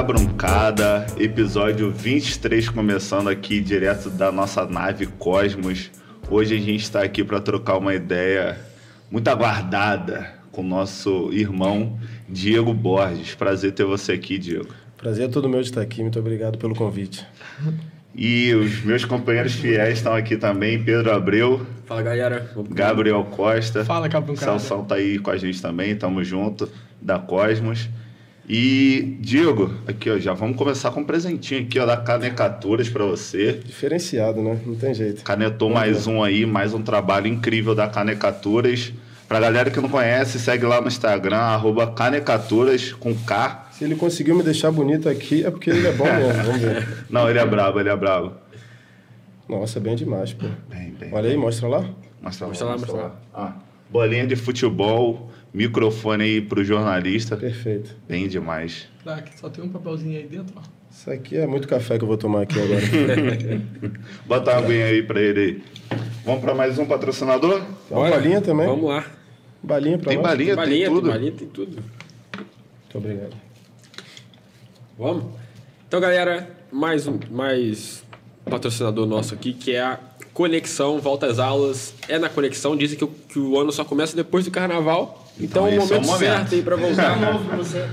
Cabruncada, episódio 23 começando aqui direto da nossa nave Cosmos. Hoje a gente está aqui para trocar uma ideia muito aguardada com o nosso irmão Diego Borges. Prazer ter você aqui, Diego. Prazer é todo meu de estar aqui, muito obrigado pelo convite. E os meus companheiros fiéis estão aqui também, Pedro Abreu. Fala galera. Gabriel Costa. Fala, Cabruncada. Salsão tá aí com a gente também, tamo junto, da Cosmos. E, Diego, aqui ó, já vamos começar com um presentinho aqui ó, da Canecaturas para você. Diferenciado, né? Não tem jeito. Canetou vamos mais um aí, mais um trabalho incrível da Canecaturas. Pra galera que não conhece, segue lá no Instagram, arroba Canecaturas, com K. Se ele conseguiu me deixar bonito aqui, é porque ele é bom mesmo, vamos ver. não, ele é brabo, ele é brabo. Nossa, bem demais, pô. Bem, bem. Olha aí, mostra lá. Mostra lá, mostra lá. Mostra lá. Ah, bolinha de futebol, microfone aí pro jornalista. Perfeito. Bem demais. Tá, só tem um papelzinho aí dentro, ó. Isso aqui é muito café que eu vou tomar aqui agora. Bota uma aguinha aí pra ele aí. Vamos pra mais um patrocinador? Uma balinha também? Vamos lá. Balinha pra tem nós? Balinha, tem balinha, tem tudo. Tem balinha, tem tudo. Muito obrigado. Vamos? Então, galera, mais um mais patrocinador nosso aqui, que é a Conexão, volta às aulas. É na Conexão, dizem que o, que o ano só começa depois do carnaval. Então, então é o momento, é momento certo aí pra voltar. Feliz ano novo pra você.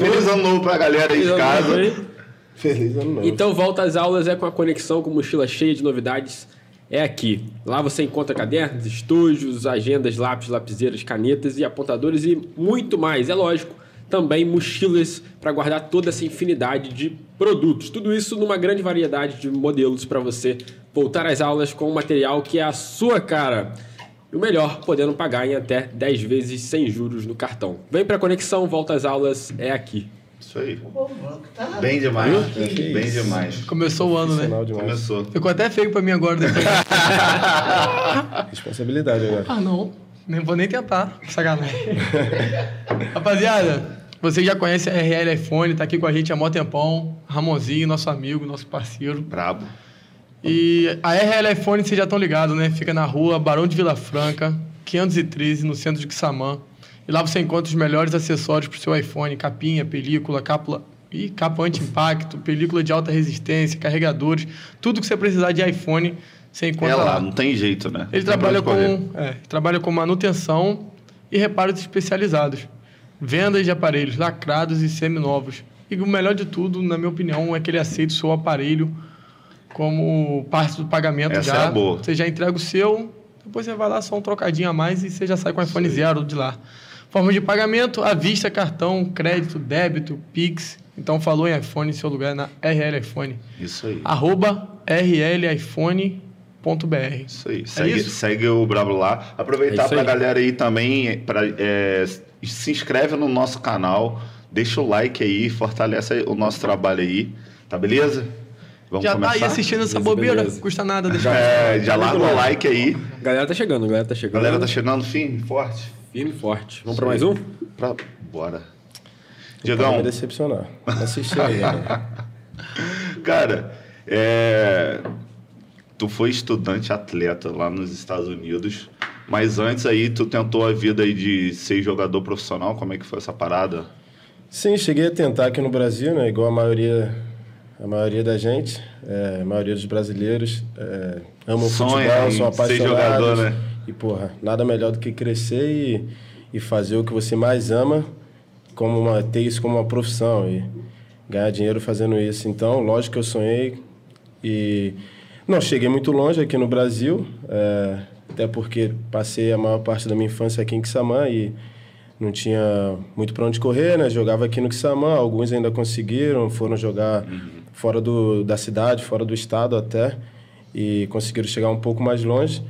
Feliz ano novo pra galera aí de casa. Feliz ano novo. Então, volta às aulas é com a Conexão, com mochila cheia de novidades. É aqui. Lá você encontra cadernos, estojos, agendas, lápis, lapiseiras, canetas e apontadores e muito mais. É lógico também mochilas para guardar toda essa infinidade de produtos. Tudo isso numa grande variedade de modelos para você voltar às aulas com um material que é a sua cara. E o melhor, podendo pagar em até 10 vezes sem juros no cartão. Vem para a conexão, volta às aulas, é aqui. Isso aí. Bem demais. Bem demais. Começou o ano, né? Demais. Começou. Ficou até feio para mim agora depois. Responsabilidade agora. Ah, não. Nem vou nem tentar. Sacanagem. Rapaziada, você já conhece a RL iPhone, tá aqui com a gente há mó tempão. Ramonzinho, nosso amigo, nosso parceiro. Brabo. E a RL iPhone, vocês já estão ligados, né? Fica na rua Barão de Vila Franca, 513, no centro de Quissamã. E lá você encontra os melhores acessórios para o seu iPhone: capinha, película, cápula e capa anti-impacto, película de alta resistência, carregadores, tudo que você precisar de iPhone, você encontra é lá. lá. Não tem jeito, né? Ele trabalha com, é, trabalha com manutenção e reparos especializados vendas de aparelhos lacrados e seminovos. E o melhor de tudo, na minha opinião, é que ele aceita o seu aparelho como parte do pagamento Essa já. É boa. Você já entrega o seu, depois você vai lá só um trocadinho a mais e você já sai com o iPhone zero de lá. Forma de pagamento, à vista, cartão, crédito, débito, Pix. Então falou em iPhone, em seu lugar é na RL iPhone. Isso aí. Arroba rliphone.br. Isso aí. Segue, isso? segue o Bravo lá. Aproveitar é para a galera aí também, pra, é, se inscreve no nosso canal, deixa o like aí, fortalece o nosso trabalho aí, tá beleza? Vamos já começar? tá aí assistindo essa bobeira, beleza. custa nada deixar. É, já larga o like aí. Galera tá chegando, galera tá chegando. Galera tá chegando firme, forte. Firme e forte. Vamos para mais um? Pra... Bora. Diegão. me decepcionar. Assistir aí, né? Cara, é... tu foi estudante atleta lá nos Estados Unidos. Mas antes aí, tu tentou a vida aí de ser jogador profissional? Como é que foi essa parada? Sim, cheguei a tentar aqui no Brasil, né? Igual a maioria, a maioria da gente, é, a maioria dos brasileiros é, amam Sonha futebol, são apaixonados. Jogador, né? E, porra, nada melhor do que crescer e, e fazer o que você mais ama, como uma, ter isso como uma profissão e ganhar dinheiro fazendo isso. Então, lógico que eu sonhei e... Não cheguei muito longe aqui no Brasil, é, até porque passei a maior parte da minha infância aqui em Quissamã e não tinha muito para onde correr, né? Jogava aqui no Quissamã, alguns ainda conseguiram, foram jogar uhum. Fora do, da cidade, fora do estado até, e conseguiram chegar um pouco mais longe.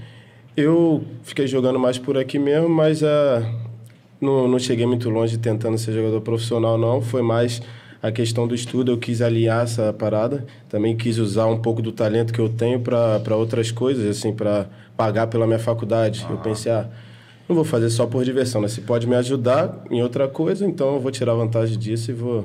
Eu fiquei jogando mais por aqui mesmo, mas uh, não, não cheguei muito longe tentando ser jogador profissional, não. Foi mais a questão do estudo, eu quis aliar essa parada. Também quis usar um pouco do talento que eu tenho para outras coisas, assim, para pagar pela minha faculdade. Eu pensei, ah, não vou fazer só por diversão, né? Se pode me ajudar em outra coisa, então eu vou tirar vantagem disso e vou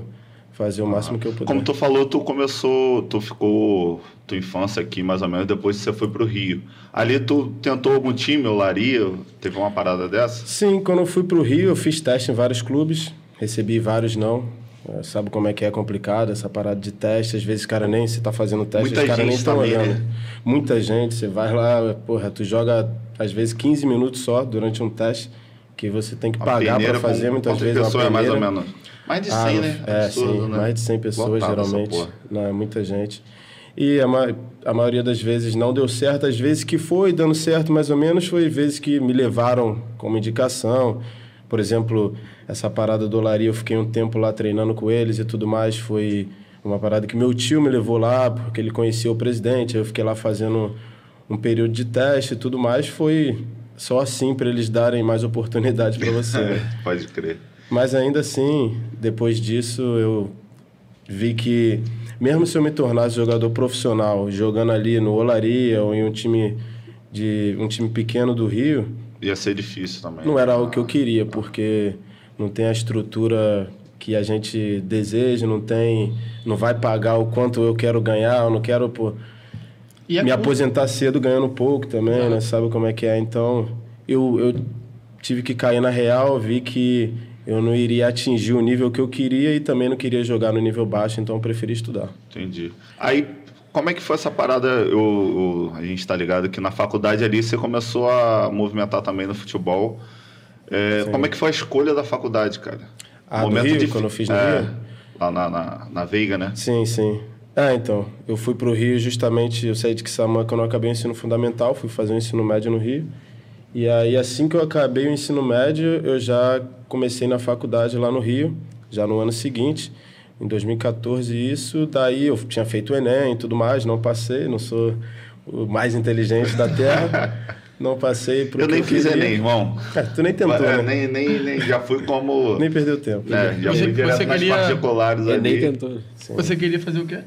fazer o máximo que eu puder. Como tu falou, tu começou, tu ficou tua infância aqui mais ou menos depois que você foi para o Rio. Ali tu tentou algum time, Olaria? Teve uma parada dessa? Sim, quando eu fui para o Rio, eu fiz teste em vários clubes, recebi vários não. É, sabe como é que é complicado essa parada de teste. Às vezes, cara, nem se tá fazendo teste, Muita os caras nem estão olhando. Né? Muita gente, você vai lá, porra, tu joga às vezes 15 minutos só durante um teste que você tem que pagar para fazer muitas vezes uma peneira. é mais ou menos? Mais de 100, ah, né? É, Absurdo, sim, né? mais de 100 pessoas Lotado geralmente. Não, é muita gente. E a, ma a maioria das vezes não deu certo, às vezes que foi dando certo mais ou menos, foi vezes que me levaram como indicação. Por exemplo, essa parada do Olaria, eu fiquei um tempo lá treinando com eles e tudo mais, foi uma parada que meu tio me levou lá, porque ele conhecia o presidente, eu fiquei lá fazendo um período de teste e tudo mais, foi só assim para eles darem mais oportunidade para você. Né? Pode crer. Mas ainda assim, depois disso, eu vi que mesmo se eu me tornasse jogador profissional, jogando ali no Olaria ou em um time de um time pequeno do Rio, ia ser difícil também. Não era algo que eu queria, porque não tem a estrutura que a gente deseja, não tem, não vai pagar o quanto eu quero ganhar, eu não quero pô, me aposentar cedo ganhando pouco também, né? Sabe como é que é? Então, eu, eu tive que cair na real, vi que eu não iria atingir o nível que eu queria e também não queria jogar no nível baixo, então eu preferi estudar. Entendi. Aí, como é que foi essa parada? Eu, eu a gente está ligado que na faculdade ali você começou a movimentar também no futebol. É, como é que foi a escolha da faculdade, cara? Ah, Momento Rio, de... quando eu fiz no é, Rio? Lá na, na, na Veiga, né? Sim, sim. Ah, então, eu fui para o Rio justamente, eu saí de Quissamã eu acabei o ensino fundamental, fui fazer o ensino médio no Rio. E aí, assim que eu acabei o ensino médio, eu já comecei na faculdade lá no Rio, já no ano seguinte, em 2014 isso. Daí eu tinha feito o Enem e tudo mais, não passei, não sou o mais inteligente da Terra. Não passei pro Eu nem fiz queria. Enem, irmão. É, tu nem tentou, é, né? Nem, nem, nem, já fui como... nem perdeu tempo. É, já fui direto você nas queria... particulares ali. Nem tentou. Sim. Você queria fazer o quê?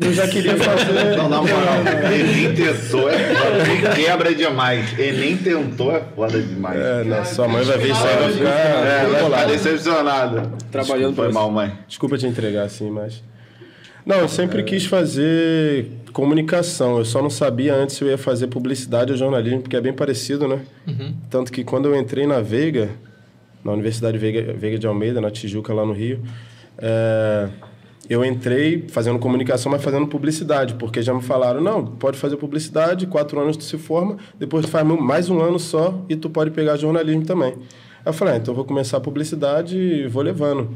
Eu já queria fazer. Não, na moral, Enem tentou é foda. Quebra demais. Enem tentou é foda demais. É, não, sua mãe vai ver isso aí, vai ficar. É, vai ficar decepcionada. Trabalhando Foi mal, mãe. Desculpa te entregar assim, mas. Não, eu sempre quis fazer comunicação. Eu só não sabia antes se eu ia fazer publicidade ou jornalismo, porque é bem parecido, né? Uhum. Tanto que quando eu entrei na Veiga, na Universidade Veiga, Veiga de Almeida, na Tijuca, lá no Rio, é, eu entrei fazendo comunicação, mas fazendo publicidade, porque já me falaram, não, pode fazer publicidade, quatro anos tu se forma, depois tu faz mais um ano só e tu pode pegar jornalismo também. Eu falei, ah, então eu vou começar a publicidade e vou levando.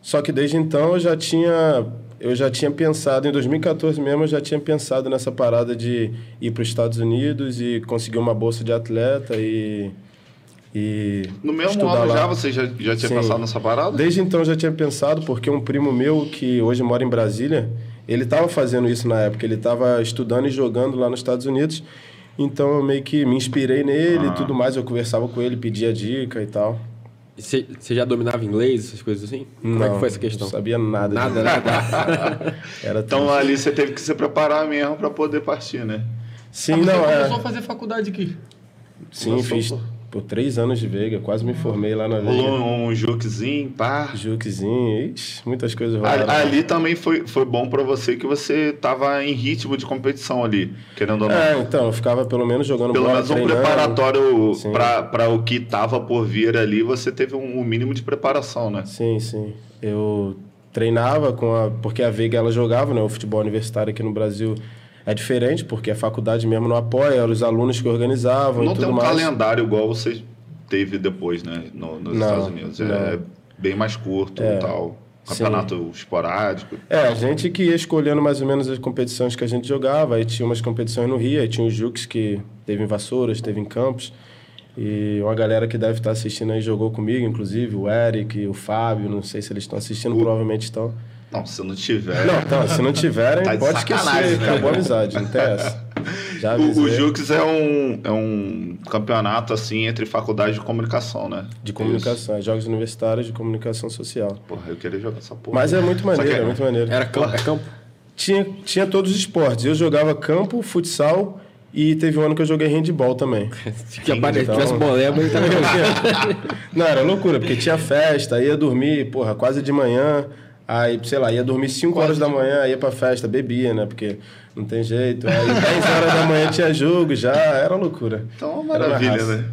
Só que desde então eu já tinha eu já tinha pensado, em 2014 mesmo, eu já tinha pensado nessa parada de ir para os Estados Unidos e conseguir uma bolsa de atleta e e no mesmo ano lá. já você já, já tinha Sim. pensado nessa parada? Desde então eu já tinha pensado, porque um primo meu que hoje mora em Brasília, ele estava fazendo isso na época, ele estava estudando e jogando lá nos Estados Unidos. Então eu meio que me inspirei nele ah. e tudo mais, eu conversava com ele, pedia dica e tal. Você já dominava inglês, essas coisas assim? Como não, é que foi essa questão? Não sabia nada. Nada, nada. Era então ali você teve que se preparar mesmo para poder partir, né? Sim, ah, não. Você é... começou a fazer faculdade aqui? Sim, Começou, fiz. Pô por três anos de Veiga, quase me formei lá na Veiga. Rolou um juquezinho, pá. Juquezinho, ixi, muitas coisas rolaram. Ali, ali também foi, foi bom para você que você tava em ritmo de competição ali, querendo ou não. É, então, eu ficava pelo menos jogando pelo bola, menos um preparatório para o que tava por vir ali, você teve um, um mínimo de preparação, né? Sim, sim. Eu treinava com a... Porque a Veiga, ela jogava, né? O futebol universitário aqui no Brasil é diferente, porque a faculdade mesmo não apoia, eram os alunos que organizavam não e tudo mais. Não tem um calendário igual você teve depois, né? No, nos não, Estados Unidos. É não. bem mais curto é, e tal. Campeonato sim. esporádico. É, a gente que ia escolhendo mais ou menos as competições que a gente jogava. Aí tinha umas competições no Rio, aí tinha os Jux que teve em Vassouras, teve em Campos. E uma galera que deve estar assistindo aí jogou comigo, inclusive, o Eric, o Fábio, não sei se eles estão assistindo, o... provavelmente estão. Não, se não tiver. Não, então, se não tiverem, tá pode esquecer. Né? Acabou a amizade, não tem essa. Já o, o Jux é um, é um campeonato assim entre faculdades de comunicação, né? De comunicação, Isso. jogos universitários de comunicação social. Porra, eu queria jogar essa porra. Mas é muito maneiro, é, é muito maneiro. Era campo? É campo? Tinha, tinha todos os esportes. Eu jogava campo, futsal e teve um ano que eu joguei handball também. que apareceu, então... tivesse boleba, tava jogando. Não, era loucura, porque tinha festa, ia dormir, porra, quase de manhã. Aí, sei lá, ia dormir 5 horas da manhã, ia pra festa, bebia, né? Porque não tem jeito. Aí 10 horas da manhã tinha jogo já, era loucura. Então, maravilha, né?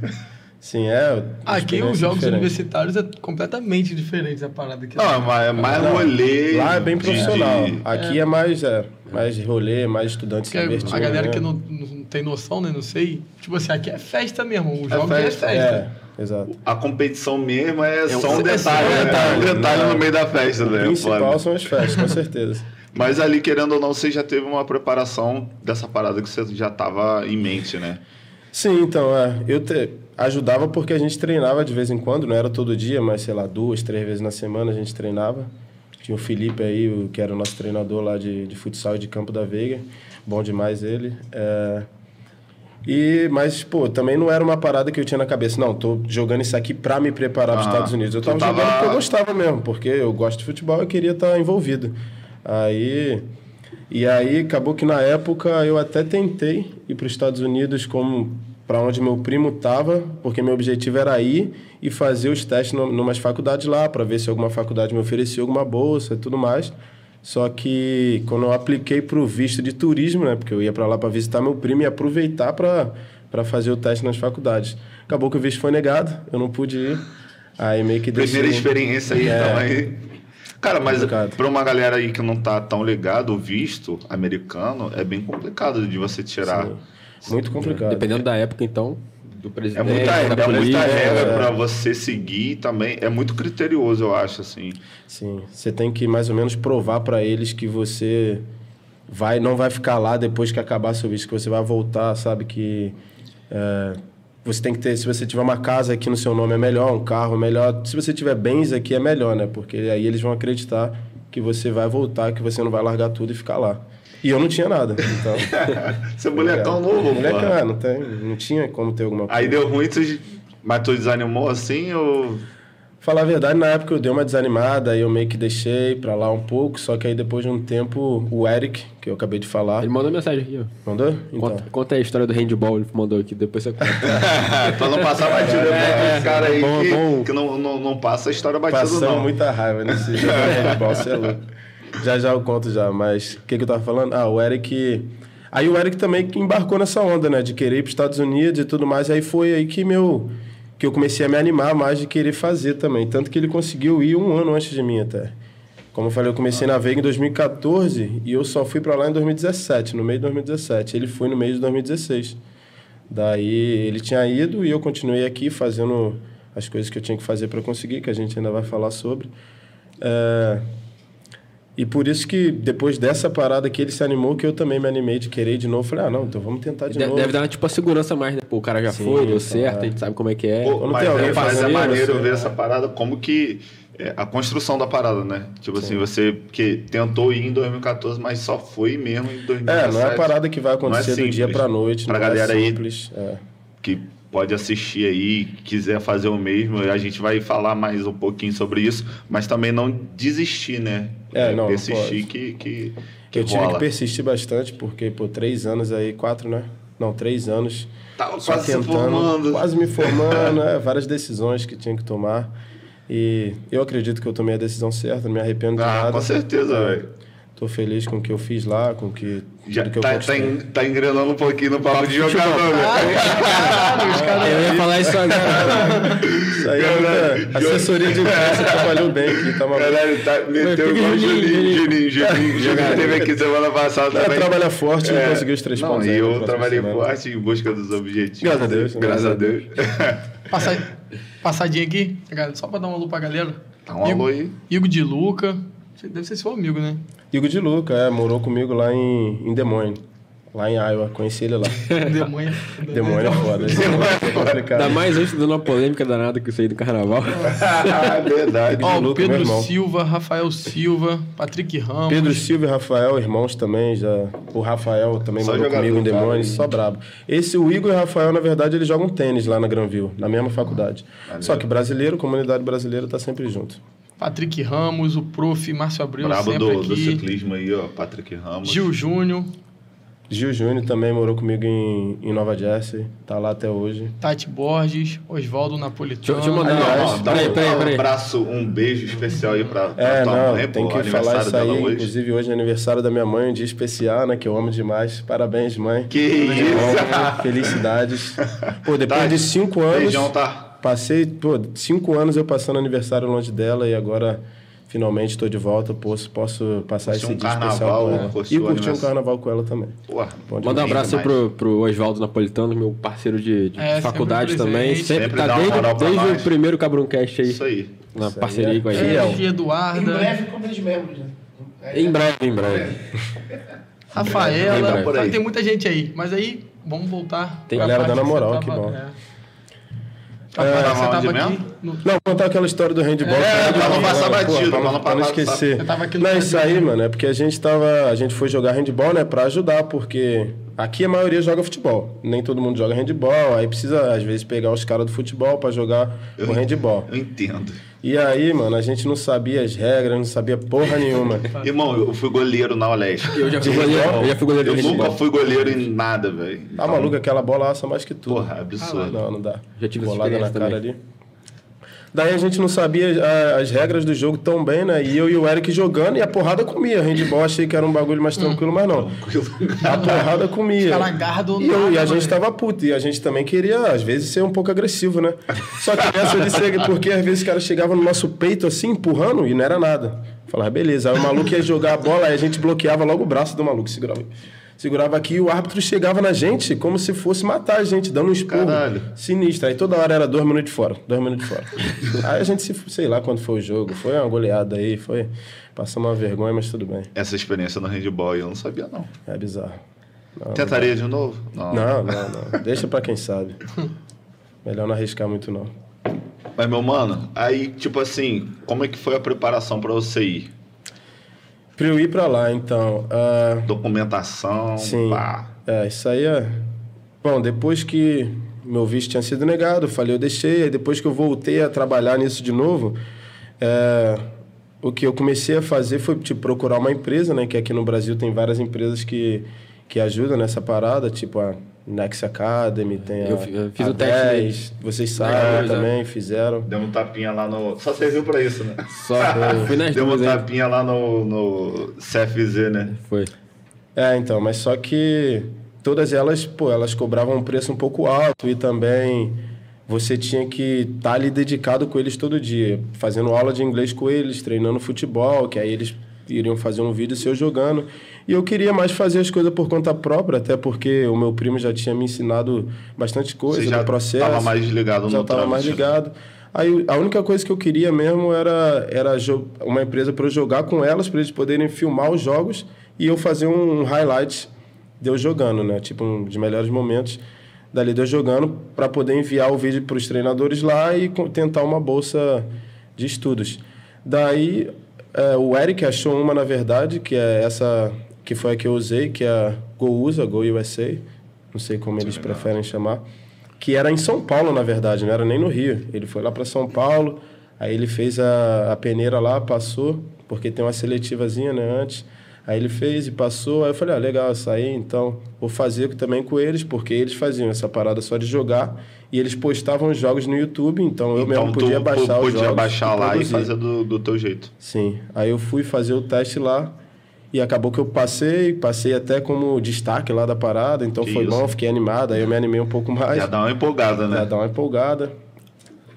Sim, é. Aqui os jogos diferente. universitários é completamente diferente a parada que Não, é mais, é mais rolê. Lá é bem profissional. De... Aqui é. é, mais, é, mais rolê, mais estudantes se A galera né? que não, não tem noção, né? Não sei. Tipo assim, aqui é festa mesmo. O jogo é festa. É festa. É, exato. A competição mesmo é, só um detalhe, é, né? um detalhe no meio da festa, né? O principal são as festas, com certeza. Mas ali, querendo ou não, você já teve uma preparação dessa parada que você já estava em mente, né? Sim, então, é. Eu te, ajudava porque a gente treinava de vez em quando, não era todo dia, mas sei lá, duas, três vezes na semana a gente treinava. Tinha o Felipe aí, que era o nosso treinador lá de, de futsal e de Campo da Veiga. Bom demais ele. É... E, mas, pô, também não era uma parada que eu tinha na cabeça. Não, tô jogando isso aqui para me preparar para os Estados Unidos. Eu tava, tava, jogando porque eu gostava mesmo, porque eu gosto de futebol e queria estar envolvido. Aí. E aí acabou que na época eu até tentei ir para os Estados Unidos como para onde meu primo estava, porque meu objetivo era ir e fazer os testes em umas faculdades lá, para ver se alguma faculdade me oferecia alguma bolsa e tudo mais. Só que quando eu apliquei para o visto de turismo, né, porque eu ia para lá para visitar meu primo e aproveitar para fazer o teste nas faculdades. Acabou que o visto foi negado, eu não pude ir. Aí meio que Primeira experiência aí, é, então aí. Cara, mas para uma galera aí que não tá tão ligado, o visto americano é bem complicado de você tirar. Sim. Muito complicado. Dependendo da época, então, do presidente. É muita, é muita regra é... para você seguir também. É muito criterioso, eu acho, assim. Sim. Você tem que mais ou menos provar para eles que você vai não vai ficar lá depois que acabar seu visto, que você vai voltar, sabe? Que é, você tem que ter, se você tiver uma casa aqui no seu nome é melhor, um carro é melhor. Se você tiver bens aqui é melhor, né? Porque aí eles vão acreditar que você vai voltar, que você não vai largar tudo e ficar lá. E eu não tinha nada. Então, Você é molecão novo, Molecão, não, tem, não tinha como ter alguma coisa. Aí deu ruim, tu, mas tu desanimou assim ou. Falar a verdade, na época eu dei uma desanimada, aí eu meio que deixei pra lá um pouco, só que aí depois de um tempo, o Eric, que eu acabei de falar. Ele mandou mensagem aqui, ó. Mandou? Então. Conta, conta aí a história do handball, ele mandou aqui, depois você conta. pra não passar batida, é, né? cara aí bom, que, bom. que não, não, não, passa a história batida, Passamos não. muita raiva nesse handball, você é louco. Já já eu conto já, mas o que, que eu tava falando? Ah, o Eric. Aí o Eric também embarcou nessa onda, né? De querer ir para os Estados Unidos e tudo mais. Aí foi aí que meu. Que eu comecei a me animar mais de querer fazer também. Tanto que ele conseguiu ir um ano antes de mim até. Como eu falei, eu comecei na Veiga em 2014 e eu só fui para lá em 2017, no meio de 2017. Ele foi no meio de 2016. Daí ele tinha ido e eu continuei aqui fazendo as coisas que eu tinha que fazer para conseguir, que a gente ainda vai falar sobre. É, e por isso que depois dessa parada que ele se animou, que eu também me animei de querer de novo. Falei, ah, não, então vamos tentar de deve, novo. Deve dar, tipo, a segurança mais, né? Pô, o cara já Sim, foi, deu certo, é. a gente sabe como é que é. Pô, mas, é, mas é maneiro ver essa parada como que... É, a construção da parada, né? Tipo Sim. assim, você que tentou ir em 2014, mas só foi mesmo em 2017. É, não é a parada que vai acontecer é do dia pra noite. Pra galera é simples, aí é. que pode assistir aí, quiser fazer o mesmo, a gente vai falar mais um pouquinho sobre isso, mas também não desistir, né? É, não. Persistir que, que, que Eu rola. tive que persistir bastante, porque por três anos aí, quatro, né? Não, três anos. Tava quase tentando, se formando. Quase me formando, é, várias decisões que tinha que tomar. E eu acredito que eu tomei a decisão certa, não me arrependo de ah, nada. Com certeza, é. velho. Tô feliz com o que eu fiz lá, com que, Já que tá, eu tá, en, tá engrenando um pouquinho no papo de jogador, ah, Eu ia falar isso agora. isso aí é a assessoria de imprensa trabalhou bem aqui. Tá Caralho, tá, meteu o Juninho, Juninho, Juninho. Juninho teve aqui semana passada também. Trabalha forte é, e conseguiu os três não, pontos. E eu trabalhei semana. forte em busca dos objetivos. Graças a Deus. Graças a Deus. Passadinha aqui, só pra dar um alô pra galera. Dá um alô aí. Igor de Luca. Deve ser seu amigo, né? Igor de Luca, é, morou comigo lá em, em Des Moines. Lá em Iowa, conheci ele lá. Demônio. Demônio é foda. Demônio é foda, cara. Ainda mais antes de uma polêmica danada que isso aí do carnaval. ah, verdade. Ó, oh, Pedro Silva, Rafael Silva, Patrick Ramos. Pedro Silva e Rafael, irmãos também, já. O Rafael também só morou comigo em Demônio, só brabo. Esse, o Igor e o Rafael, na verdade, eles jogam tênis lá na Granville, na mesma faculdade. Só que brasileiro, comunidade brasileira, tá sempre junto. Patrick Ramos, o prof. Márcio Abreu, Brabo sempre do, aqui. do ciclismo aí, ó, Patrick Ramos. Gil Júnior. Gil Júnior também morou comigo em, em Nova Jersey, tá lá até hoje. Tati Borges, Oswaldo Napolitano. Deixa eu mandar Aliás, dá peraí, peraí, peraí. um abraço, um beijo especial aí pra, pra é, tua não, mãe, tem pô, que falar isso aí. Hoje. Inclusive, hoje é aniversário da minha mãe, um dia especial, né? Que eu amo demais. Parabéns, mãe. Que isso! Felicidades. Pô, depois Tati, de cinco anos. Beijão, tá? Passei, pô, cinco anos eu passando aniversário longe dela e agora finalmente estou de volta, posso, posso passar esse um dia especial com ela. E curtir um carnaval com ela também. Manda um abraço aí pro, pro Oswaldo Napolitano, meu parceiro de, de é, faculdade sempre também. Sempre, sempre tá desde, desde o primeiro Cabroncast aí. Isso aí. Na Isso parceria aí, com a gente. É, Eduardo. Em breve, como eles membros, né? Em breve, em breve. Rafaela, tem muita gente aí. Mas aí, vamos voltar. Tem galera dando moral, que bom. É. Tá, é, você tava aqui no... Não, contar aquela história do handball. É, pra não passar batido, pra não, pra não esquecer. Tava aqui no não, isso aí, mano, é porque a gente tava. A gente foi jogar handball, né, pra ajudar, porque aqui a maioria joga futebol. Nem todo mundo joga handball, aí precisa, às vezes, pegar os caras do futebol pra jogar eu, o handball. Eu entendo. E aí, mano, a gente não sabia as regras, não sabia porra nenhuma. Irmão, eu fui goleiro na Oleste. Eu já fui goleiro, eu já fui goleiro Eu nunca fui goleiro em nada, velho. Tá então... maluco, aquela bola assa mais que tudo. Porra, absurdo. Ah, não, não dá. Já tive Bolada na cara também. ali. Daí a gente não sabia as regras do jogo tão bem, né? E eu e o Eric jogando e a porrada comia. Handball achei que era um bagulho mais tranquilo, mas não. A porrada comia. E, eu, e a gente tava puto. E a gente também queria, às vezes, ser um pouco agressivo, né? Só que nessa de ser, porque às vezes o cara chegava no nosso peito assim, empurrando, e não era nada. Falava, beleza. Aí o maluco ia jogar a bola, aí a gente bloqueava logo o braço do maluco, segurava segurava aqui e o árbitro chegava na gente como se fosse matar a gente, dando um esporro Caralho. sinistro. Aí toda hora era dois minutos fora, dois minutos fora. aí a gente se, sei lá quando foi o jogo, foi uma goleada aí, foi. Passamos uma vergonha, mas tudo bem. Essa experiência no handball eu não sabia, não. É bizarro. Não, Tentaria de novo? Não, não, não. não. Deixa pra quem sabe. Melhor não arriscar muito, não. Mas, meu mano, aí, tipo assim, como é que foi a preparação para você ir? Pra eu ir pra lá, então. Uh... Documentação. Sim. Pá. É, isso aí é. Bom, depois que meu visto tinha sido negado, eu falei, eu deixei. Aí depois que eu voltei a trabalhar nisso de novo, é... o que eu comecei a fazer foi tipo, procurar uma empresa, né? Que aqui no Brasil tem várias empresas que, que ajudam nessa parada, tipo a Next Academy, tem a, eu, fiz a o 10, vocês sabem também, fizeram. Deu um tapinha lá no. Só serviu pra isso, né? Só fui nas Deu um tapinha lá no, no CFZ, né? Foi. É, então, mas só que todas elas, pô, elas cobravam um preço um pouco alto e também você tinha que estar tá ali dedicado com eles todo dia, fazendo aula de inglês com eles, treinando futebol, que aí eles iriam fazer um vídeo seu jogando. E eu queria mais fazer as coisas por conta própria, até porque o meu primo já tinha me ensinado bastante coisa Você já no processo. estava mais ligado já no estava mais ligado. Aí a única coisa que eu queria mesmo era, era uma empresa para eu jogar com elas, para eles poderem filmar os jogos e eu fazer um highlight de eu jogando, né? Tipo, um dos melhores momentos dali de eu jogando, para poder enviar o vídeo para os treinadores lá e tentar uma bolsa de estudos. Daí é, o Eric achou uma, na verdade, que é essa que foi a que eu usei, que é a GoUsa, Go USA, não sei como eles legal. preferem chamar, que era em São Paulo, na verdade, não era nem no Rio. Ele foi lá para São Paulo, aí ele fez a, a peneira lá, passou, porque tem uma seletivazinha, né, antes. Aí ele fez e passou, aí eu falei, ah, legal, saí, então vou fazer também com eles, porque eles faziam essa parada só de jogar e eles postavam os jogos no YouTube, então eu então, mesmo podia baixar os jogos. Podia baixar lá e fazer do, do teu jeito. Sim, aí eu fui fazer o teste lá e acabou que eu passei, passei até como destaque lá da parada, então que foi isso? bom, fiquei animado, aí eu me animei um pouco mais. Já dá uma empolgada, né? Já dá uma empolgada.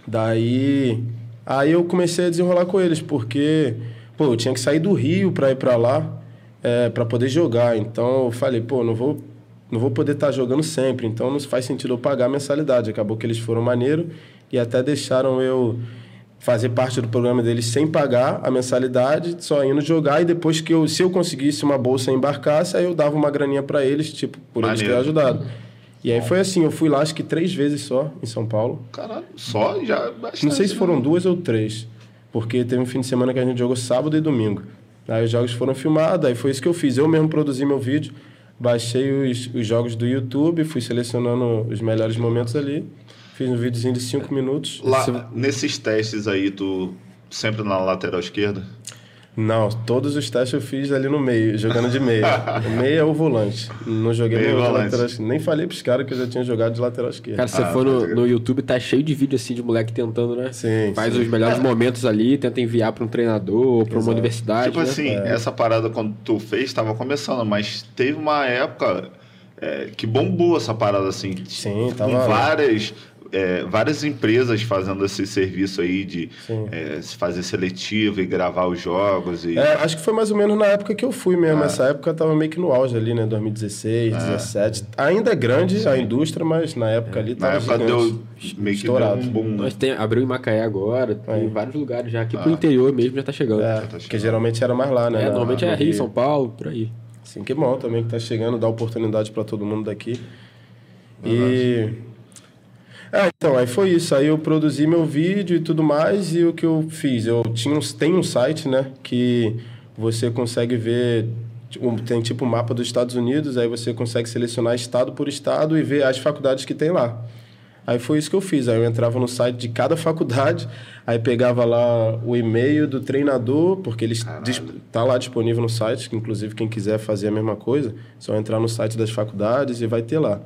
Daí, aí eu comecei a desenrolar com eles, porque, pô, eu tinha que sair do Rio para ir para lá é, para poder jogar. Então eu falei, pô, não vou, não vou poder estar tá jogando sempre, então não faz sentido eu pagar a mensalidade. Acabou que eles foram maneiro e até deixaram eu fazer parte do programa deles sem pagar a mensalidade, só indo jogar e depois que eu, se eu conseguisse uma bolsa e embarcasse, aí eu dava uma graninha para eles, tipo, por eles terem ajudado. E aí foi assim, eu fui lá acho que três vezes só em São Paulo. Caralho, só já bastante, Não sei se foram né? duas ou três, porque teve um fim de semana que a gente jogou sábado e domingo. Aí os jogos foram filmados, aí foi isso que eu fiz. Eu mesmo produzi meu vídeo, baixei os, os jogos do YouTube, fui selecionando os melhores momentos ali, fiz um videozinho de cinco minutos. Lá, Nesses testes aí, tu sempre na lateral esquerda? Não, todos os testes eu fiz ali no meio, jogando de meia. meia ou volante. Não joguei meio no lateral Nem falei pros caras que eu já tinha jogado de lateral esquerdo. Cara, se ah, você for no, no YouTube, tá cheio de vídeo assim de moleque tentando, né? Sim. Faz sim. os melhores momentos ali, tenta enviar para um treinador ou pra uma universidade. Tipo né? assim, é. essa parada quando tu fez, tava começando, mas teve uma época é, que bombou essa parada assim. Sim, tava. Com várias é, várias empresas fazendo esse serviço aí de é, fazer seletivo e gravar os jogos. E... É, acho que foi mais ou menos na época que eu fui mesmo. É. Essa época tava meio que no auge ali, né? 2016, 2017. É. Ainda é grande Sim. a indústria, mas na época ali tava na época deu meio estourado. que deu um boom. Né? Mas tem, abriu em Macaé agora, tem vários lugares já. Aqui pro ah. interior mesmo já tá chegando. É, já tá porque geralmente era mais lá, né? É, normalmente é Rio, São Paulo, por aí. Sim, que bom também que tá chegando, dá oportunidade para todo mundo daqui. E é, então, aí foi isso. Aí eu produzi meu vídeo e tudo mais, e o que eu fiz? Eu tinha um, tem um site, né, que você consegue ver. Tem tipo um mapa dos Estados Unidos, aí você consegue selecionar estado por estado e ver as faculdades que tem lá. Aí foi isso que eu fiz. Aí eu entrava no site de cada faculdade, aí pegava lá o e-mail do treinador, porque ele está lá disponível no site, que inclusive quem quiser fazer a mesma coisa, só entrar no site das faculdades e vai ter lá.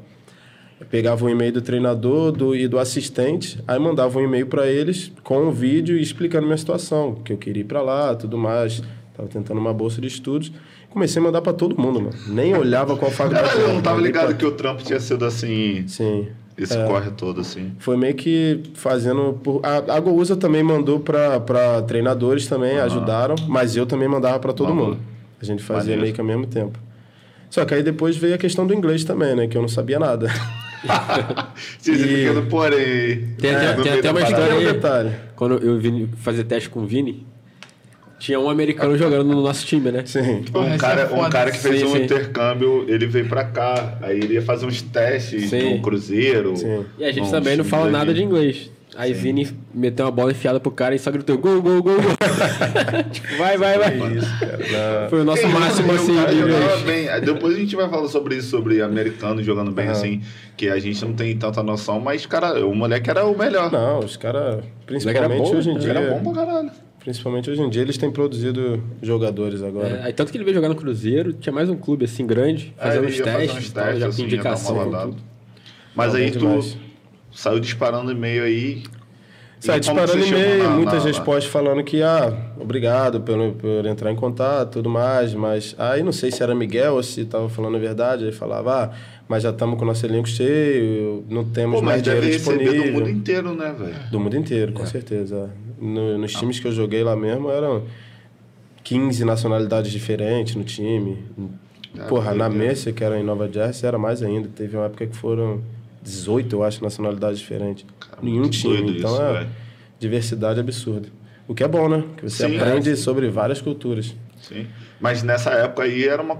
Eu pegava o e-mail do treinador do, e do assistente, aí mandava um e-mail para eles com um vídeo explicando minha situação, que eu queria ir para lá, tudo mais. Tava tentando uma bolsa de estudos. Comecei a mandar para todo mundo, mano. Nem olhava qual faculdade. eu não tava ligado que o trampo tinha sido assim. Sim. Esse é, corre todo, assim. Foi meio que fazendo. Por... A, a Gousa também mandou para treinadores também, uhum. ajudaram, mas eu também mandava para todo uhum. mundo. A gente fazia Maneiro. meio que ao mesmo tempo. Só que aí depois veio a questão do inglês também, né? Que eu não sabia nada. E... pequeno porém. Tem, é, tem, tem até uma história aí. Detalhe. Quando eu vim fazer teste com o Vini, tinha um americano jogando no nosso time, né? Sim. Um cara, é um cara que fez sim, um sim. intercâmbio, ele veio pra cá, aí ele ia fazer uns testes sim. no Cruzeiro. Sim. E a gente também não fala nada de inglês. Aí Sim. Vini meteu uma bola enfiada pro cara e só gritou gol, gol, gol, gol. tipo, vai, vai, vai. Isso, cara. Foi o nosso máximo assim. Bem. Depois a gente vai falar sobre isso, sobre americano jogando bem uhum. assim, que a gente não tem tanta noção, mas, cara, o moleque era o melhor. Não, os caras, principalmente bom, hoje em dia. Era bom pra caralho. Principalmente hoje em dia, eles têm produzido jogadores agora. É, tanto que ele veio jogar no Cruzeiro, tinha mais um clube assim grande, fazendo é, os testes, uns testes já assim, indicação. Mas aí tu saiu disparando e-mail aí. Sai disparando e-mail, muitas na, respostas falando que, ah, obrigado por, por entrar em contato tudo mais, mas aí não sei se era Miguel ou se estava falando a verdade, aí falava, ah, mas já estamos com o nosso elenco cheio, não temos Pô, mais dinheiro disponível. do mundo inteiro, né, velho? Do mundo inteiro, com é. certeza. No, nos times que eu joguei lá mesmo eram 15 nacionalidades diferentes no time. Ah, Porra, na Messi, que era em Nova Jersey, era mais ainda. Teve uma época que foram 18, eu acho, nacionalidades diferentes. Cara, Nenhum time. Então isso, é véio. diversidade absurda. O que é bom, né? Que você Sim, aprende é. sobre várias culturas. Sim. Mas nessa época aí era uma.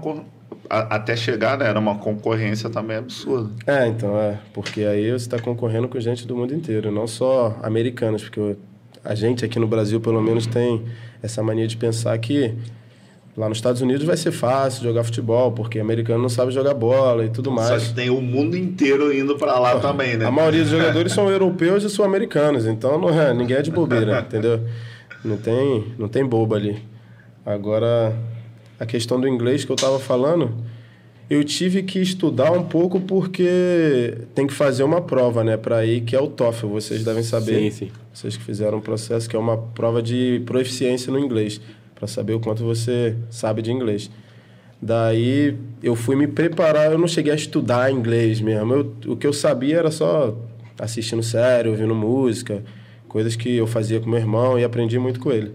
Até chegar, né? Era uma concorrência também absurda. É, então, é. Porque aí você está concorrendo com gente do mundo inteiro, não só americanos, porque a gente aqui no Brasil, pelo menos, tem essa mania de pensar que Lá nos Estados Unidos vai ser fácil jogar futebol, porque americano não sabe jogar bola e tudo mais. Só que tem o mundo inteiro indo para lá Pô, também, né? A maioria dos jogadores são europeus e sul-americanos, então não é, ninguém é de bobeira, entendeu? Não tem, não tem boba ali. Agora, a questão do inglês que eu estava falando, eu tive que estudar um pouco porque tem que fazer uma prova, né, para ir que é o TOEFL, vocês devem saber. Sim, sim. Vocês que fizeram um processo que é uma prova de proficiência no inglês para saber o quanto você sabe de inglês. Daí eu fui me preparar, eu não cheguei a estudar inglês mesmo. Eu, o que eu sabia era só assistindo série, ouvindo música, coisas que eu fazia com meu irmão e aprendi muito com ele.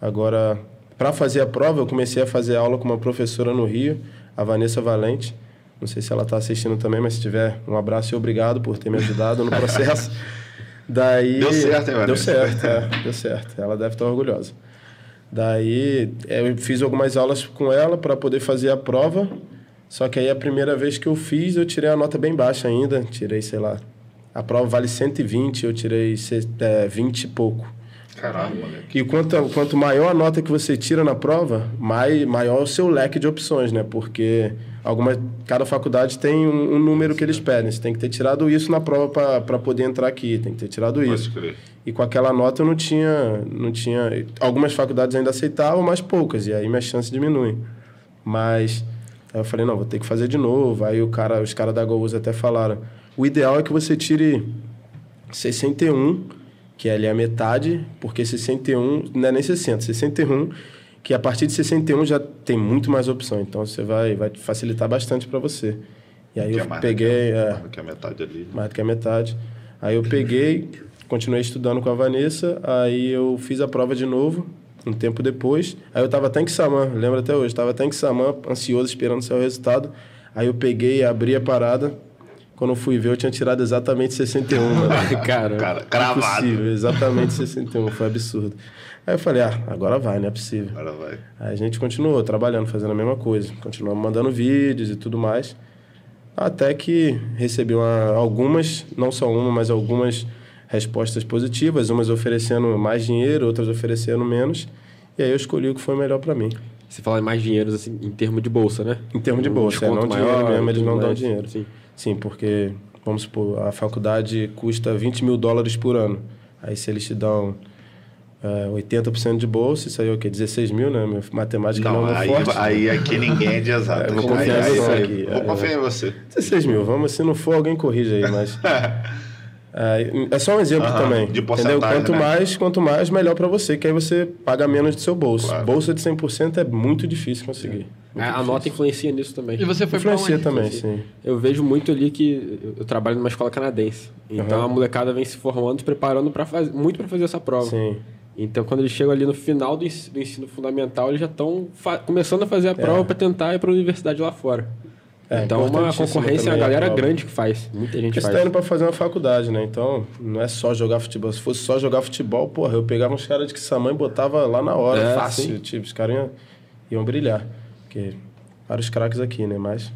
Agora, para fazer a prova, eu comecei a fazer aula com uma professora no Rio, a Vanessa Valente. Não sei se ela está assistindo também, mas se tiver, um abraço e obrigado por ter me ajudado no processo. Daí deu certo, hein, Vanessa? Deu certo, é, deu certo. Ela deve estar orgulhosa. Daí eu fiz algumas aulas com ela para poder fazer a prova. Só que aí a primeira vez que eu fiz, eu tirei a nota bem baixa ainda. Tirei, sei lá. A prova vale 120, eu tirei é, 20 e pouco. Caralho, moleque. E quanto, quanto maior a nota que você tira na prova, mais, maior o seu leque de opções, né? Porque alguma, cada faculdade tem um, um número que eles pedem. Você tem que ter tirado isso na prova para poder entrar aqui, tem que ter tirado isso. E com aquela nota eu não tinha, não tinha... Algumas faculdades ainda aceitavam, mas poucas. E aí minha chance diminui. Mas aí eu falei, não, vou ter que fazer de novo. Aí o cara, os caras da Goús até falaram, o ideal é que você tire 61, que é ali a metade, porque 61, não é nem 60, 61, que a partir de 61 já tem muito mais opção. Então você vai, vai facilitar bastante para você. E aí que eu é peguei. Que, é, mais do que a metade ali. Né? Mais do que a metade. Aí eu peguei, continuei estudando com a Vanessa, aí eu fiz a prova de novo, um tempo depois. Aí eu estava até em Xamã, lembro até hoje, estava até em Xamã, ansioso, esperando o resultado. Aí eu peguei, abri a parada. Quando eu fui ver, eu tinha tirado exatamente 61. mano. Cara, Cara cravado. Impossível, exatamente 61, foi absurdo. Aí eu falei, ah, agora vai, não é possível. Agora vai. Aí a gente continuou trabalhando, fazendo a mesma coisa. Continuamos mandando vídeos e tudo mais. Até que recebi uma, algumas, não só uma, mas algumas respostas positivas, umas oferecendo mais dinheiro, outras oferecendo menos. E aí eu escolhi o que foi melhor para mim. Você fala em mais dinheiro assim, em termos de bolsa, né? Em termos de bolsa, é, não maior, dinheiro mesmo, eles não dão dinheiro. Sim. Sim, porque, vamos supor, a faculdade custa 20 mil dólares por ano. Aí se eles te dão é, 80% de bolsa, isso aí é o quê? 16 mil, né? Minha matemática não, não é aí, forte. Aí aqui ninguém é de exato. É, vou confiar em você aqui. Vou confiar em você. 16 mil, vamos, se não for, alguém corrige aí, mas... É, é só um exemplo uhum, também. De entendeu? Quanto né? mais, quanto mais, melhor para você, que aí você paga menos do seu bolso. Claro. Bolsa de 100% é muito difícil conseguir. Muito a, difícil. nota influencia nisso também. E você foi Influencia também, influencia. sim. Eu vejo muito ali que eu trabalho numa escola canadense. Então uhum. a molecada vem se formando, se preparando para fazer muito para fazer essa prova. Sim. Então, quando eles chegam ali no final do ensino, do ensino fundamental, eles já estão começando a fazer a prova é. para tentar ir para a universidade lá fora. É, então, uma concorrência, a galera a grande que faz. Muita gente Porque faz. Você tá indo para fazer uma faculdade, né? Então, não é só jogar futebol. Se fosse só jogar futebol, porra, eu pegava uns caras de que mãe botava lá na hora, é, fácil. Sim. Tipo, os caras iam, iam brilhar. Porque vários craques aqui, né? Mas...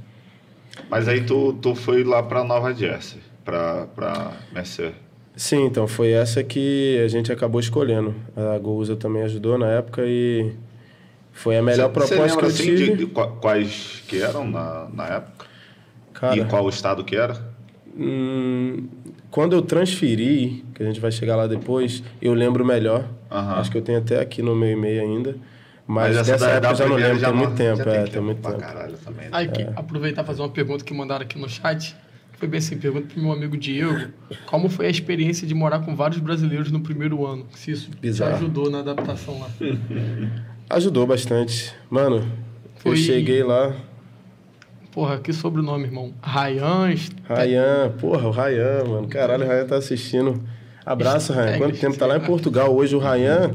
Mas aí tu, tu foi lá para Nova Jersey, para Mercer. Sim, então foi essa que a gente acabou escolhendo. A Gouza também ajudou na época e foi a melhor cê, proposta cê que eu assim, tive. De, de, quais que eram na, na época? Cara, e qual estado que era? Hum, quando eu transferi, que a gente vai chegar lá depois, eu lembro melhor. Acho que eu tenho até aqui no meu e-mail ainda. Mas, Mas dessa época eu já não lembro, já tem muito tempo. É, tem, tem muito tempo. Também, né? Aí, é. aproveitar e fazer uma pergunta que mandaram aqui no chat. Foi bem assim, pergunta pro meu amigo Diego, como foi a experiência de morar com vários brasileiros no primeiro ano? Se isso Bizarro. te ajudou na adaptação lá. Ajudou bastante. Mano, foi... eu cheguei lá... Porra, que sobrenome, irmão? Rayan... Rayan, porra, o Rayan, mano. Caralho, o Rayan tá assistindo. Abraço, Rayan. Quanto tempo tá lá em Portugal? Hoje o Rayan...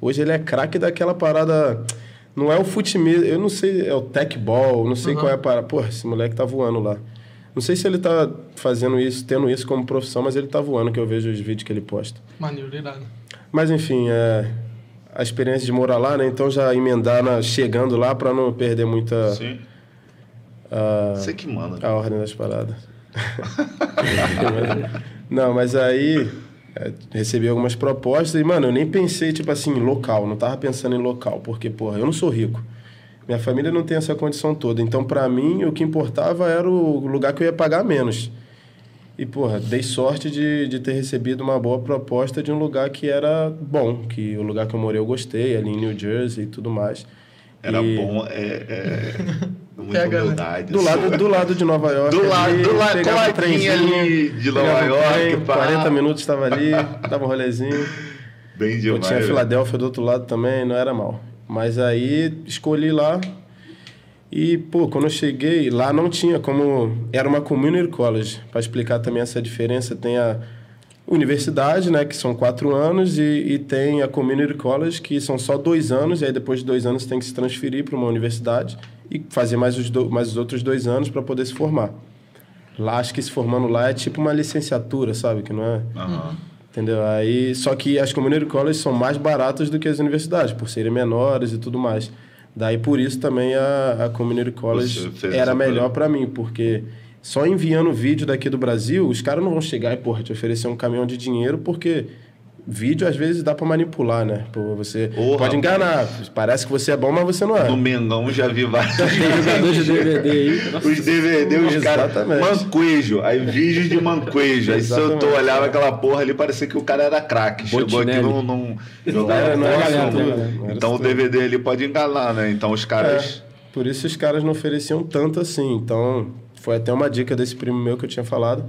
Hoje ele é craque daquela parada... Não é o futebol, eu não sei, é o tech ball, não sei uhum. qual é a parada. Porra, esse moleque tá voando lá. Não sei se ele tá fazendo isso, tendo isso como profissão, mas ele tá voando, que eu vejo os vídeos que ele posta. Maneiro, irado. Mas enfim, é, a experiência de morar lá, né? Então já emendar na, chegando lá para não perder muita. Sim. A, Você que manda. A ordem das paradas. não, mas aí é, recebi algumas propostas e, mano, eu nem pensei, tipo assim, local, não tava pensando em local, porque, porra, eu não sou rico. Minha família não tem essa condição toda. Então, para mim, o que importava era o lugar que eu ia pagar menos. E, porra, dei sorte de, de ter recebido uma boa proposta de um lugar que era bom, que o lugar que eu morei eu gostei, ali em New Jersey e tudo mais. Era e... bom, é, é... muita Pega, humildade. Do lado, do lado de Nova York. Do lado, do lado, coladinho ali de Nova York. Trem, 40 minutos estava ali, dava um rolezinho. Bem demais. Eu tinha Filadélfia do outro lado também, não era mal. Mas aí escolhi lá. E, pô, quando eu cheguei, lá não tinha como. Era uma community college. Para explicar também essa diferença, tem a universidade, né, que são quatro anos, e, e tem a community college, que são só dois anos, e aí depois de dois anos tem que se transferir para uma universidade e fazer mais os, do, mais os outros dois anos para poder se formar. Lá, acho que se formando lá é tipo uma licenciatura, sabe? Que não é. Uhum. Entendeu? Aí, só que as community colleges são mais baratas do que as universidades, por serem menores e tudo mais. Daí, por isso, também a, a community college era melhor para mim, porque só enviando vídeo daqui do Brasil, os caras não vão chegar e, porra, te oferecer um caminhão de dinheiro, porque vídeo às vezes dá para manipular, né? Pô, você Porra, pode enganar. Parece que você é bom, mas você não é. No Mengão já vi vários jogadores de DVD aí. Os DVD, os caras. Manquejo. Aí vídeos de manquejo. Aí se eu tô olhava aquela porra ali, parecia que o cara era craque. Chegou aqui num. num jogava não era, não era, Então o DVD ali pode enganar, né? Então os caras. É, por isso os caras não ofereciam tanto assim. Então, foi até uma dica desse primo meu que eu tinha falado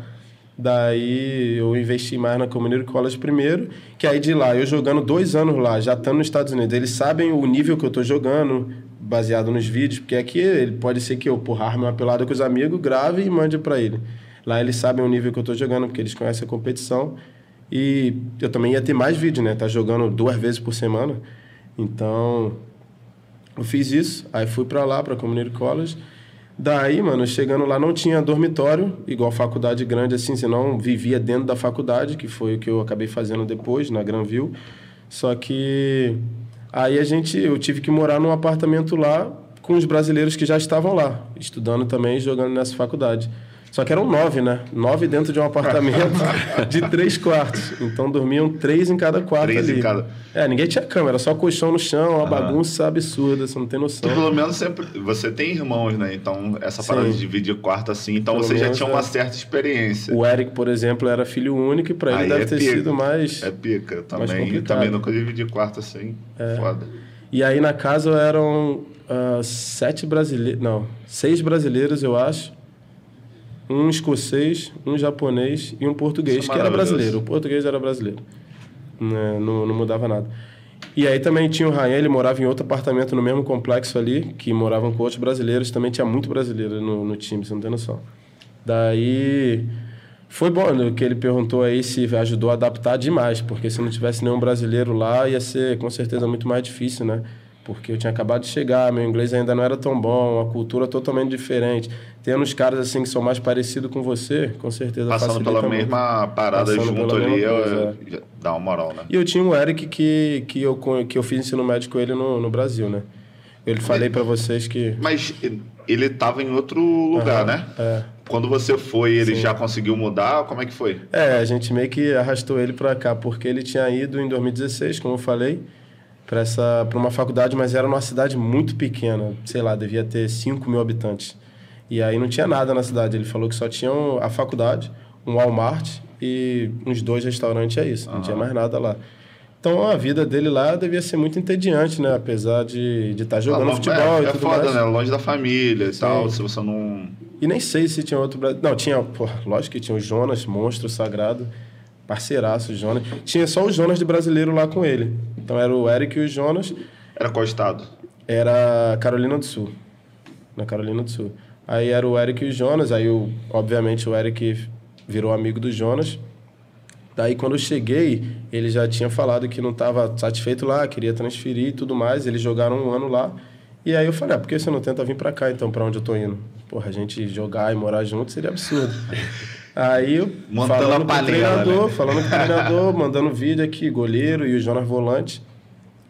Daí eu investi mais na Community College primeiro, que aí de lá, eu jogando dois anos lá, já estando nos Estados Unidos, eles sabem o nível que eu estou jogando, baseado nos vídeos, porque aqui ele pode ser que eu, porra, uma pelada com os amigos, grave e mande para ele. Lá eles sabem o nível que eu estou jogando, porque eles conhecem a competição. E eu também ia ter mais vídeo, né? Tá jogando duas vezes por semana. Então, eu fiz isso, aí fui para lá, para Community College. Daí, mano, chegando lá não tinha dormitório, igual faculdade grande assim, senão vivia dentro da faculdade, que foi o que eu acabei fazendo depois, na Granville. Só que aí a gente, eu tive que morar num apartamento lá com os brasileiros que já estavam lá, estudando também jogando nessa faculdade. Só que eram nove, né? Nove dentro de um apartamento de três quartos. Então dormiam três em cada quarto três ali. Em cada... É, ninguém tinha cama, era só colchão no chão, uma bagunça absurda, você não tem noção. Pelo menos sempre. Você tem irmãos, né? Então, essa parada Sim. de dividir quarto assim, então pelo você já tinha uma é. certa experiência. O Eric, por exemplo, era filho único e pra ele Aí deve é ter pica. sido mais. É pica também. Também nunca dividi quarto assim. É. Foda. E aí na casa eram uh, sete brasileiros. Não, seis brasileiros, eu acho um escocês, um japonês e um português, é que era brasileiro. O português era brasileiro. Né? Não, não mudava nada. E aí também tinha o Rayan, ele morava em outro apartamento no mesmo complexo ali, que moravam com outros brasileiros. Também tinha muito brasileiro no, no time, você não tem noção. Daí foi bom né, que ele perguntou aí se ajudou a adaptar demais, porque se não tivesse nenhum brasileiro lá, ia ser com certeza muito mais difícil, né? Porque eu tinha acabado de chegar, meu inglês ainda não era tão bom, a cultura totalmente diferente. Tendo uns caras assim que são mais parecidos com você, com certeza Passando pela muito. mesma parada Passando junto ali, coisa, eu, é. dá uma moral, né? E eu tinha o Eric que, que, eu, que eu fiz ensino médio com ele no, no Brasil, né? Eu falei para vocês que... Mas ele estava em outro lugar, uhum, né? É. Quando você foi, ele Sim. já conseguiu mudar? Como é que foi? É, a gente meio que arrastou ele para cá, porque ele tinha ido em 2016, como eu falei para essa para uma faculdade, mas era numa cidade muito pequena, sei lá, devia ter 5 mil habitantes. E aí não tinha nada na cidade. Ele falou que só tinha a faculdade, um Walmart e uns dois restaurantes, é isso. Uhum. Não tinha mais nada lá. Então a vida dele lá devia ser muito entediante, né? Apesar de estar tá jogando ah, futebol é, e é tudo foda, mais. né? Longe da família e Sim. tal, se você não... E nem sei se tinha outro... Não, tinha... Pô, lógico que tinha o Jonas, monstro sagrado parceiraço, Jonas. Tinha só o Jonas de brasileiro lá com ele. Então era o Eric e o Jonas. Era qual estado? Era Carolina do Sul. Na Carolina do Sul. Aí era o Eric e o Jonas. Aí, o, obviamente, o Eric virou amigo do Jonas. Daí, quando eu cheguei, ele já tinha falado que não estava satisfeito lá, queria transferir e tudo mais. Eles jogaram um ano lá. E aí eu falei, ah, por que você não tenta vir para cá, então, para onde eu tô indo? Porra, a gente jogar e morar junto seria absurdo. Aí Montando falando com o treinador, né? falando com o treinador, mandando vídeo aqui, goleiro e o Jonas volante.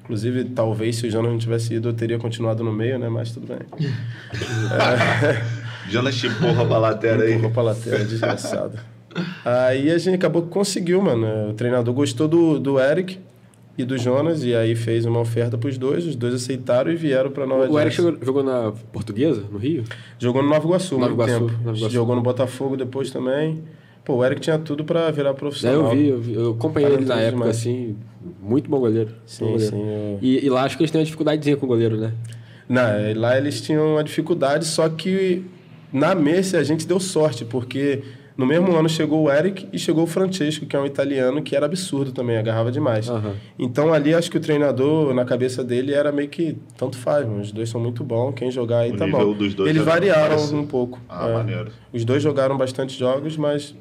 Inclusive, talvez se o Jonas não tivesse ido, eu teria continuado no meio, né? Mas tudo bem. é... Jonas te empurra pra lateral aí. Empurra pra lateral, desgraçado. aí a gente acabou que conseguiu, mano. O treinador gostou do, do Eric e do Jonas, e aí fez uma oferta para os dois, os dois aceitaram e vieram para Nova O Eric jogou, jogou, na Portuguesa, no Rio? Jogou no Nova Iguaçu, Nova Iguaçu, tempo. Nova Iguaçu. Jogou no Botafogo depois também. Pô, o Eric tinha tudo para virar profissional. É, eu vi, eu, vi, eu acompanhei ele na época, demais. assim, muito bom goleiro. Sim, bom goleiro. sim. Eu... E, e, lá acho que eles têm uma dificuldadezinha com o goleiro, né? Não, lá eles tinham uma dificuldade, só que na Mercy a gente deu sorte, porque no mesmo ano chegou o Eric e chegou o Francesco, que é um italiano que era absurdo também, agarrava demais. Uhum. Então ali acho que o treinador, na cabeça dele, era meio que tanto faz, mano. os dois são muito bons, quem jogar aí o tá bom. Eles variaram parece... um pouco. Ah, é. maneiro. Os dois jogaram bastante jogos, mas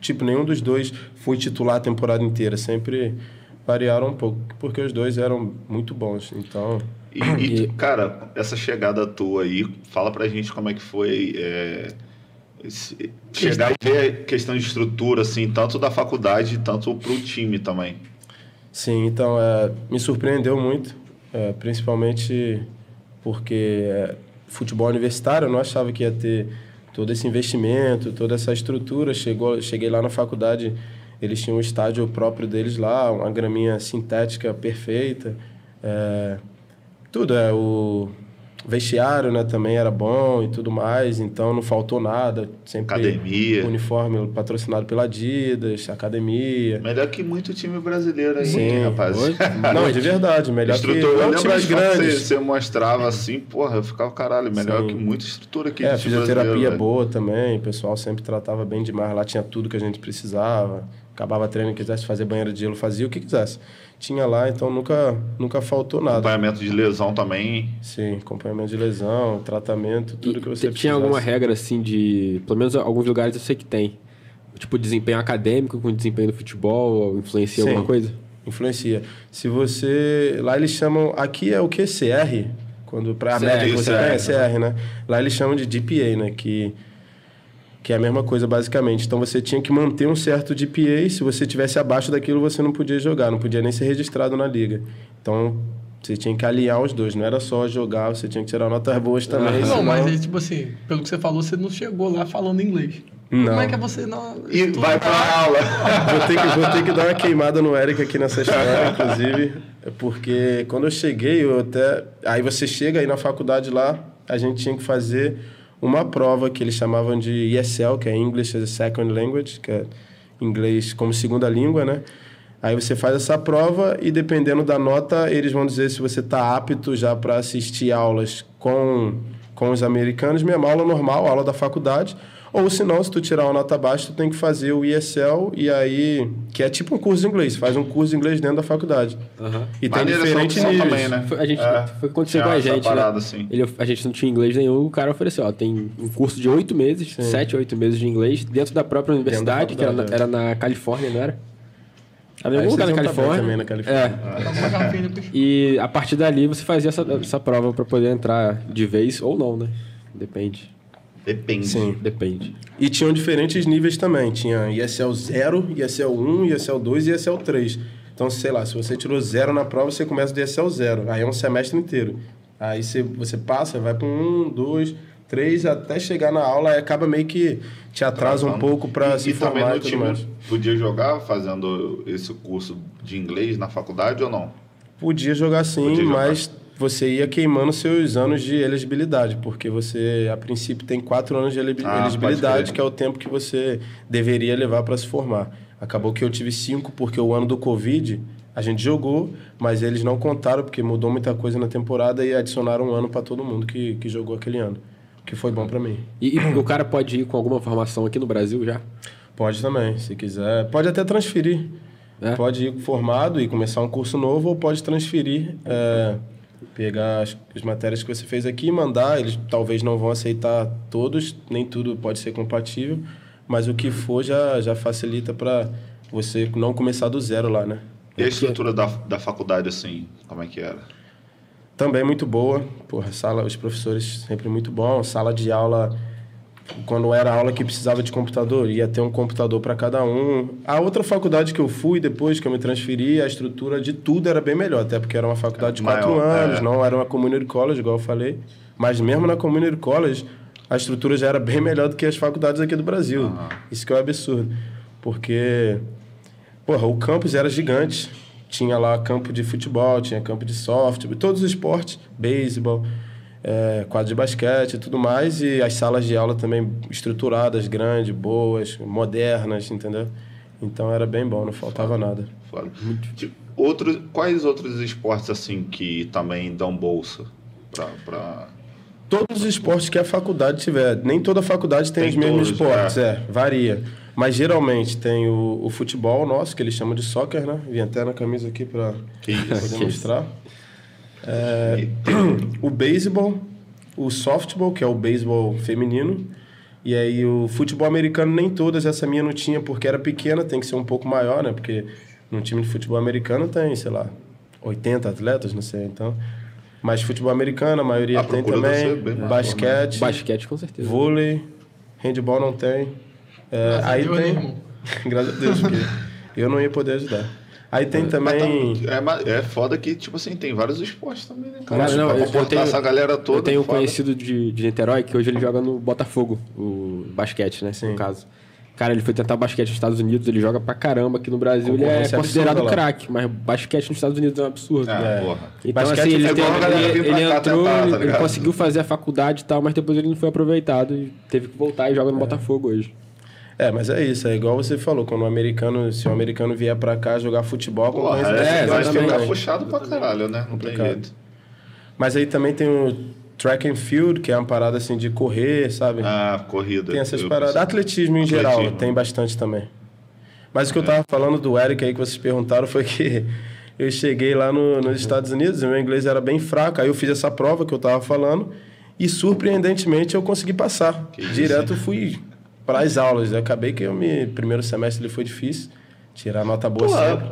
tipo, nenhum dos dois foi titular a temporada inteira, sempre variaram um pouco, porque os dois eram muito bons. Então, e, e cara, essa chegada tua aí, fala pra gente como é que foi é chegar e ver questão de estrutura, assim, tanto da faculdade, tanto para o time também. Sim, então, é, me surpreendeu muito, é, principalmente porque é, futebol universitário, eu não achava que ia ter todo esse investimento, toda essa estrutura. Chegou, cheguei lá na faculdade, Eles tinham um estádio próprio deles lá, uma graminha sintética perfeita. É, tudo, é o vestiário, né, também era bom e tudo mais, então não faltou nada. Sempre academia. Uniforme patrocinado pela Adidas, academia. Melhor que muito time brasileiro aí, Sim, rapaz. Não, de verdade, melhor estrutura, que não times grandes. Você, você mostrava assim, porra, eu ficava, caralho, melhor Sim. que muita estrutura aqui. É, fisioterapia boa também, o pessoal sempre tratava bem demais, lá tinha tudo que a gente precisava. Acabava treino, quisesse fazer banheiro de gelo, fazia o que quisesse tinha lá, então nunca, nunca faltou nada. Acompanhamento de lesão também? Sim, acompanhamento de lesão, tratamento, tudo e que você Tinha alguma regra assim de. Pelo menos alguns lugares eu sei que tem. Tipo, desempenho acadêmico com desempenho do futebol, influencia Sim, alguma coisa? Influencia. Se você. Lá eles chamam. Aqui é o que? CR? Quando para América você conhece CR, né? Lá eles chamam de DPA, né? Que que é a mesma coisa basicamente. Então você tinha que manter um certo DPA, se você tivesse abaixo daquilo você não podia jogar, não podia nem ser registrado na liga. Então você tinha que alinhar os dois, não era só jogar, você tinha que tirar notas boas também. Não, senão... mas aí, tipo assim, pelo que você falou, você não chegou lá falando inglês. Não. Como é que é você não. E vai pra aula. vou, ter que, vou ter que dar uma queimada no Eric aqui nessa história, inclusive, porque quando eu cheguei, eu até. Aí você chega aí na faculdade lá, a gente tinha que fazer uma prova que eles chamavam de ESL, que é English as a Second Language, que é inglês como segunda língua, né? Aí você faz essa prova e dependendo da nota, eles vão dizer se você está apto já para assistir aulas com, com os americanos, mesmo aula normal, aula da faculdade, ou se não, se tu tirar uma nota baixa, tu tem que fazer o ESL e aí... Que é tipo um curso de inglês. Faz um curso de inglês dentro da faculdade. Uhum. E tem diferentes níveis. Também, né? Foi, a gente, é, foi acontecer com a gente, né? parada, né? Assim. Ele, a gente não tinha inglês nenhum, o cara ofereceu, ó, tem um curso de oito meses, sete, oito meses de inglês, dentro da própria universidade, que era na, é. era na Califórnia, não era? Era em algum lugar na Califórnia. Também na Califórnia. É. E a partir dali você fazia essa, essa prova para poder entrar de vez ou não, né? Depende. Depende. Sim, depende. E tinham diferentes níveis também. Tinha ESL 0, ESL 1, ESL 2 e ESL 3. Então, sei lá, se você tirou zero na prova, você começa do ESL 0. Aí é um semestre inteiro. Aí você, você passa, vai para um, 1, 2, 3, até chegar na aula, aí acaba meio que te atrasa um pouco para se e formar. E também no time mais. podia jogar fazendo esse curso de inglês na faculdade ou não? Podia jogar sim, podia jogar. mas você ia queimando seus anos de elegibilidade, porque você, a princípio, tem quatro anos de ah, elegibilidade, que é o tempo que você deveria levar para se formar. Acabou que eu tive cinco, porque o ano do Covid a gente jogou, mas eles não contaram, porque mudou muita coisa na temporada e adicionaram um ano para todo mundo que, que jogou aquele ano, que foi bom para mim. E, e o cara pode ir com alguma formação aqui no Brasil já? Pode também, se quiser. Pode até transferir. É? Pode ir formado e começar um curso novo ou pode transferir. É pegar as, as, matérias que você fez aqui e mandar. Eles talvez não vão aceitar todos, nem tudo pode ser compatível, mas o que for já, já facilita para você não começar do zero lá, né? E a estrutura da, da faculdade, assim, como é que era? Também muito boa. Porra, sala, os professores sempre muito bom. Sala de aula quando era aula que precisava de computador, ia ter um computador para cada um. A outra faculdade que eu fui depois que eu me transferi, a estrutura de tudo era bem melhor, até porque era uma faculdade de quatro Maior, anos, é. não era uma community college, igual eu falei. Mas mesmo na community college, a estrutura já era bem melhor do que as faculdades aqui do Brasil. Uhum. Isso que é um absurdo. Porque, porra, o campus era gigante. Tinha lá campo de futebol, tinha campo de softball, todos os esportes, beisebol é, quadro de basquete e tudo mais, e as salas de aula também estruturadas, grandes, boas, modernas, entendeu? Então era bem bom, não faltava Foda. nada. Foda. Tipo, outros, quais outros esportes assim que também dão bolsa para Todos os esportes que a faculdade tiver. Nem toda faculdade tem, tem os mesmos todos, esportes, é. é. varia. Mas geralmente tem o, o, futebol nosso, que eles chamam de soccer, né? Vim até na camisa aqui para poder mostrar. É, o beisebol, o softball, que é o beisebol feminino, e aí o futebol americano nem todas, essa minha não tinha porque era pequena, tem que ser um pouco maior, né? Porque num time de futebol americano tem, sei lá, 80 atletas, não sei, então... Mas futebol americano, a maioria a tem também. Basquete. Né? Basquete, com certeza. Vôlei. Handball não tem. É, aí tem. Graças a Deus, porque eu não ia poder ajudar. Aí tem tá também. é, é foda que, tipo assim, tem vários esportes também, né, cara? não, eu, eu tenho, essa galera toda. Eu tenho um conhecido de, de Niterói que hoje ele joga no Botafogo, o basquete, né? Sim. No caso. Cara, ele foi tentar basquete nos Estados Unidos, ele joga pra caramba. Aqui no Brasil ele é considerado craque, mas basquete nos Estados Unidos é um absurdo. É, porra. Então, basquete assim, ele, é tem, ele, ele entrou, tentar, tá ele conseguiu fazer a faculdade e tal, mas depois ele não foi aproveitado e teve que voltar e joga no é. Botafogo hoje. É, mas é isso, é igual você falou, quando o americano, se o americano vier pra cá jogar futebol, Porra, é, é, vai ficar puxado pra caralho, né? Não tem jeito. Mas aí também tem o track and field, que é uma parada assim de correr, sabe? Ah, corrida. Tem essas paradas. Atletismo em Atletismo. geral, tem bastante também. Mas o que é. eu tava falando do Eric aí que vocês perguntaram foi que eu cheguei lá no, nos Estados Unidos, meu inglês era bem fraco, aí eu fiz essa prova que eu tava falando e surpreendentemente eu consegui passar. Que Direto isso, fui para as aulas. Eu acabei que o meu primeiro semestre ele foi difícil, tirar nota boa Pô, sempre.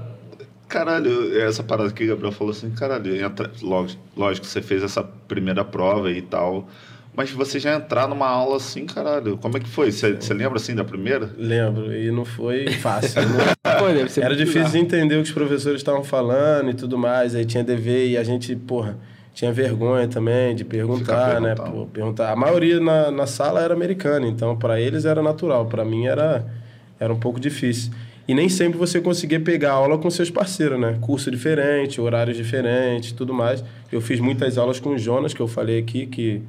Caralho, essa parada que o Gabriel falou assim, caralho, entra, lógico, lógico, você fez essa primeira prova e tal, mas você já entrar numa aula assim, caralho, como é que foi? Você, lembra assim da primeira? Lembro, e não foi fácil. não... Era difícil de entender o que os professores estavam falando e tudo mais, aí tinha dever e a gente, porra, tinha vergonha também de perguntar, né? Pô, perguntar. A maioria na, na sala era americana, então para eles era natural, para mim era, era um pouco difícil. E nem sempre você conseguia pegar aula com seus parceiros, né? Curso diferente, horários diferentes, tudo mais. Eu fiz muitas aulas com o Jonas, que eu falei aqui, que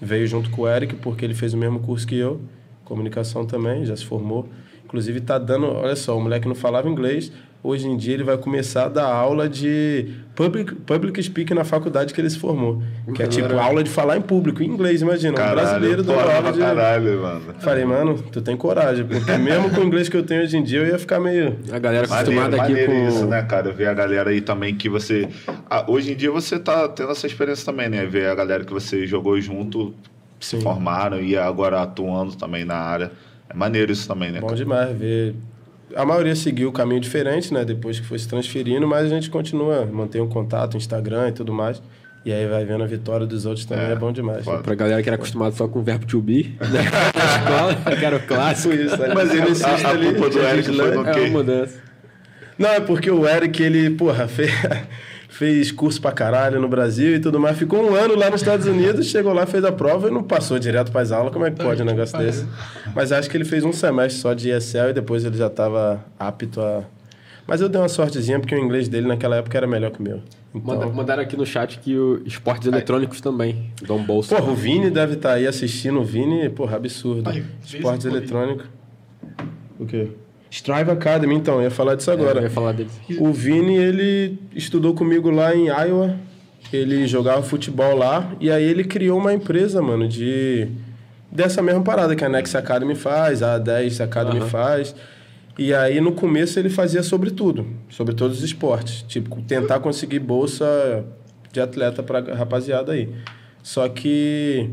veio junto com o Eric, porque ele fez o mesmo curso que eu, comunicação também, já se formou. Inclusive tá dando, olha só, o moleque não falava inglês, hoje em dia ele vai começar a dar aula de public, public speaking na faculdade que ele se formou. Que é tipo aula de falar em público, em inglês, imagina. Caralho, um brasileiro dando aula de. Caralho, mano. Falei, mano, tu tem coragem, porque mesmo com o inglês que eu tenho hoje em dia, eu ia ficar meio. A galera acostumada aqui com. isso, né, cara? Ver a galera aí também que você. Ah, hoje em dia você tá tendo essa experiência também, né? Ver a galera que você jogou junto, Sim. se formaram e agora atuando também na área. É maneiro isso também, né? Bom demais ver a maioria seguiu o caminho diferente, né? Depois que foi se transferindo, mas a gente continua, mantém um contato, Instagram e tudo mais. E aí vai vendo a vitória dos outros também, é, é bom demais. Né? Pra galera que era acostumada só com o verbo to be, né? na escola, que era o clássico. Isso, né? Mas ele insiste a, a ali. culpa do Eric foi no quê? É uma mudança. Não, é porque o Eric, ele, porra, fez fez curso pra caralho no Brasil e tudo mais. Ficou um ano lá nos Estados Unidos, chegou lá, fez a prova e não passou direto para as aulas. Como é que pode um negócio desse? Mas acho que ele fez um semestre só de ESL e depois ele já estava apto a. Mas eu dei uma sortezinha porque o inglês dele naquela época era melhor que o meu. Então... Mandaram aqui no chat que o esportes eletrônicos Ai. também dão bolsa. Porra, o Vini deve estar tá aí assistindo. O Vini, porra, absurdo. Ai, esportes eletrônicos. O quê? Strive Academy, então, eu ia falar disso agora. É, ia falar dele. O Vini, ele estudou comigo lá em Iowa, ele jogava futebol lá, e aí ele criou uma empresa, mano, de dessa mesma parada que a Next Academy faz, a 10 Academy uhum. faz. E aí no começo ele fazia sobre tudo, sobre todos os esportes, tipo tentar conseguir bolsa de atleta para rapaziada aí. Só que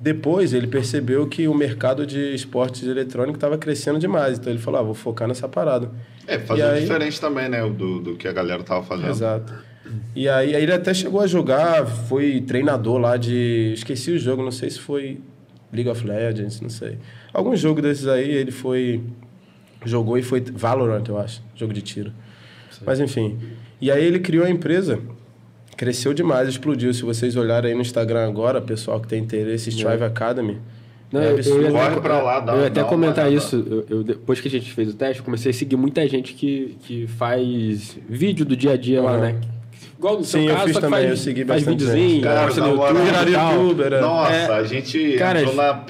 depois ele percebeu que o mercado de esportes eletrônicos estava crescendo demais. Então ele falou: ah, vou focar nessa parada. É, fazer aí... diferente também, né? Do, do que a galera tava fazendo. Exato. E aí, aí ele até chegou a jogar, foi treinador lá de. Esqueci o jogo, não sei se foi League of Legends, não sei. Algum jogo desses aí ele foi. Jogou e foi Valorant, eu acho. Jogo de tiro. Sim. Mas enfim. E aí ele criou a empresa cresceu demais, explodiu. Se vocês olharem aí no Instagram agora, pessoal que tem interesse, Strive Academy. Não, é eu, eu Corre pra lá, dá Eu ia até comentar isso. Eu, eu, depois que a gente fez o teste, eu comecei a seguir muita gente que, que faz vídeo do dia a dia uhum. lá, né? Igual no Sim, seu caso, eu fiz também, faz, eu segui faz videozinho, cara, no YouTube, virar youtuber. É. Nossa, é, a gente cara, entrou na...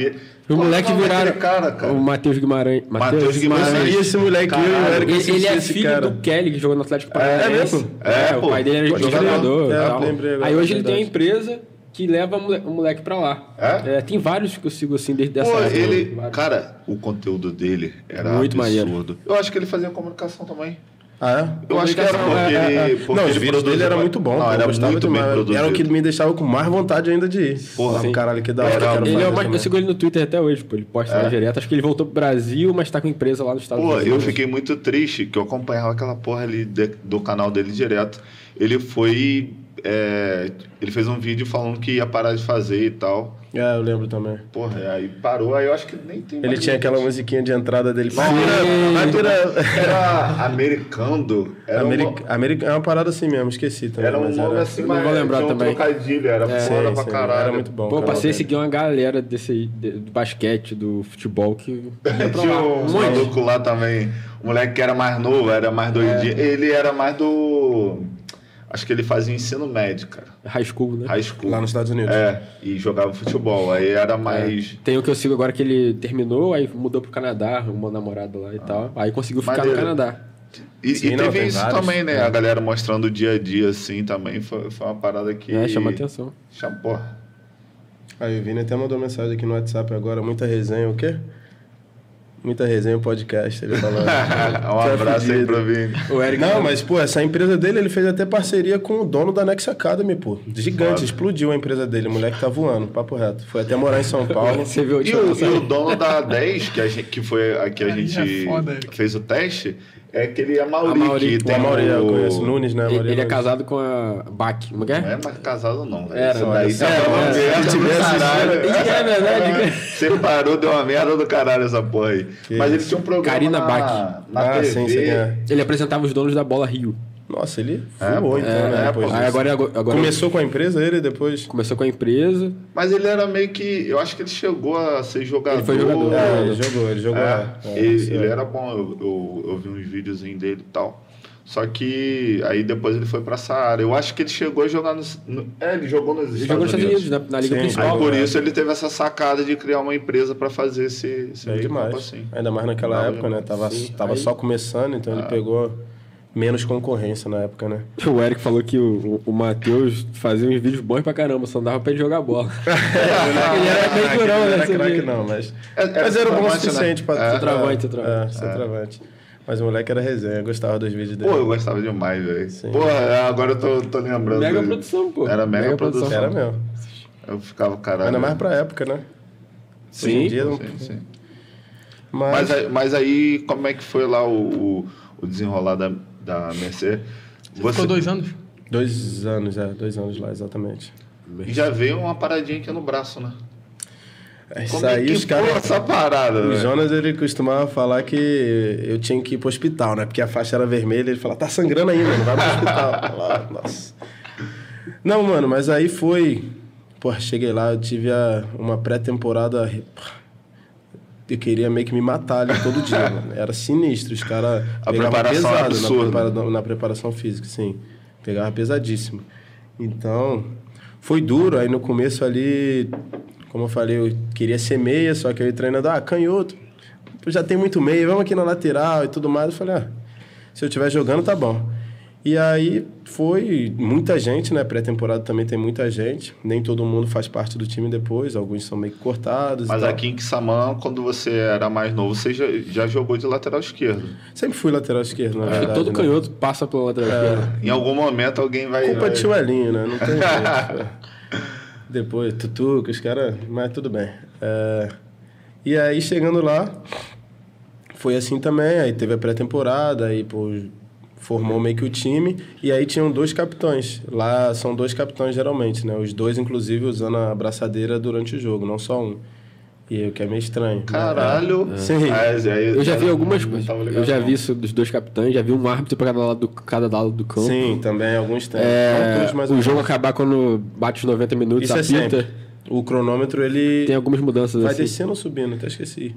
O moleque viraram. Cara, cara? O Matheus Guimarães. Matheus Guimarães. esse moleque, Caralho, eu, Eric, ele, ele é filho cara. do Kelly, que jogou no Atlético Paranaense. É, mesmo? É, é o pai dele era jogador. É, Aí hoje ele tem uma empresa que leva o moleque pra lá. É? é? Tem vários que eu sigo assim desde dessa Pô, ele, Cara, o conteúdo dele era Muito absurdo. Maneiro. Eu acho que ele fazia comunicação também. Ah, é? Eu acho que era porque, é, é, é. porque não, os vídeos dele eram muito bons. Não, era muito bem produzido. Era o que me deixava com mais vontade ainda de ir. Porra, Sim. caralho, que da hora. Ele é mais, eu sigo ele no Twitter até hoje, pô. Ele posta é. lá direto. Acho que ele voltou pro Brasil, mas tá com empresa lá nos Estados pô, Unidos. Pô, eu fiquei muito triste que eu acompanhava aquela porra ali de, do canal dele direto. Ele foi é, ele fez um vídeo falando que ia parar de fazer e tal. É, eu lembro também. Porra, aí parou, aí eu acho que nem tem Ele tinha aquela musiquinha de entrada dele. Mas era, era americano. Era Americ, uma... Americ, é uma parada assim mesmo, esqueci também. Era um nome era... assim, mas não vou lembrar um também. trocadilho, era é, foda pra caralho. Era muito bom. Pô, passei a seguir uma galera desse, do basquete, do futebol que. Tinha um maluco lá também. O moleque que era mais novo, era mais doidinho. É. Ele era mais do Acho que ele fazia ensino médio, cara. High school, né? High school. Lá nos Estados Unidos. É, e jogava futebol. Aí era é. mais. É. Tem o que eu sigo agora que ele terminou, aí mudou pro Canadá, uma namorada lá e ah. tal. Aí conseguiu ficar Maneiro. no Canadá. E, Sim, e não, teve isso vários, também, né? É. A galera mostrando o dia a dia, assim, também. Foi, foi uma parada que. É, chama atenção. Chama, porra. Aí o Vini até mandou mensagem aqui no WhatsApp agora, muita resenha, o quê? Muita resenha o podcast, ele falou. um abraço aí pro Vini. O Eric não, mas, pô, essa empresa dele, ele fez até parceria com o dono da Next Academy, pô. Gigante, Foda. explodiu a empresa dele. O moleque tá voando, papo reto. Foi até morar em São Paulo. Você viu e, o, e o dono da 10, que, a gente, que foi a que a gente é foda, fez o teste, é aquele Amauri, Amauri que tem o Amauri, o... eu conheço. Nunes, né? Amauri, ele, é casado com a Bach, como é é? Não é mais casado não. Era, Isso daí é, é, caralho. É verdade. Separou, deu uma merda do caralho essa porra aí. Que Mas ele tinha um programa Karina na, Bach. na ah, TV. Sim, sim, é. Ele apresentava os donos da Bola Rio. Nossa, ele voou é, então, é, né? Depois é, agora, agora, Começou com a empresa ele depois? Começou com a empresa. Mas ele era meio que. Eu acho que ele chegou a ser jogador. Ele foi jogador. É, ele jogou, ele jogou. É, ele, ele, era bom, eu, eu, eu vi uns videozinhos dele e tal. Só que aí depois ele foi para essa área. Eu acho que ele chegou a jogar nos. No, é, ele jogou nos ele Estados jogou Unidos. Unidos, na, na Liga Sim. Principal. Aí por né? isso ele teve essa sacada de criar uma empresa para fazer esse, esse é demais. assim. Ainda mais naquela Não, época, né? Tava, tava aí... só começando, então ah. ele pegou menos concorrência na época, né? O Eric falou que o, o Matheus fazia uns vídeos bons pra caramba, só dava pra ele jogar bola. É, ele era bem durão, né? Não era craque não, mas, é, mas era bom o suficiente né? pra... É, ser travante, ser travante. É, ser travante. Mas o moleque era resenha, gostava dos vídeos dele. Pô, eu gostava demais, velho. Pô, agora eu tô, tô lembrando. Mega dele. produção, pô. Era mega, mega produção. produção. Era mesmo. Eu ficava, caralho. Ainda mais pra época, né? Sim, Hoje dia, sim, não... sim. Mas... Mas, mas, aí, como é que foi lá o, o desenrolar da, da Mercê? Você ficou dois anos? Dois anos, é. Dois anos lá, exatamente. E já veio uma paradinha aqui no braço, né? É isso Como aí, é que os caras. essa parada, O Jonas ele costumava falar que eu tinha que ir pro hospital, né? Porque a faixa era vermelha. Ele falava, tá sangrando ainda, não vai pro hospital. Nossa. Não, mano, mas aí foi. Pô, cheguei lá, eu tive a, uma pré-temporada. Eu queria meio que me matar ali todo dia, mano. Era sinistro. Os caras pegavam pesado na, prepara, na preparação física, sim. Pegava pesadíssimo. Então, foi duro. Aí no começo ali como eu falei, eu queria ser meia, só que aí o treinador, ah, canhoto, já tem muito meia, vamos aqui na lateral e tudo mais. Eu falei, ah, se eu estiver jogando, tá bom. E aí foi muita gente, né? Pré-temporada também tem muita gente. Nem todo mundo faz parte do time depois, alguns são meio que cortados. Mas aqui em Kissamã, quando você era mais novo, você já, já, jogou de lateral esquerdo. Sempre fui lateral esquerdo, na é. verdade. todo né? canhoto passa pela lateral é. esquerda. Em algum momento alguém vai. Culpa vai... de tio Elinho, né? Não tem jeito. Depois, Tutu, que os caras. Mas tudo bem. É, e aí, chegando lá, foi assim também. Aí teve a pré-temporada, aí, pô, formou meio que o time. E aí tinham dois capitães. Lá são dois capitães geralmente, né? Os dois, inclusive, usando a braçadeira durante o jogo, não só um. E o que é meio estranho. Caralho! É. Sim. eu já vi algumas coisas. Eu já vi isso dos dois capitães, já vi um árbitro para cada lado do, cada lado do campo. Sim, também alguns tem. É, todos, o jogo acabar quando bate os 90 minutos, isso é apita. É o cronômetro, ele. Tem algumas mudanças Vai assim. descendo ou subindo, até esqueci.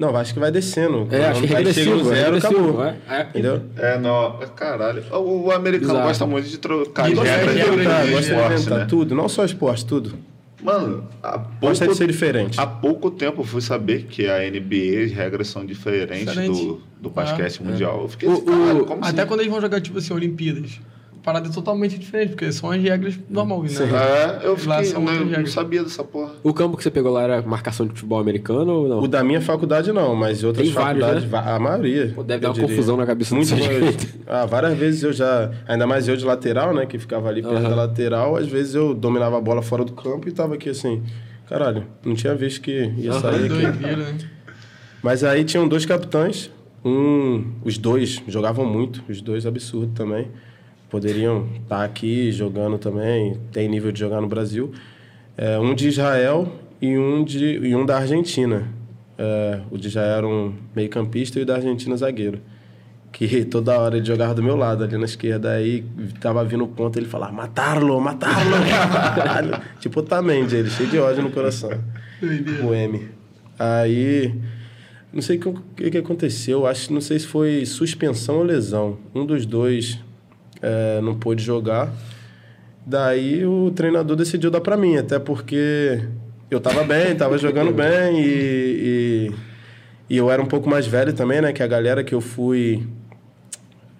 Não, acho que vai descendo. É, acho que vai descendo. Zero, acabou. É, é, Entendeu? É, não. Caralho. O, o americano Exato. gosta muito de trocar regras. Gosta de inventar, gosta de inventar né? tudo. Não só esporte, tudo. Mano, há pouco, Gosta de ser diferente. Há pouco tempo eu fui saber que a NBA, as regras são diferentes do, do basquete ah, mundial. É. Eu fiquei assim, o, o, Até assim? quando eles vão jogar, tipo assim, Olimpíadas parada é totalmente diferente, porque são as regras normais, né? É, eu fiquei, não, não sabia dessa porra. O campo que você pegou lá era marcação de futebol americano ou não? O da minha faculdade não, mas outras Tem faculdades, vários, né? a maioria. Pô, deve dar uma diria. confusão na cabeça Muito Ah, várias vezes eu já, ainda mais eu de lateral, né, que ficava ali perto uhum. da lateral, às vezes eu dominava a bola fora do campo e tava aqui assim, caralho, não tinha visto que ia uhum. sair aqui. né? Mas aí tinham dois capitães, um, os dois jogavam muito, os dois absurdo também. Poderiam estar tá aqui jogando também, tem nível de jogar no Brasil. É, um de Israel e um, de, e um da Argentina. É, o de Israel era um meio-campista e o da Argentina zagueiro. Que toda hora ele jogava do meu lado, ali na esquerda. Aí tava vindo o ponto, ele falava: Matarlo, matarlo. tipo o Tamendi, ele cheio de ódio no coração. o M. Aí não sei o que, que aconteceu, acho não sei se foi suspensão ou lesão. Um dos dois é, não pôde jogar. Daí o treinador decidiu dar para mim, até porque eu tava bem, tava jogando bem e, e, e, eu era um pouco mais velho também, né? Que a galera que eu fui.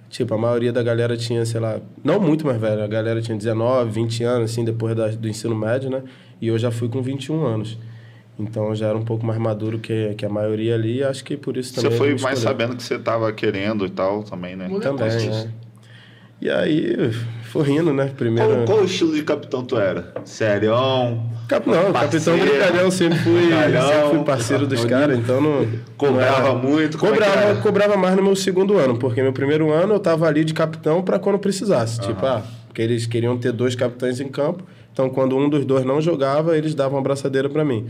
Tipo, a maioria da galera tinha, sei lá, não muito mais velho, a galera tinha 19, 20 anos, assim, depois da, do ensino médio, né? E eu já fui com 21 anos. Então já era um pouco mais maduro que, que a maioria ali, acho que por isso também. Você foi mais sabendo que você estava querendo e tal também, né? Também, né? E aí, foi rindo, né? Primeiro... Qual, qual, o estilo de capitão tu era? Serião? Cap... Não, parceiro, capitão brincalhão, sempre fui, sempre fui parceiro dos caras, então não... Cobrava não muito? É cobrava, cobrava mais no meu segundo ano, porque meu primeiro ano eu tava ali de capitão para quando precisasse. Uhum. Tipo, ah, porque eles queriam ter dois capitães em campo, então quando um dos dois não jogava, eles davam uma abraçadeira para mim.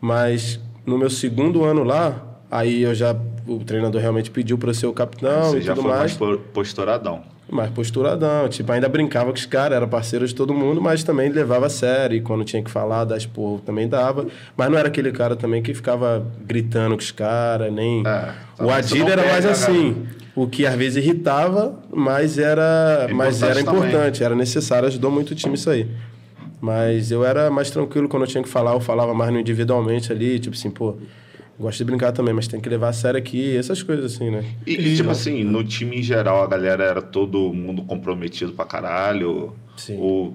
Mas no meu segundo ano lá, aí eu já o treinador realmente pediu para ser o capitão Você e tudo mais. mais posturadão. Mais posturadão, tipo, ainda brincava com os caras, era parceiro de todo mundo, mas também levava a sério, e quando tinha que falar, dar esporro também dava. Mas não era aquele cara também que ficava gritando com os caras, nem. É, o Adir era mais assim. O que às vezes irritava, mas era, é mas era importante, também. era necessário, ajudou muito o time isso aí. Mas eu era mais tranquilo quando eu tinha que falar, eu falava mais no individualmente ali, tipo assim, pô, gosto de brincar também, mas tem que levar a sério aqui, essas coisas assim, né? E, e tipo assim, no time em geral, a galera era todo mundo comprometido pra caralho? Sim. Ou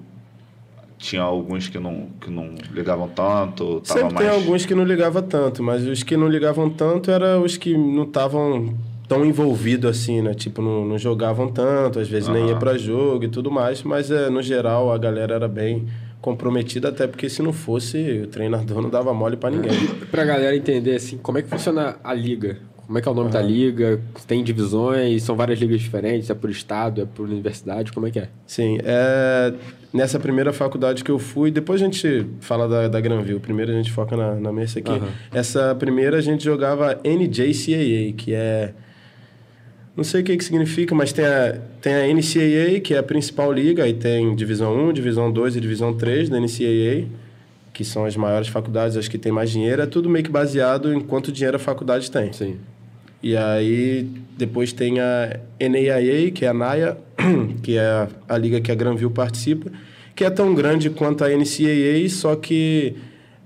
tinha alguns que não, que não ligavam tanto? Tava Sempre mais... tem alguns que não ligavam tanto, mas os que não ligavam tanto eram os que não estavam tão envolvidos assim, né? Tipo, não, não jogavam tanto, às vezes uhum. nem ia para jogo e tudo mais, mas é, no geral a galera era bem comprometida, até porque se não fosse, o treinador não dava mole para ninguém. pra galera entender, assim, como é que funciona a liga? Como é que é o nome uhum. da liga? Tem divisões? São várias ligas diferentes? É por estado? É por universidade? Como é que é? Sim. É... Nessa primeira faculdade que eu fui, depois a gente fala da, da Granville. Primeiro a gente foca na, na mesa aqui. Uhum. Essa primeira a gente jogava NJCAA, que é não sei o que, que significa, mas tem a, tem a NCAA, que é a principal liga, aí tem Divisão 1, Divisão 2 e Divisão 3 da NCAA, que são as maiores faculdades, as que tem mais dinheiro. É tudo meio que baseado em quanto dinheiro a faculdade tem. Sim. E aí depois tem a NAIA, que é a NAIA, que é a, a liga que a Granville participa, que é tão grande quanto a NCAA, só que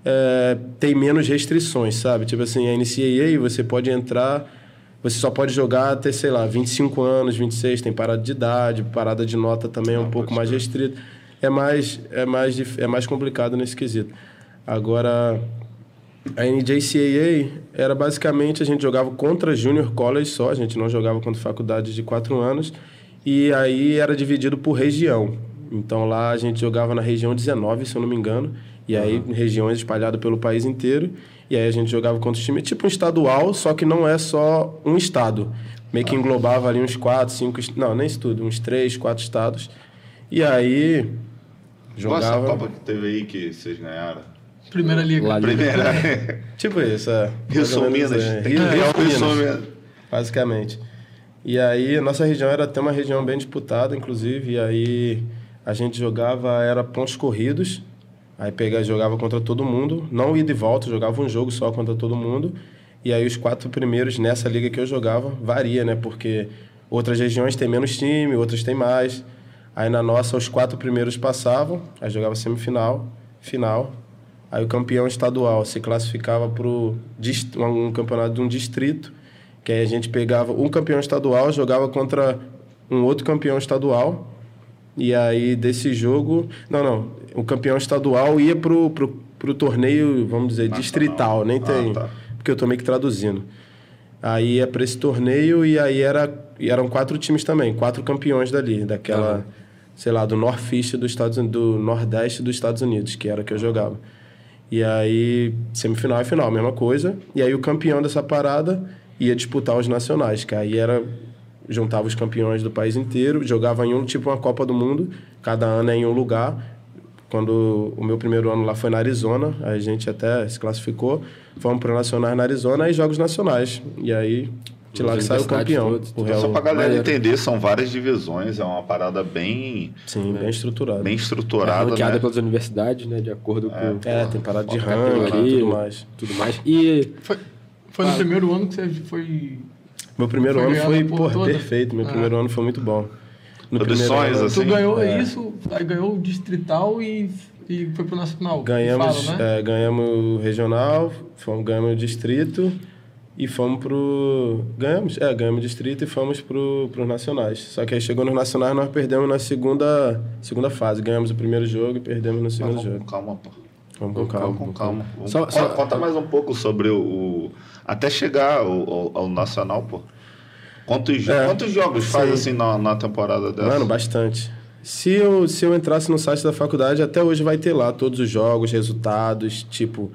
é, tem menos restrições, sabe? Tipo assim, a NCAA você pode entrar você só pode jogar até, sei lá, 25 anos, 26, tem parada de idade, parada de nota também é um pouco mais restrita. É mais, é, mais, é mais complicado nesse quesito. Agora, a NJCAA era basicamente a gente jogava contra junior college só, a gente não jogava contra faculdade de quatro anos, e aí era dividido por região. Então lá a gente jogava na região 19, se eu não me engano, e aí uhum. regiões espalhadas pelo país inteiro. E aí a gente jogava contra os times, tipo um estadual, só que não é só um estado. Meio que englobava ali uns quatro, cinco, não, nem isso tudo, uns três, quatro estados. E aí jogava... Nossa, a Copa que teve aí que vocês ganharam? Primeira Liga. Lá Primeira. tipo isso, é. Rio São Minas. É. Rio, Rio, Rio, Rio São Minas. Basicamente. E aí, nossa região era até uma região bem disputada, inclusive, e aí a gente jogava, era pontos corridos, Aí pegava, jogava contra todo mundo, não ia de volta, jogava um jogo só contra todo mundo. E aí os quatro primeiros nessa liga que eu jogava varia, né? Porque outras regiões têm menos time, outras têm mais. Aí na nossa os quatro primeiros passavam, aí jogava semifinal, final. Aí o campeão estadual se classificava para um campeonato de um distrito, que aí a gente pegava um campeão estadual, jogava contra um outro campeão estadual. E aí desse jogo, não, não, o campeão estadual ia pro, pro, pro torneio, vamos dizer, Nacional. distrital, nem tem. Ah, tá. Porque eu tô meio que traduzindo. Aí ia para esse torneio e aí era, e eram quatro times também, quatro campeões dali, daquela, uhum. sei lá, do Northeast dos Estados do Nordeste dos Estados Unidos, que era que eu jogava. E aí, semifinal e final, mesma coisa. E aí o campeão dessa parada ia disputar os nacionais, que aí era juntava os campeões do país inteiro, jogava em um tipo uma Copa do Mundo, cada ano é em um lugar. Quando o meu primeiro ano lá foi na Arizona, a gente até se classificou, fomos para nacionais na Arizona e jogos nacionais. E aí de lá que saiu campeão. O Real só pra galera entender, são várias divisões, é uma parada bem. Sim, bem estruturada. Bem estruturada. É né? pelas universidades, né? De acordo é, com. É, tem parada de ranking e tudo mais. Tudo mais. E. Foi, foi no primeiro ano que você foi. Meu primeiro foi ano foi, pô, perfeito. Meu ah. primeiro ano foi muito bom. No Produções, ano, assim. Tu ganhou é. isso, aí ganhou o distrital e, e foi pro nacional. Ganhamos, fala, né? é, ganhamos o regional, fomos, ganhamos o distrito. E fomos pro. Ganhamos, é, ganhamos distrito e fomos pro, pros nacionais. Só que aí chegou nos nacionais nós perdemos na segunda, segunda fase. Ganhamos o primeiro jogo e perdemos no segundo vamos jogo. Com calma, pô. Vamos com calma. Com calma. Só, só... Conta mais um pouco sobre o. até chegar ao, ao, ao, Nacional, pô. Quantos, é, quantos jogos faz assim na, na temporada dessa? Mano, bastante. Se eu, se eu entrasse no site da faculdade, até hoje vai ter lá todos os jogos, resultados, tipo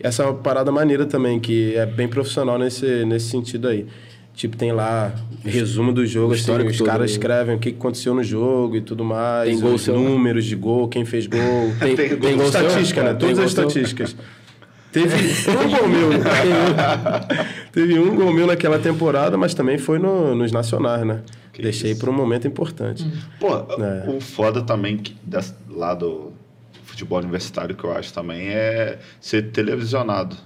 essa é uma parada maneira também, que é bem profissional nesse, nesse sentido aí. Tipo, tem lá resumo do jogo, assim, os caras escrevem o que aconteceu no jogo e tudo mais, tem gol os seu, números de gol, quem fez gol. Tem, tem, tem gol estatística, né? Todas as estatísticas. Teve um gol meu. Teve um gol meu naquela temporada, mas também foi no, nos nacionais, né? Que Deixei para um momento importante. Pô, é. o foda também que, lá do, futebol universitário que eu acho também é ser televisionado.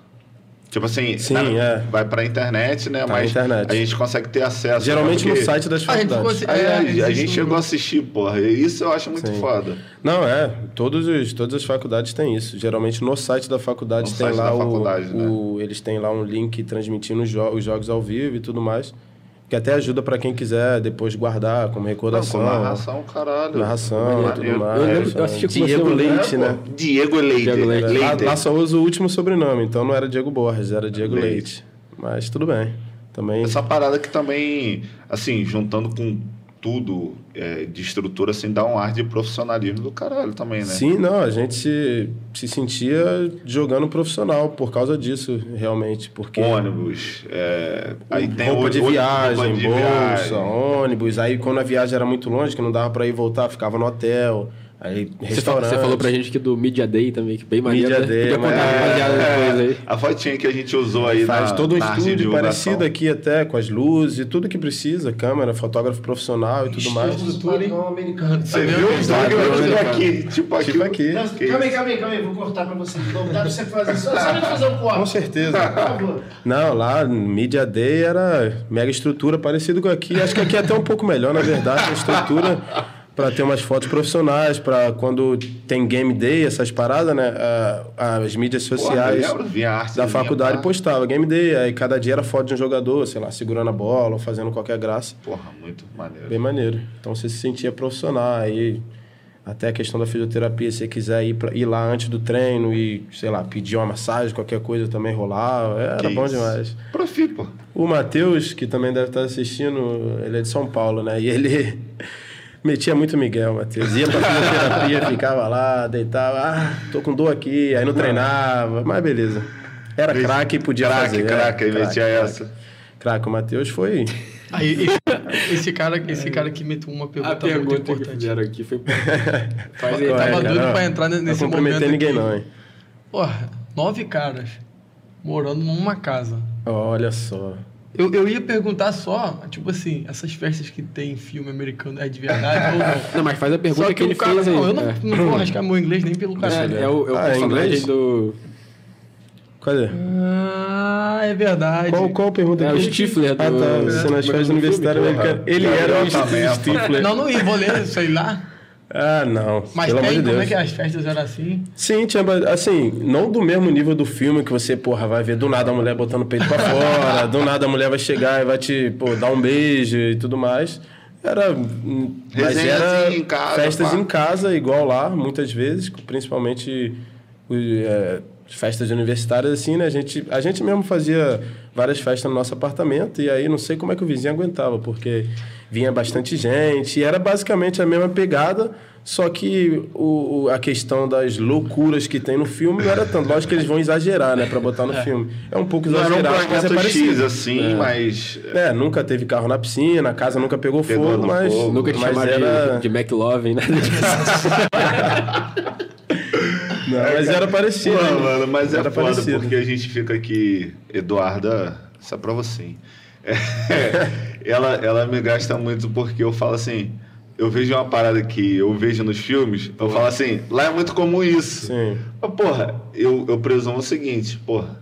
Tipo assim, Sim, na, é. vai pra internet, né? Tá mas internet. a gente consegue ter acesso. Geralmente no site das faculdades. A gente, é, a gente, a gente chegou a assistir, porra. Isso eu acho muito Sim. foda. Não, é. Todos os, todas as faculdades têm isso. Geralmente no site da faculdade no tem lá o, né? o, Eles têm lá um link transmitindo os, jo os jogos ao vivo e tudo mais que até ajuda para quem quiser depois guardar como recordação. Não, narração, caralho. Narração e tudo mais. Eu, lembro, eu assisti com Diego você Leite, né? Diego Leite. Diego Leite. Leite. Lá, lá, só usa o último sobrenome, então não era Diego Borges, era Diego Leite. Leite. Mas tudo bem. Também... Essa parada que também, assim, juntando com tudo é, de estrutura, assim, dá um ar de profissionalismo do caralho também, né? Sim, não, a gente se, se sentia jogando profissional por causa disso, realmente, porque... Ônibus, é, aí tem roupa de viagem, roupa de bolsa, viagem. ônibus, aí quando a viagem era muito longe, que não dava para ir voltar, ficava no hotel... Aí, você, você falou pra gente que do Media Day também, que bem maneiro. Media né? Day, mas é, é, a fotinha que a gente usou aí Faz na, todo um estúdio parecido aqui até, com as luzes, tudo que precisa, câmera, fotógrafo profissional e tudo mais. americano. Você viu? Tipo aqui, tipo aqui. Tipo aqui. Não, calma aí, calma aí, calma aí, vou cortar pra você novo. Dá pra você fazer, só, só fazer um corte. Com certeza. Não, lá, Media Day era mega estrutura, parecido com aqui. Acho que aqui é até um pouco melhor, na verdade, a estrutura para ter umas fotos profissionais, para quando tem game day, essas paradas, né? as mídias sociais Pô, da faculdade postava game day, aí cada dia era foto de um jogador, sei lá, segurando a bola ou fazendo qualquer graça. Porra, muito maneiro. Bem maneiro. Então você se sentia profissional, aí até a questão da fisioterapia, se você quiser ir, pra, ir lá antes do treino e, sei lá, pedir uma massagem, qualquer coisa também rolava, era que bom isso? demais. Profi, pô. O Matheus, que também deve estar assistindo, ele é de São Paulo, né? E ele Metia muito Miguel, Matheus. Ia pra fisioterapia, ficava lá, deitava, ah, tô com dor aqui, aí não treinava, mas beleza. Era craque e podia crack, fazer. Craque, aí metia essa. Craque, o Matheus foi... Aí, esse, cara, esse cara que meteu uma pergunta, a pergunta muito importante. que aqui foi... Faz ele tava é, doido pra entrar nesse não momento Não ninguém não, hein? Porra, nove caras morando numa casa. Olha só. Eu, eu ia perguntar só, tipo assim, essas festas que tem filme americano é de verdade ou não? Não, mas faz a pergunta que, que ele cara, fez aí. Não, eu não, é. não vou arriscar meu inglês nem pelo caralho. É, é, o, é o ah, personagem inglês? do... Cadê? Ah, é verdade. Qual, qual a pergunta? É o Stifler do... Ah, tá. Você nas festas universitárias americanas. Ele era o Stifler. Não, não ia, vou ler, sei lá. Ah, não. Mas Pelo tem, de como é que as festas eram assim? Sim, tinha, assim, não do mesmo nível do filme que você, porra, vai ver do nada a mulher botando o peito pra fora, do nada a mulher vai chegar e vai te, pô, dar um beijo e tudo mais. Era. Mas era assim, em casa, festas pá. em casa, igual lá, muitas vezes, principalmente é, festas universitárias, assim, né? A gente, a gente mesmo fazia várias festas no nosso apartamento e aí não sei como é que o vizinho aguentava, porque vinha bastante gente, e era basicamente a mesma pegada, só que o, a questão das loucuras que tem no filme não era tanto. Lógico que eles vão exagerar, né, pra botar no é. filme. É um pouco exagerado, não era um mas é parecido. X, assim, é. mas... É, nunca teve carro na piscina, a casa nunca pegou, pegou fogo, mas... Fogo. Nunca te mas era... de, de McLovin, né? não, mas era parecido. Pô, mano, mas é era foda parecido. porque a gente fica aqui... Eduarda, é pra você, hein? É, ela, ela me gasta muito porque eu falo assim eu vejo uma parada que eu vejo nos filmes, eu falo assim, lá é muito comum isso. Sim. Mas, porra, eu, eu presumo o seguinte, porra,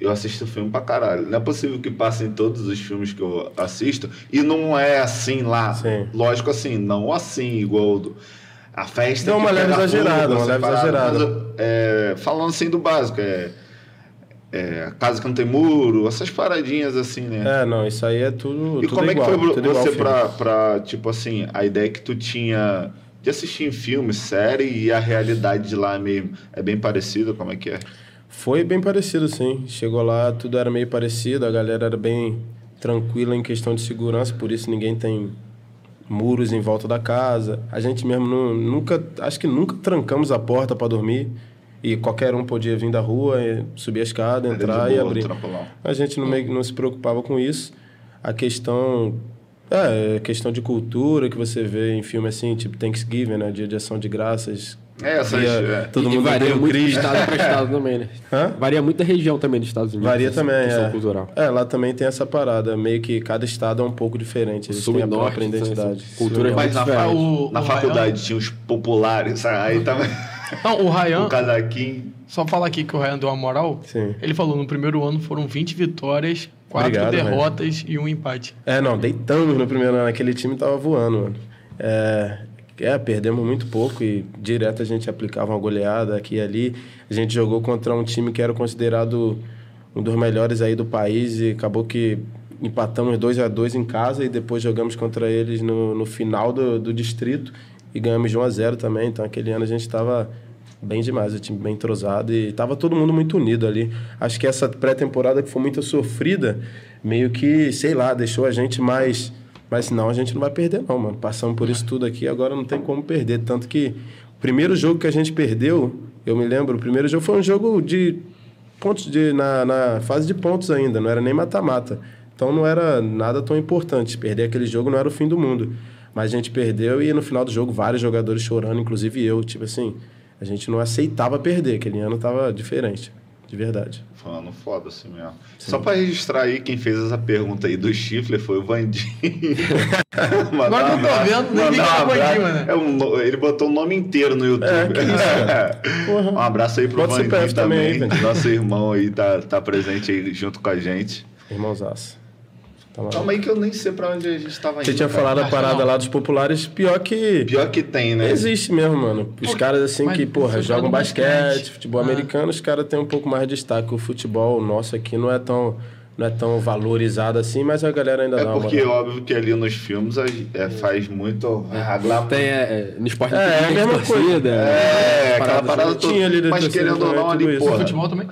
eu assisto filme pra caralho. Não é possível que passem todos os filmes que eu assisto e não é assim lá. Sim. Lógico assim, não assim, igual do, a festa. Não, uma leve exagerada, uma leve exagerada. É, falando assim do básico, é é, casa que não tem muro, essas paradinhas assim, né? É, não, isso aí é tudo. E tudo como igual, é que foi você pra, pra, tipo assim, a ideia que tu tinha de assistir em filme, série e a realidade de lá mesmo é bem parecida? Como é que é? Foi bem parecido, sim. Chegou lá, tudo era meio parecido, a galera era bem tranquila em questão de segurança, por isso ninguém tem muros em volta da casa. A gente mesmo não, nunca, acho que nunca trancamos a porta para dormir. E qualquer um podia vir da rua, subir a escada, entrar boa, e abrir. A gente não, meio, não se preocupava com isso. A questão é, questão de cultura que você vê em filme assim, tipo Thanksgiving, né? Dia de ação de graças. É, essas, é. Todo mundo varia muito de estado para estado também, né? Hã? Varia muito da região também dos Estados Unidos. Varia também, é. Cultural. É, lá também tem essa parada. Meio que cada estado é um pouco diferente. Eles Sul têm a própria identidade. Cultura Mas na, fa o, na o faculdade Ryan... tinha os populares, aí também... Não, o Ryan. o casaquinho. Só falar aqui que o Ryan deu uma moral. Sim. Ele falou: no primeiro ano foram 20 vitórias, 4 Obrigado, derrotas e um empate. É, não, deitamos no primeiro ano. Aquele time tava voando, mano. É, é, perdemos muito pouco e direto a gente aplicava uma goleada aqui e ali. A gente jogou contra um time que era considerado um dos melhores aí do país e acabou que empatamos 2 a 2 em casa e depois jogamos contra eles no, no final do, do distrito e ganhamos de 1 a 0 também. Então aquele ano a gente estava bem demais, o time bem entrosado e estava todo mundo muito unido ali. Acho que essa pré-temporada que foi muito sofrida, meio que, sei lá, deixou a gente mais mas não, a gente não vai perder não, mano. Passamos por isso tudo aqui, agora não tem como perder, tanto que o primeiro jogo que a gente perdeu, eu me lembro, o primeiro jogo foi um jogo de pontos de na, na fase de pontos ainda, não era nem mata-mata. Então não era nada tão importante. Perder aquele jogo não era o fim do mundo. Mas a gente perdeu e no final do jogo vários jogadores chorando, inclusive eu. Tipo assim, a gente não aceitava perder. Aquele ano tava diferente, de verdade. Falando foda assim mesmo. Sim. Só para registrar aí, quem fez essa pergunta aí do chifre foi o Vandinho. Agora que eu tô vendo, nem vi que é Vandinho, né? É um, ele botou o nome inteiro no YouTube. É, que isso, um abraço aí pro Vandinho também. também nosso irmão aí tá, tá presente aí junto com a gente. Irmãozaço. Tá Calma aí que eu nem sei pra onde a gente tava indo. Você tinha falado a parada não. lá dos populares, pior que. Pior que tem, né? Existe mesmo, mano. Os caras assim que, porra, jogam basquete, basquete, futebol ah. americano, os caras têm um pouco mais de destaque. O futebol nosso aqui não é tão. Não é tão valorizado assim, mas a galera ainda é dá É porque, óbvio, que ali nos filmes é, faz muito. É, tem, é, no esporte é, é a mesma coisa. É, aquela parada toda. Mas querendo ou não, ali, porra. futebol também?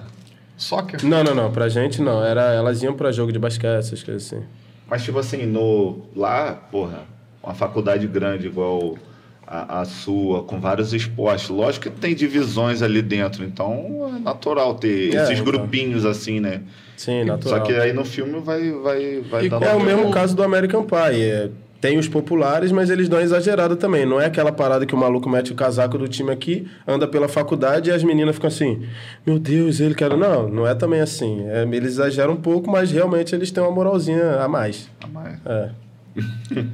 Soccer? Não, não, não. Pra gente não. Era, elas iam pra jogo de basquete, essas coisas assim. Mas, tipo assim, no, lá, porra, uma faculdade grande igual a, a, sua, com vários esportes. Lógico que tem divisões ali dentro, então é natural ter é, esses então. grupinhos assim, né? Sim, natural. Só que aí no filme vai, vai, vai dar... É o mesmo caso do American Pie. É tem os populares, mas eles dão exagerado também. Não é aquela parada que o maluco mete o casaco do time aqui, anda pela faculdade e as meninas ficam assim: Meu Deus, ele quer. Não, não é também assim. É, eles exageram um pouco, mas realmente eles têm uma moralzinha a mais. A mais. É.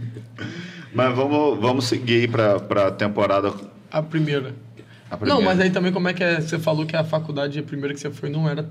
mas vamos, vamos seguir aí para a temporada. A primeira. a primeira. Não, mas aí também como é que é? Você falou que a faculdade a primeira que você foi não era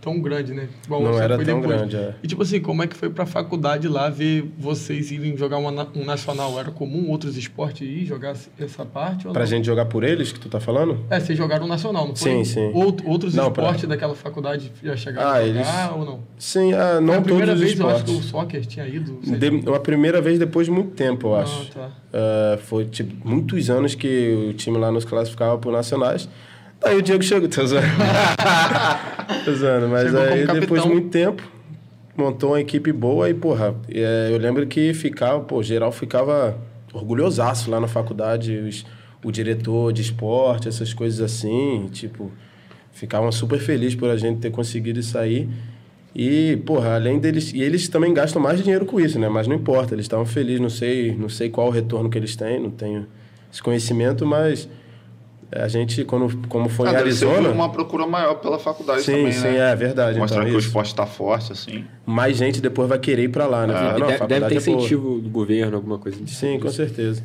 tão grande, né? Igual não era tão depois. grande, é. E tipo assim, como é que foi pra faculdade lá ver vocês irem jogar uma, um nacional? Era comum outros esportes ir jogar essa parte? Ou pra não? gente jogar por eles, que tu tá falando? É, vocês jogaram um nacional, não foi? Sim, sim. Out, outros não, esportes pra... daquela faculdade já chegaram ah, a jogar eles... ou não? Sim, ah, não a primeira vez eu acho que o soccer tinha ido. De, a primeira vez depois de muito tempo, eu ah, acho. Tá. Uh, foi tipo muitos anos que o time lá nos classificava por nacionais. Aí o Diego chegou, tô zoando. tô zoando, mas chegou aí depois de muito tempo, montou uma equipe boa e, porra, é, eu lembro que ficava, pô, geral ficava orgulhosaço lá na faculdade, os, o diretor de esporte, essas coisas assim, tipo, ficavam super felizes por a gente ter conseguido isso aí. E, porra, além deles. E eles também gastam mais dinheiro com isso, né? Mas não importa, eles estavam felizes, não sei, não sei qual o retorno que eles têm, não tenho esse conhecimento, mas a gente, quando, como foi ah, em Arizona. uma procura maior pela faculdade sim, também. Sim, sim, né? é verdade. Mostrar então, que isso. o esporte está forte, assim. Mais gente depois vai querer ir para lá, né? Ah, não, deve, deve ter é incentivo do governo, alguma coisa assim. Sim, com certeza.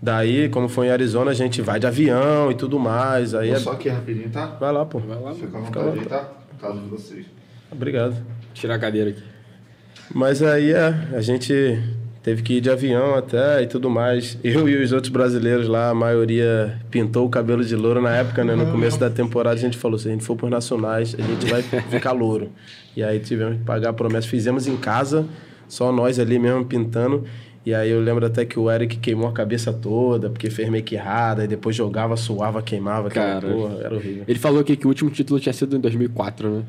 Daí, como foi em Arizona, a gente vai de avião e tudo mais. Aí Vou é... Só aqui rapidinho, tá? Vai lá, pô. Vai lá, Fica à vontade aí, tá? Por causa de vocês. Obrigado. Tirar a cadeira aqui. Mas aí é, a gente teve que ir de avião até e tudo mais. Eu e os outros brasileiros lá, a maioria pintou o cabelo de louro na época, né? No começo da temporada a gente falou, se a gente for por nacionais, a gente vai ficar louro. E aí tivemos que pagar a promessa. Fizemos em casa, só nós ali mesmo pintando. E aí eu lembro até que o Eric queimou a cabeça toda, porque fez meio que errada, e depois jogava, suava, queimava, Cara, porra, era horrível. Ele falou aqui que o último título tinha sido em 2004, né?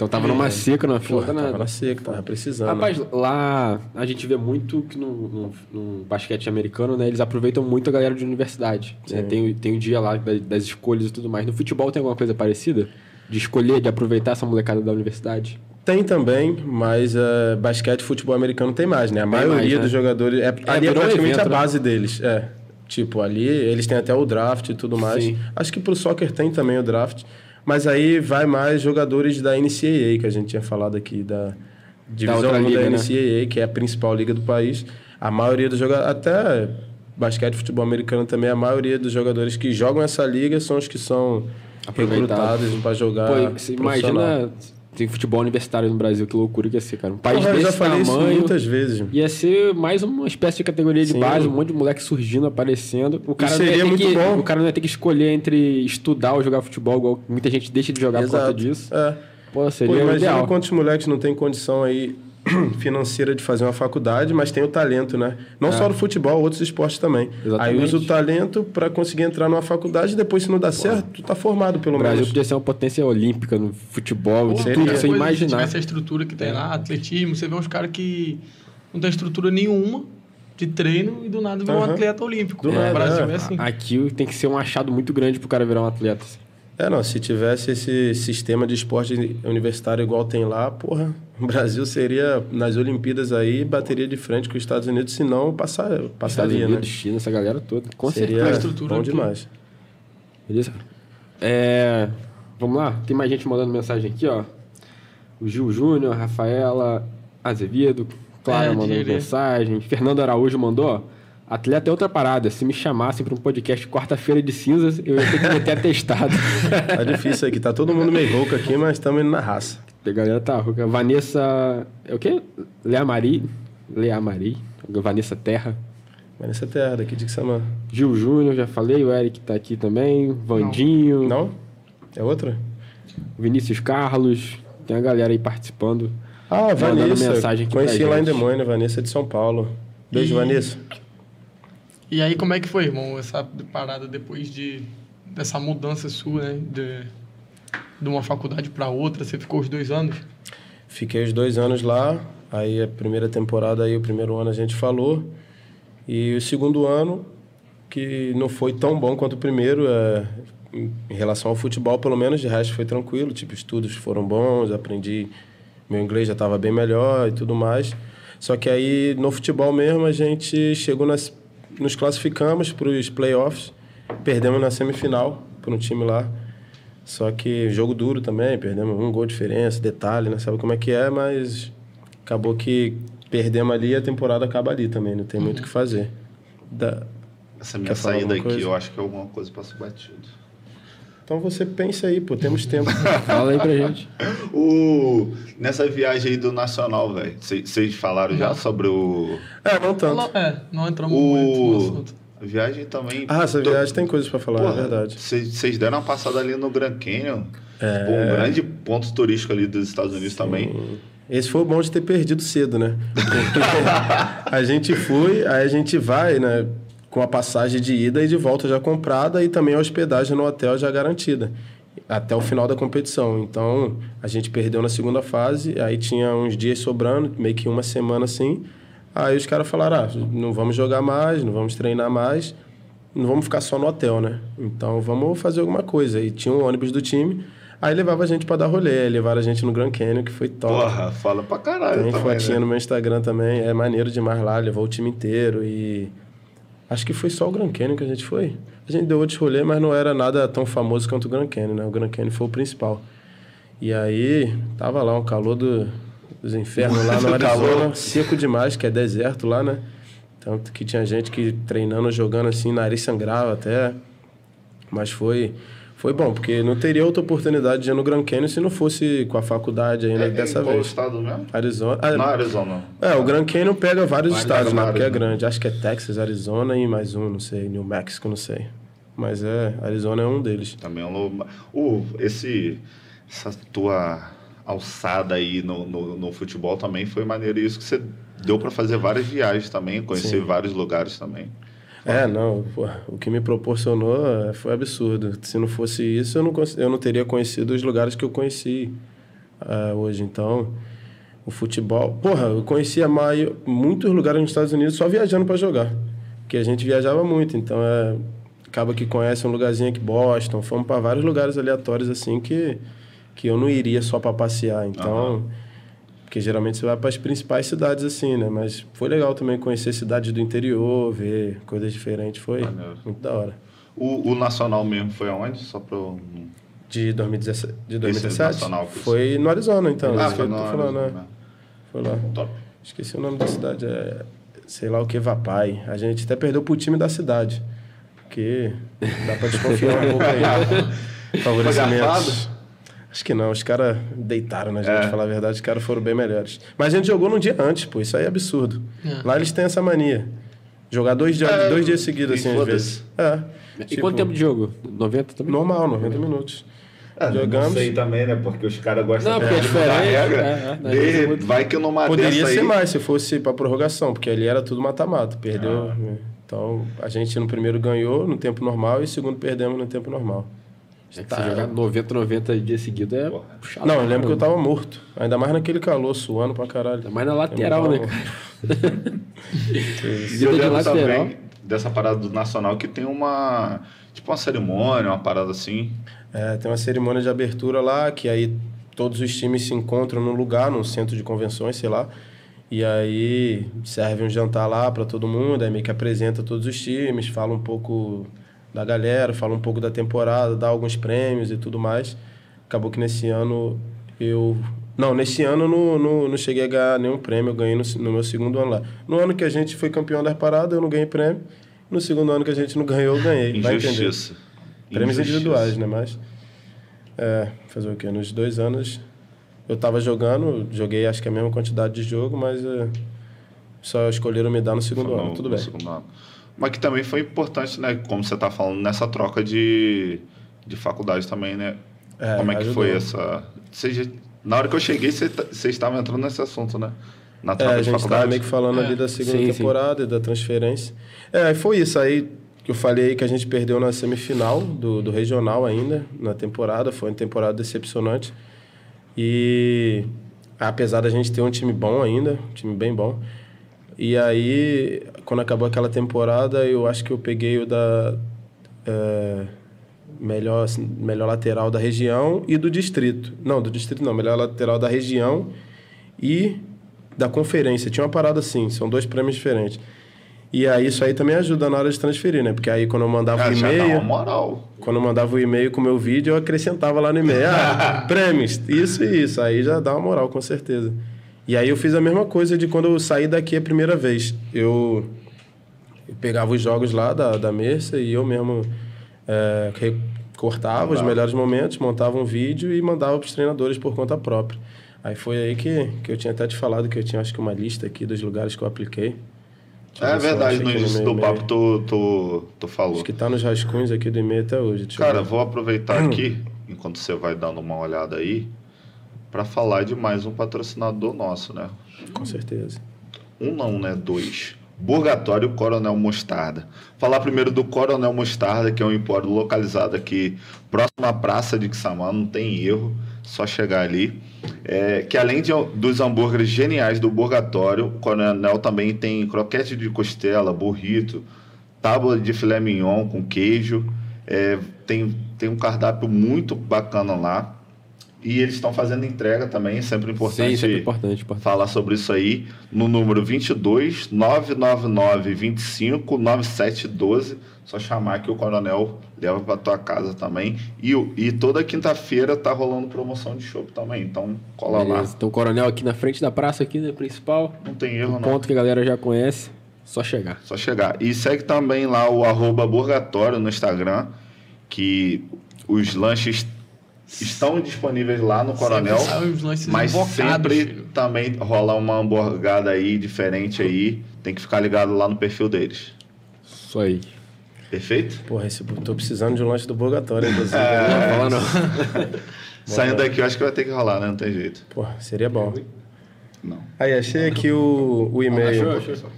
Então tava numa é. seca na fila. Porra, tava na seca, tava precisando. Rapaz, lá a gente vê muito que no, no, no, basquete americano, né? Eles aproveitam muito a galera de universidade. Né? Tem, tem o dia lá das escolhas e tudo mais. No futebol tem alguma coisa parecida? De escolher, de aproveitar essa molecada da universidade? Tem também, mas uh, basquete e futebol americano tem mais, né? A tem maioria mais, né? dos jogadores. É, é, ali é praticamente evento, a né? base né? deles. É. Tipo, ali eles têm até o draft e tudo mais. Sim. Acho que pro soccer tem também o draft. Mas aí vai mais jogadores da NCAA, que a gente tinha falado aqui, da divisão da, 1 liga, da NCAA, né? que é a principal liga do país. A maioria dos jogadores, até basquete e futebol americano também, a maioria dos jogadores que jogam essa liga são os que são recrutados para jogar. Pô, imagina tem futebol universitário no Brasil, que loucura que ia ser, cara. Um país Porra, desse eu já falei tamanho, isso muitas vezes. Ia ser mais uma espécie de categoria de Sim. base, um monte de moleque surgindo, aparecendo. O cara, seria muito que, bom. o cara não ia ter que escolher entre estudar ou jogar futebol, igual muita gente deixa de jogar Exato. por conta disso. É. Pô, seria Pô, imagina ideal. quantos moleques não tem condição aí financeira de fazer uma faculdade, mas tem o talento, né? Não é. só no futebol, outros esportes também. Exatamente. Aí usa o talento para conseguir entrar numa faculdade e depois, se não dá certo, tu tá formado pelo menos. O Brasil podia ser uma potência olímpica no futebol, de tudo você imaginar. Se tivesse a estrutura que tem é. lá, atletismo, você vê uns caras que não tem estrutura nenhuma de treino e do nada vira uhum. um atleta olímpico. Do é, Brasil é assim. Aqui tem que ser um achado muito grande pro cara virar um atleta. Assim. É, não, se tivesse esse sistema de esporte universitário igual tem lá, porra, o Brasil seria, nas Olimpíadas aí, bateria de frente com os Estados Unidos, se não passar, passaria, Estados Unidos, né? China, essa galera toda. Com seria certeza. bom demais. Beleza? É, vamos lá? Tem mais gente mandando mensagem aqui, ó. O Gil Júnior, Rafaela Azevedo, Clara é, mandando mensagem. Fernando Araújo mandou, ó. Atleta é outra parada. Se me chamassem para um podcast quarta-feira de cinzas, eu ia ter que meter atestado. tá difícil aqui. Tá todo mundo meio rouco aqui, mas estamos indo na raça. A galera tá rouca. Vanessa... É o quê? Lea Mari. Lea Mari. Vanessa Terra. Vanessa Terra, daqui de Xamã. Gil Júnior, já falei. O Eric tá aqui também. Vandinho. Não? Não? É outra? Vinícius Carlos. Tem a galera aí participando. Ah, Vanessa. Mensagem aqui Conheci lá em Demônio, Vanessa de São Paulo. Beijo, e... Vanessa. E aí, como é que foi, irmão, essa parada depois de dessa mudança sua, né? De, de uma faculdade para outra, você ficou os dois anos? Fiquei os dois anos lá, aí a primeira temporada, aí o primeiro ano a gente falou, e o segundo ano, que não foi tão bom quanto o primeiro, é, em relação ao futebol, pelo menos, de resto foi tranquilo, tipo, estudos foram bons, aprendi, meu inglês já estava bem melhor e tudo mais. Só que aí, no futebol mesmo, a gente chegou nas nos classificamos para os playoffs, perdemos na semifinal para um time lá. Só que jogo duro também, perdemos um gol de diferença, detalhe, né? Sabe como é que é, mas acabou que perdemos ali e a temporada acaba ali também, não tem muito o que fazer. Da... Essa minha saída aqui, eu acho que é alguma coisa para ser batido. Então você pensa aí, pô, temos tempo. Fala aí pra gente. o... Nessa viagem aí do Nacional, velho, vocês falaram já sobre o. É, não tanto. É, não entramos o... muito no assunto. A viagem também. Ah, essa viagem tem coisas para falar, Porra, é verdade. Vocês deram uma passada ali no Grand Canyon. É. Pô, um grande ponto turístico ali dos Estados Unidos Sim. também. Esse foi o bom de ter perdido cedo, né? Porque a gente foi, aí a gente vai, né? Com a passagem de ida e de volta já comprada e também a hospedagem no hotel já garantida. até o final da competição. Então, a gente perdeu na segunda fase, aí tinha uns dias sobrando, meio que uma semana assim. Aí os caras falaram: ah, não vamos jogar mais, não vamos treinar mais, não vamos ficar só no hotel, né? Então, vamos fazer alguma coisa. E tinha um ônibus do time. Aí levava a gente para dar rolê, levaram a gente no Grand Canyon, que foi top. Porra, fala pra caralho. Tem fotinha né? no meu Instagram também, é maneiro demais lá, levou o time inteiro e. Acho que foi só o Grand Canyon que a gente foi. A gente deu outros rolê, mas não era nada tão famoso quanto o Grand Canyon, né? O Grand Canyon foi o principal. E aí, tava lá um calor do, dos infernos lá no Arizona, seco demais, que é deserto lá, né? Tanto que tinha gente que treinando, jogando assim, nariz sangrava até. Mas foi foi bom, porque não teria outra oportunidade de ir no Grand Canyon se não fosse com a faculdade ainda é, dessa em vez. Qual estado mesmo? Arizona. Ah, não, Arizona. É, o Grand Canyon pega vários estados, né? Porque é grande. Acho que é Texas, Arizona e mais um, não sei, New Mexico, não sei. Mas é, Arizona é um deles. Também é um... Uh, esse... Essa tua alçada aí no, no, no, futebol também foi maneiro. Isso que você deu para fazer várias viagens também, conhecer Sim. vários lugares também. É, não, pô, o que me proporcionou é, foi absurdo. Se não fosse isso, eu não, eu não teria conhecido os lugares que eu conheci uh, hoje. Então, o futebol. Porra, eu conhecia mais, muitos lugares nos Estados Unidos só viajando para jogar. Porque a gente viajava muito, então é, acaba que conhece um lugarzinho aqui, Boston. Fomos para vários lugares aleatórios assim que, que eu não iria só para passear. Então. Uhum porque geralmente você vai para as principais cidades assim, né? Mas foi legal também conhecer cidades do interior, ver coisas diferentes. Foi Maneiro. muito da hora. O, o Nacional mesmo foi aonde? Só para De 2017? De 2017? Foi no Arizona, então. Ah, foi, no falando, né? né? Foi lá. Top. Esqueci o nome da cidade. É, sei lá o que, Vapai. A gente até perdeu pro time da cidade. Porque dá para desconfiar um pouco aí. Favorecimentos. Acho que não, os caras deitaram na gente, é. falar a verdade, os caras foram bem melhores. Mas a gente jogou num dia antes, pô, isso aí é absurdo. É. Lá eles têm essa mania. Jogar dois dias, é, dois dias seguidos, assim, às vezes. É. E tipo, quanto tempo de jogo? 90 também? Normal, 90 minutos. É, Jogamos. Não sei também, né? Porque os caras gostam não, porque é diferente. Regra. É, é, vai que numa Poderia ser aí... mais se fosse pra prorrogação, porque ali era tudo mata-mata. Perdeu. Ah. Então, a gente no primeiro ganhou no tempo normal e no segundo perdemos no tempo normal. É tá. Você jogar 90, 90 dias seguidos é puxado. Não, eu lembro que eu tava morto. Ainda mais naquele calor, suando pra caralho. Ainda mais na lateral, né, cara? Vida de lateral. Também dessa parada do Nacional que tem uma... Tipo uma cerimônia, uma parada assim. É, tem uma cerimônia de abertura lá, que aí todos os times se encontram num lugar, num centro de convenções, sei lá. E aí serve um jantar lá para todo mundo, aí meio que apresenta todos os times, fala um pouco da galera, fala um pouco da temporada, dá alguns prêmios e tudo mais. Acabou que nesse ano eu. Não, nesse ano eu não, não, não cheguei a ganhar nenhum prêmio, eu ganhei no, no meu segundo ano lá. No ano que a gente foi campeão da parada, eu não ganhei prêmio. No segundo ano que a gente não ganhou, eu ganhei. Injustiça. Prêmios individuais, né? Mas. É, fazer o quê? Nos dois anos eu tava jogando, joguei acho que a mesma quantidade de jogo, mas é, só escolheram me dar no segundo ano, tudo bem. Mas que também foi importante, né? Como você está falando, nessa troca de, de faculdade também, né? É, Como é que foi essa... Seja, na hora que eu cheguei, você, você estava entrando nesse assunto, né? Na troca é, a gente estava meio que falando é. ali da segunda sim, temporada sim. e da transferência. É, foi isso aí que eu falei aí que a gente perdeu na semifinal do, do regional ainda, na temporada. Foi uma temporada decepcionante. E apesar da gente ter um time bom ainda, um time bem bom, e aí, quando acabou aquela temporada, eu acho que eu peguei o da é, melhor, assim, melhor lateral da região e do distrito. Não, do distrito não, melhor lateral da região e da conferência. Tinha uma parada assim, são dois prêmios diferentes. E aí isso aí também ajuda na hora de transferir, né? Porque aí quando eu mandava o e-mail. Quando eu mandava o e-mail com o meu vídeo, eu acrescentava lá no e-mail. Ah, prêmios, isso e isso. Aí já dá uma moral, com certeza. E aí eu fiz a mesma coisa de quando eu saí daqui a primeira vez. Eu pegava os jogos lá da, da Merça e eu mesmo é, cortava os melhores momentos, montava um vídeo e mandava para os treinadores por conta própria. Aí foi aí que, que eu tinha até te falado que eu tinha acho que uma lista aqui dos lugares que eu apliquei. é verdade, no início do papo tu, tu, tu falou. Acho que tá nos rascunhos aqui do e-mail até hoje. Cara, vou aproveitar aqui, enquanto você vai dando uma olhada aí, para falar de mais um patrocinador nosso, né? Com certeza. Um não, né? Dois. Burgatório Coronel Mostarda. Falar primeiro do Coronel Mostarda, que é um empório localizado aqui próximo à Praça de Quissamã, não tem erro, só chegar ali. É, que além de, dos hambúrgueres geniais do Burgatório, o Coronel também tem croquete de costela, burrito, tábua de filé mignon com queijo. É, tem, tem um cardápio muito bacana lá. E eles estão fazendo entrega também, é sempre importante, Sim, sempre importante, importante, falar sobre isso aí, no número 22 999 25 9712. Só chamar que o Coronel leva para tua casa também. E, e toda quinta-feira tá rolando promoção de show também, então cola Beleza. lá. Então o Coronel aqui na frente da praça, aqui, né, principal. Não tem erro, um não. Ponto que a galera já conhece, só chegar. Só chegar. E segue também lá o arroba Burgatório no Instagram, que os lanches estão disponíveis lá no Coronel, mas sempre filho. também rola uma hamburgada aí diferente aí, tem que ficar ligado lá no perfil deles. Isso aí. Perfeito? Porra, esse, tô precisando de um lanche do Burgatório, inclusive. É, não, não. Saindo daqui, eu acho que vai ter que rolar, né? Não tem jeito. Porra, seria bom. Não. Aí, achei aqui o, o e-mail achou, achou.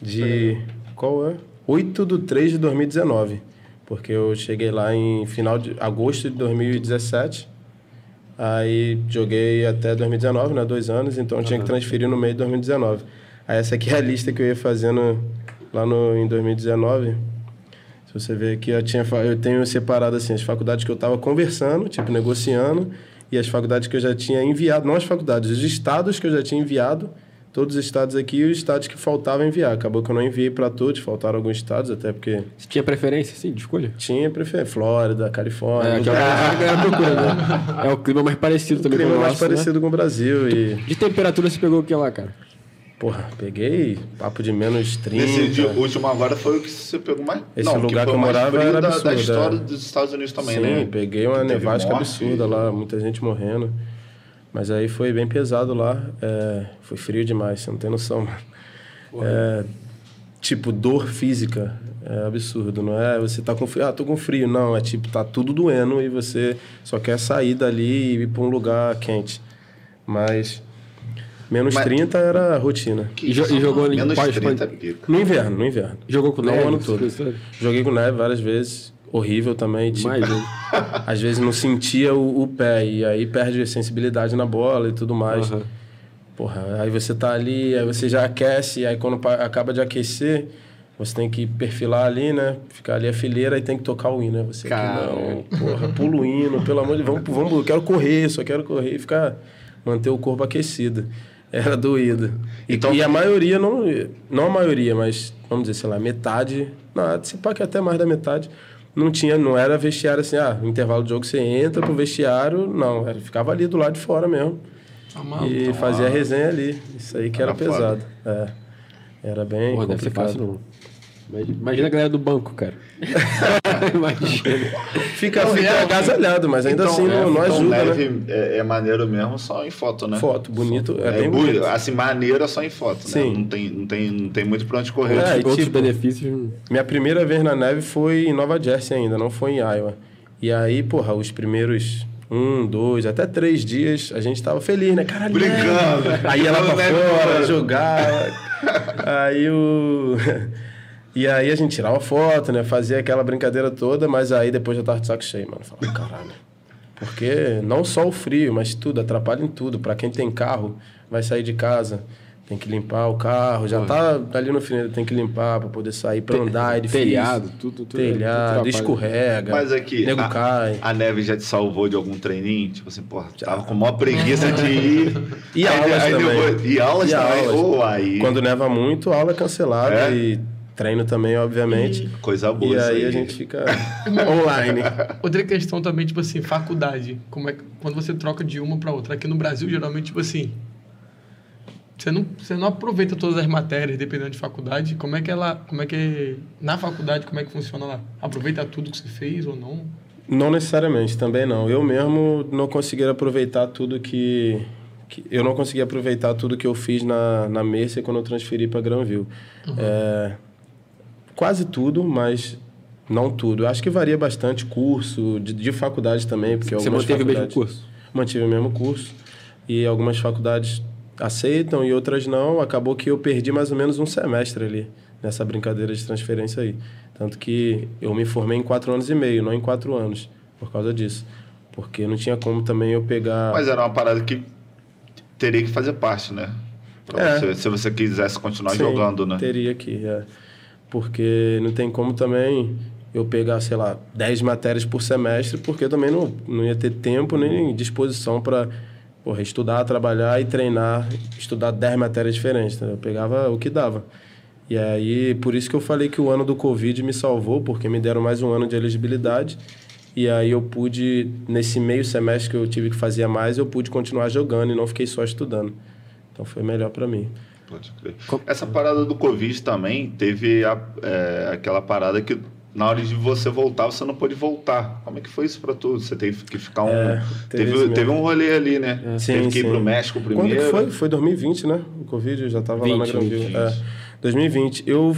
de... Qual é? 8 de 3 de 2019 porque eu cheguei lá em final de agosto de 2017. Aí joguei até 2019, né? Dois anos, então eu tinha que transferir no meio de 2019. Aí essa aqui é a lista que eu ia fazendo lá no, em 2019. Se você ver aqui, eu, tinha, eu tenho separado assim, as faculdades que eu estava conversando, tipo, negociando, e as faculdades que eu já tinha enviado, não as faculdades, os estados que eu já tinha enviado todos os estados aqui e os estados que faltava enviar. Acabou que eu não enviei para todos, faltaram alguns estados, até porque. Você tinha preferência, sim, de escolha? Tinha preferência. Flórida, Califórnia. É, que é, procura, né? é o clima mais parecido também com o clima mais né? parecido né? com o Brasil. E... De temperatura você pegou o que lá, cara? Porra, peguei papo de menos 30. Esse último agora foi o que você pegou mais. Esse não, lugar que, que eu morava era absurdo. Da, da história dos Estados Unidos também, Sim, né? Sim, peguei uma nevasca absurda lá, muita gente morrendo. Mas aí foi bem pesado lá. É, foi frio demais, você não tem noção, É, tipo, dor física. É absurdo, não é? Você tá com frio, ah, tô com frio. Não, é tipo, tá tudo doendo e você só quer sair dali e ir para um lugar quente. Mas menos Mas, 30 era rotina. E, e jogou menos quais, 30 é No inverno, no inverno. Jogou com neve? Não o ano todo. Joguei com neve várias vezes horrível também. Tipo, às vezes não sentia o, o, pé e aí perde a sensibilidade na bola e tudo mais. Uhum. Porra, aí você tá ali, aí você já aquece, aí quando acaba de aquecer, você tem que perfilar ali, né? Ficar ali a fileira e tem que tocar o hino, né? Você Cara. não, porra, pula o hino, pelo amor de Deus, vamos, vamos, eu quero correr, só quero correr e ficar, manter o corpo aquecido. Era doído. E, então, e a maioria, não, não a maioria, mas vamos dizer, sei lá, metade, não, se pá que até mais da metade, não tinha, não era vestiário assim, ah, no intervalo de jogo você entra pro vestiário, não, era, ficava ali do lado de fora mesmo. E tá fazia a resenha ali. Isso aí que era, era pesado. É. Era bem Pô, complicado. Deve ser fácil, não. Imagina a galera do banco, cara. Imagina. Fica, não, fica agasalhado, mas ainda então, assim não, é, não então ajuda, neve né? É, é, maneiro mesmo só em foto, né? Foto, bonito. É, é bem bonito. Assim, maneiro é só em foto, né? Sim. né? Não tem, não, tem, não tem muito pra onde correr. É, outros tipo, benefícios. Minha primeira vez na neve foi em Nova Jersey ainda, não foi em Iowa. E aí, porra, os primeiros um, dois, até três dias, a gente tava feliz, né? Caralho, Brincando. Aí ela pra fora, jogava. aí o... E aí a gente tirava foto, né? Fazia aquela brincadeira toda, mas aí depois já tava de saco cheio, mano. Falava, caralho. Porque não só o frio, mas tudo, atrapalha em tudo. Para quem tem carro, vai sair de casa, tem que limpar o carro, já tá ali no final, tem que limpar para poder sair para andar, é difícil. Telhado, tudo, tudo. Telhado, tudo escorrega. Mas aqui, nego a, cai. A neve já te salvou de algum treininho? Tipo assim, porra, tava com maior preguiça de ir. E aí, aulas aí, também. e aulas e também. Aulas. Oh, aí. Quando neva muito, aula é cancelada é? e treino também, obviamente. E coisa boa. E aí, aí, a gente fica online. Outra questão também, tipo assim, faculdade. Como é quando você troca de uma para outra? Aqui no Brasil, geralmente, tipo assim, você não, você não aproveita todas as matérias, dependendo de faculdade. Como é que ela, como é que na faculdade, como é que funciona lá? Aproveita tudo que você fez ou não? Não necessariamente, também não. Eu mesmo não consegui aproveitar tudo que, que eu não consegui aproveitar tudo que eu fiz na na Mercer quando eu transferi para Granville. Uhum. É, quase tudo, mas não tudo. Acho que varia bastante curso, de, de faculdade também, porque Você manteve o mesmo curso? Mantive o mesmo curso. E algumas faculdades aceitam e outras não. Acabou que eu perdi mais ou menos um semestre ali nessa brincadeira de transferência aí. Tanto que eu me formei em quatro anos e meio, não em quatro anos, por causa disso. Porque não tinha como também eu pegar. Mas era uma parada que teria que fazer parte, né? É. Você, se você quisesse continuar Sim, jogando, né? Teria que, é. Porque não tem como também eu pegar, sei lá, 10 matérias por semestre, porque também não, não ia ter tempo nem disposição para estudar, trabalhar e treinar, estudar 10 matérias diferentes. Eu pegava o que dava. E aí, por isso que eu falei que o ano do Covid me salvou, porque me deram mais um ano de elegibilidade. E aí eu pude, nesse meio semestre que eu tive que fazer mais, eu pude continuar jogando e não fiquei só estudando. Então foi melhor para mim. Pode crer. Essa parada do Covid também teve a, é, aquela parada que na hora de você voltar, você não pôde voltar. Como é que foi isso para tu? Você teve que ficar um. É, teve, teve, teve, um rolê ali, né? É. Sim, teve que ir sim. pro México primeiro. Quando foi? Foi 2020, né? O Covid, eu já tava 20, lá na Granville. É, 2020. Eu.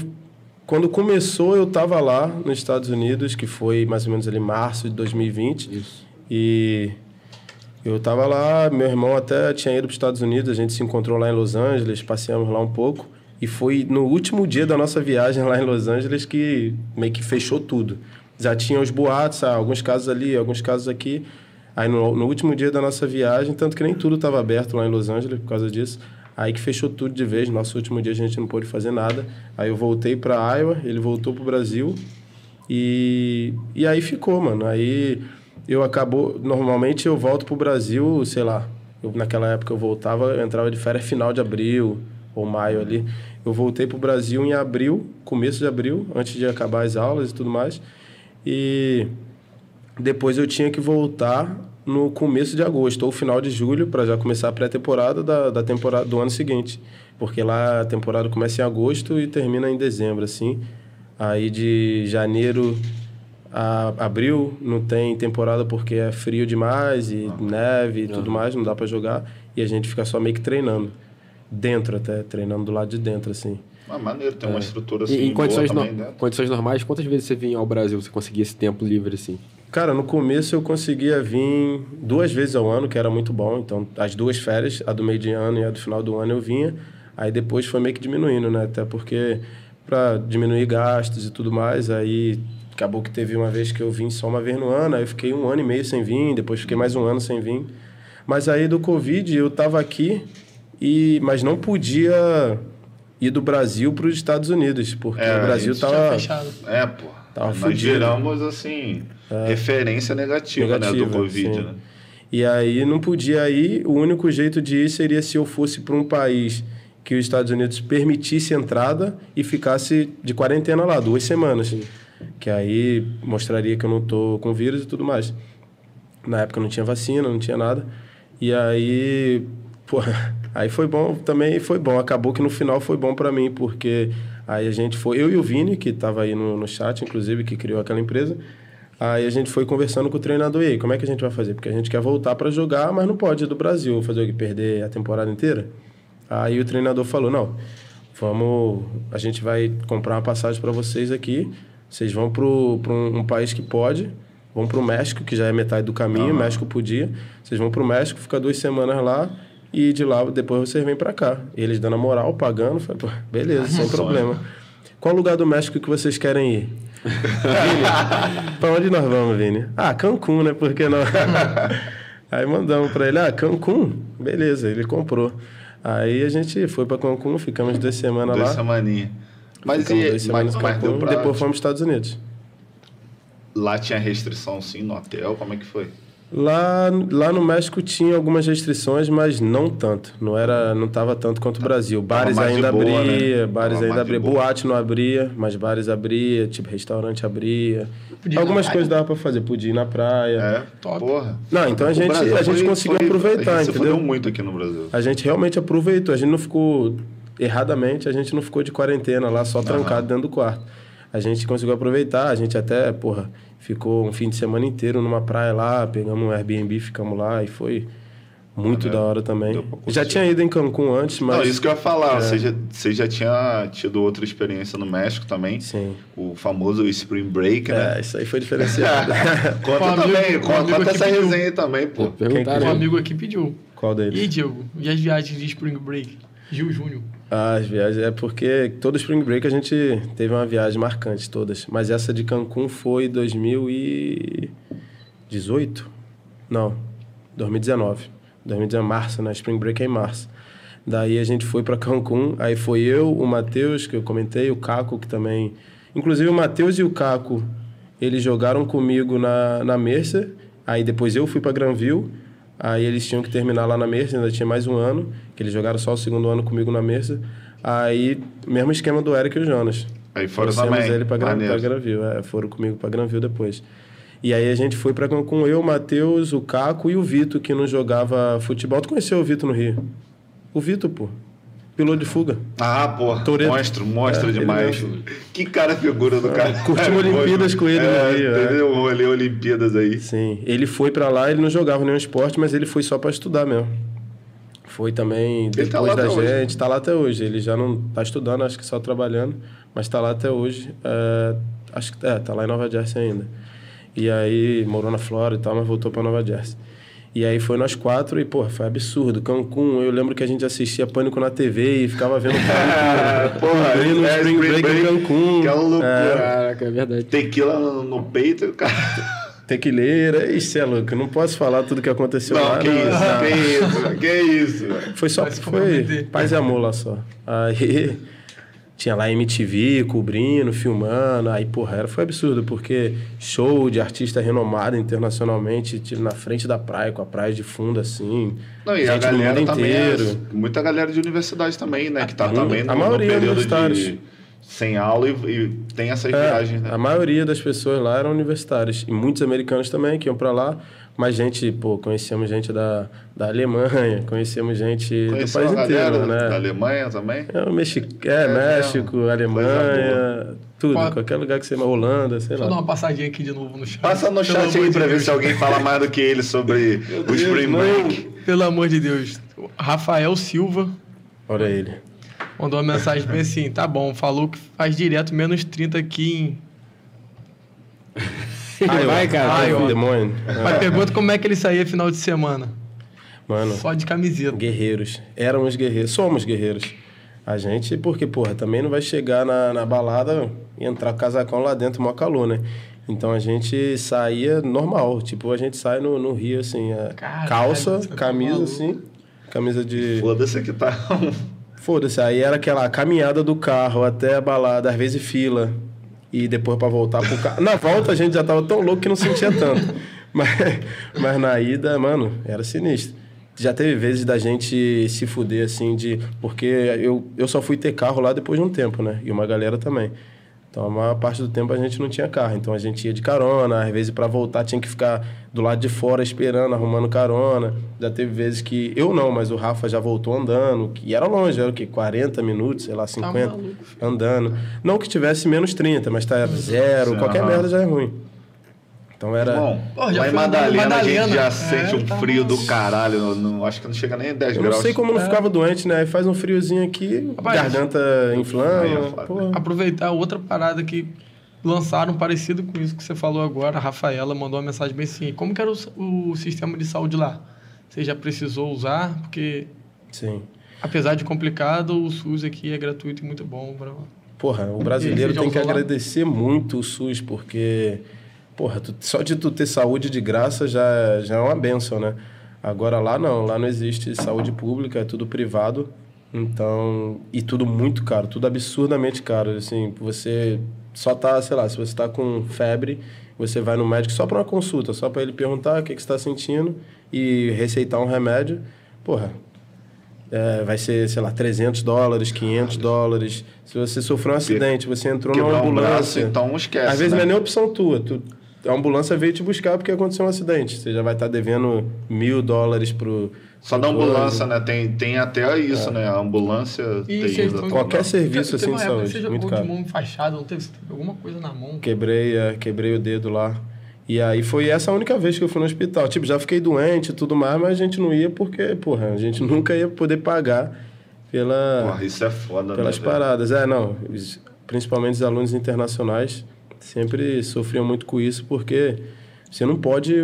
Quando começou, eu tava lá nos Estados Unidos, que foi mais ou menos ali março de 2020. Isso. E eu tava lá, meu irmão até tinha ido para os Estados Unidos, a gente se encontrou lá em Los Angeles, passeamos lá um pouco. E foi no último dia da nossa viagem lá em Los Angeles que meio que fechou tudo. Já tinha os boatos, ah, alguns casos ali, alguns casos aqui. Aí no, no, último dia da nossa viagem, tanto que nem tudo estava aberto lá em Los Angeles por causa disso. Aí que fechou tudo de vez. Nosso último dia a gente não pôde fazer nada. Aí eu voltei para Iowa, ele voltou para o Brasil. E, e aí ficou, mano. Aí eu acabou. Normalmente eu volto para o Brasil, sei lá. Eu, naquela época eu voltava, eu entrava de férias final de abril ou maio ali. Eu voltei para o Brasil em abril, começo de abril, antes de acabar as aulas e tudo mais. E depois eu tinha que voltar no começo de agosto ou final de julho para já começar a pré-temporada da, da temporada do ano seguinte, porque lá a temporada começa em agosto e termina em dezembro assim. Aí de janeiro a abril não tem temporada porque é frio demais e neve e tudo mais, não dá para jogar e a gente fica só meio que treinando dentro até, treinando do lado de dentro, assim. Ah, maneiro, tem é. uma estrutura assim. E em condições, no... condições normais, quantas vezes você vinha ao Brasil? Você conseguia esse tempo livre assim? Cara, no começo eu conseguia vir duas vezes ao ano, que era muito bom. Então, as duas férias, a do meio de ano e a do final do ano, eu vinha. Aí depois foi meio que diminuindo, né? Até porque para diminuir gastos e tudo mais, aí acabou que teve uma vez que eu vim só uma vez no ano, aí eu fiquei um ano e meio sem vir, depois fiquei mais um ano sem vir. Mas aí do Covid eu tava aqui e, mas não podia ir do Brasil para os Estados Unidos, porque é, o Brasil estava fechado. É, pô. Tava Nós fudido. geramos assim é. referência negativa, negativa, né, do Covid, sim. né? E aí não podia ir, o único jeito de ir seria se eu fosse para um país que os Estados Unidos permitisse entrada e ficasse de quarentena lá, duas semanas. Sim. Que aí mostraria que eu não tô com vírus e tudo mais. Na época não tinha vacina, não tinha nada. E aí, pô, Aí foi bom, também foi bom. Acabou que no final foi bom para mim, porque aí a gente foi, eu e o Vini, que estava aí no, no chat, inclusive, que criou aquela empresa, aí a gente foi conversando com o treinador, e aí, como é que a gente vai fazer? Porque a gente quer voltar para jogar, mas não pode do Brasil, fazer o que? Perder a temporada inteira? Aí o treinador falou, não, vamos, a gente vai comprar uma passagem para vocês aqui, vocês vão para um, um país que pode, vão para o México, que já é metade do caminho, uhum. México podia, vocês vão para o México, ficar duas semanas lá, e de lá, depois vocês vêm para cá. Eles dando a moral, pagando. Falei, pô, beleza, sem problema. Qual lugar do México que vocês querem ir? Vini, pra onde nós vamos, Vini? Ah, Cancún, né? Por que não? Aí mandamos para ele, ah, Cancún? Beleza, ele comprou. Aí a gente foi para Cancún, ficamos duas semanas duas lá. Semaninha. Mas e, mas, mas depois fomos para os Estados Unidos. Lá tinha restrição sim no hotel, como é que foi? Lá, lá no México tinha algumas restrições, mas não tanto. Não era, não tava tanto quanto o Brasil. Bares ainda boa, né? abria, né? bares ainda abria. Boate não abria, mas bares abria, tipo restaurante abria. Algumas coisas dava para fazer, podia ir na praia. É, top. Porra. Não, então a gente, a gente foi, conseguiu foi, aproveitar, a gente entendeu? muito aqui no Brasil. A gente realmente aproveitou, a gente não ficou erradamente, a gente não ficou de quarentena lá só trancado dentro do quarto. A gente conseguiu aproveitar, a gente até, porra, ficou um fim de semana inteiro numa praia lá, pegamos um Airbnb, ficamos lá e foi muito ah, da hora também. Já tinha ido em Cancún antes, mas. Não, isso que eu ia falar. É. Você, já, você já tinha tido outra experiência no México também. Sim. O famoso Spring Break, né? É, isso aí foi diferenciado. conta também, conta, conta essa resenha aí também, pô. Quem, um amigo aqui pediu. Qual deles? E Diego, e as viagens de Spring Break? Gil Júnior. Ah, as viagens, é porque todo Spring Break a gente teve uma viagem marcante, todas. Mas essa de Cancún foi 2018? Não, 2019. 2019, março, né? Spring Break é em março. Daí a gente foi para Cancún, aí foi eu, o Matheus, que eu comentei, o Caco, que também... Inclusive o Matheus e o Caco, eles jogaram comigo na, na Mercer, aí depois eu fui para Granville, aí eles tinham que terminar lá na Mercer, ainda tinha mais um ano, que eles jogaram só o segundo ano comigo na Mercer. Aí, mesmo esquema do Eric e o Jonas. Aí foram Trouxemos também. ele para Granville, é, foram comigo para Granville depois. E aí a gente foi para com eu, o Matheus, o Caco e o Vitor, que não jogava futebol. Tu conheceu o Vitor no Rio? O Vitor, pô. Piloto de fuga. Ah, pô. Toreto. Monstro, monstro é, demais. Que cara figura do é, cara. Curtimos Olimpíadas com ele é, no Rio. É. Entendeu? É. Olimpíadas aí. Sim. Ele foi para lá, ele não jogava nenhum esporte, mas ele foi só para estudar mesmo. Foi também ele tá depois tá da gente, hoje. tá lá até hoje. Ele já não tá estudando, acho que só trabalhando, mas tá lá até hoje. É, acho que é, tá lá em Nova Jersey ainda. E aí morou na Flórida e tal, mas voltou para Nova Jersey. E aí foi nós quatro e, pô, foi absurdo. Cancún, eu lembro que a gente assistia Pânico na TV e ficava vendo Pânico. porra, no é, Spring, Break, Break em Cancún. Que é loucura. É, Caraca, é verdade. Tequila no, no peito, cara. Tequileira, isso é louco. Eu não posso falar tudo que aconteceu não, lá. Que não, isso, que isso, que isso. Foi só, foi paz e amor lá só. Aí tinha lá MTV cobrindo, filmando. Aí, porra, era, foi absurdo, porque show de artista renomado internacionalmente, tipo, na frente da praia, com a praia de fundo, assim. Não, e a galera também, é muita galera de universidade também, né? Que tá a, também no, a maioria no período de sem aula e, e tem essas é, viagens, né? A maioria das pessoas lá eram universitários. E muitos americanos também que iam para lá. Mas gente, pô, conhecemos gente da, da Alemanha, conhecemos gente Conheceu do país inteiro, né? Da Alemanha também? É, Mexi é, é México, mesmo. Alemanha, tudo, Pode... qualquer lugar que você... Holanda, sei Deixa lá. Deixa eu dar uma passadinha aqui de novo no chat. Passa no chat aí pra ver se alguém fala mais do que ele sobre o Spring Break. Pelo amor de Deus. Rafael Silva. Olha ele. Mandou uma mensagem bem assim, tá bom, falou que faz direto menos 30 aqui em Ai, vai, cara. Ai, ó. Demônio. Mas pergunta como é que ele saía final de semana. Mano. Só de camiseta. Guerreiros. Éramos guerreiros. Somos guerreiros. A gente, porque, porra, também não vai chegar na, na balada e entrar com casacão lá dentro, mó calor, né? Então a gente saía normal. Tipo, a gente sai no, no Rio, assim, é Caralho, calça, tá camisa, assim. Camisa de. Foda-se que tá. Foda-se. Aí era aquela caminhada do carro até a balada, às vezes fila e depois para voltar pro carro. Na volta a gente já tava tão louco que não sentia tanto. mas, mas na ida, mano, era sinistro. Já teve vezes da gente se fuder assim de. Porque eu, eu só fui ter carro lá depois de um tempo, né? E uma galera também. Então, a maior parte do tempo a gente não tinha carro. Então, a gente ia de carona. Às vezes, para voltar, tinha que ficar do lado de fora esperando, arrumando carona. Já teve vezes que... Eu não, mas o Rafa já voltou andando. E era longe, era o quê? 40 minutos, sei lá, 50. Tá andando. Não que tivesse menos 30, mas tá zero. Qualquer merda já é ruim. Então era. Bom, Pô, lá em Madalena, Madalena, a gente já é, sente um tá frio do caralho. Não, não, acho que não chega nem a 10 eu graus. Não sei como não é. ficava doente, né? Faz um friozinho aqui, Rapaz, garganta inflama. É aproveitar outra parada que lançaram parecido com isso que você falou agora. A Rafaela mandou uma mensagem bem assim: como que era o, o sistema de saúde lá? Você já precisou usar? Porque. Sim. Apesar de complicado, o SUS aqui é gratuito e muito bom. Pra... Porra, o brasileiro tem que lá? agradecer muito o SUS, porque porra, tu, só de tu ter saúde de graça já, já é uma benção, né? Agora lá não, lá não existe saúde pública, é tudo privado. Então, e tudo muito caro, tudo absurdamente caro. Assim, você só tá, sei lá, se você tá com febre, você vai no médico só para uma consulta, só para ele perguntar o que, que você está sentindo e receitar um remédio. Porra, é, vai ser, sei lá, 300 dólares, 500 dólares. Se você sofreu um acidente, você entrou numa ambulância. Um braço, então esquece. Às vezes né? não é nem opção tua. Tu a ambulância veio te buscar porque aconteceu um acidente. Você já vai estar devendo mil dólares pro. Só da ambulância, né? Tem, tem até isso, é. né? A ambulância e tem. Qualquer serviço assim de saúde. Você muito caro. de mão enfaixada, não teve, alguma coisa na mão. Quebrei, é, quebrei o dedo lá. E aí foi essa a única vez que eu fui no hospital. Tipo, já fiquei doente e tudo mais, mas a gente não ia porque, porra, a gente nunca ia poder pagar pela. Porra, isso é foda, né, Pelas né, paradas. É, não. Principalmente os alunos internacionais sempre sofriam muito com isso, porque você não pode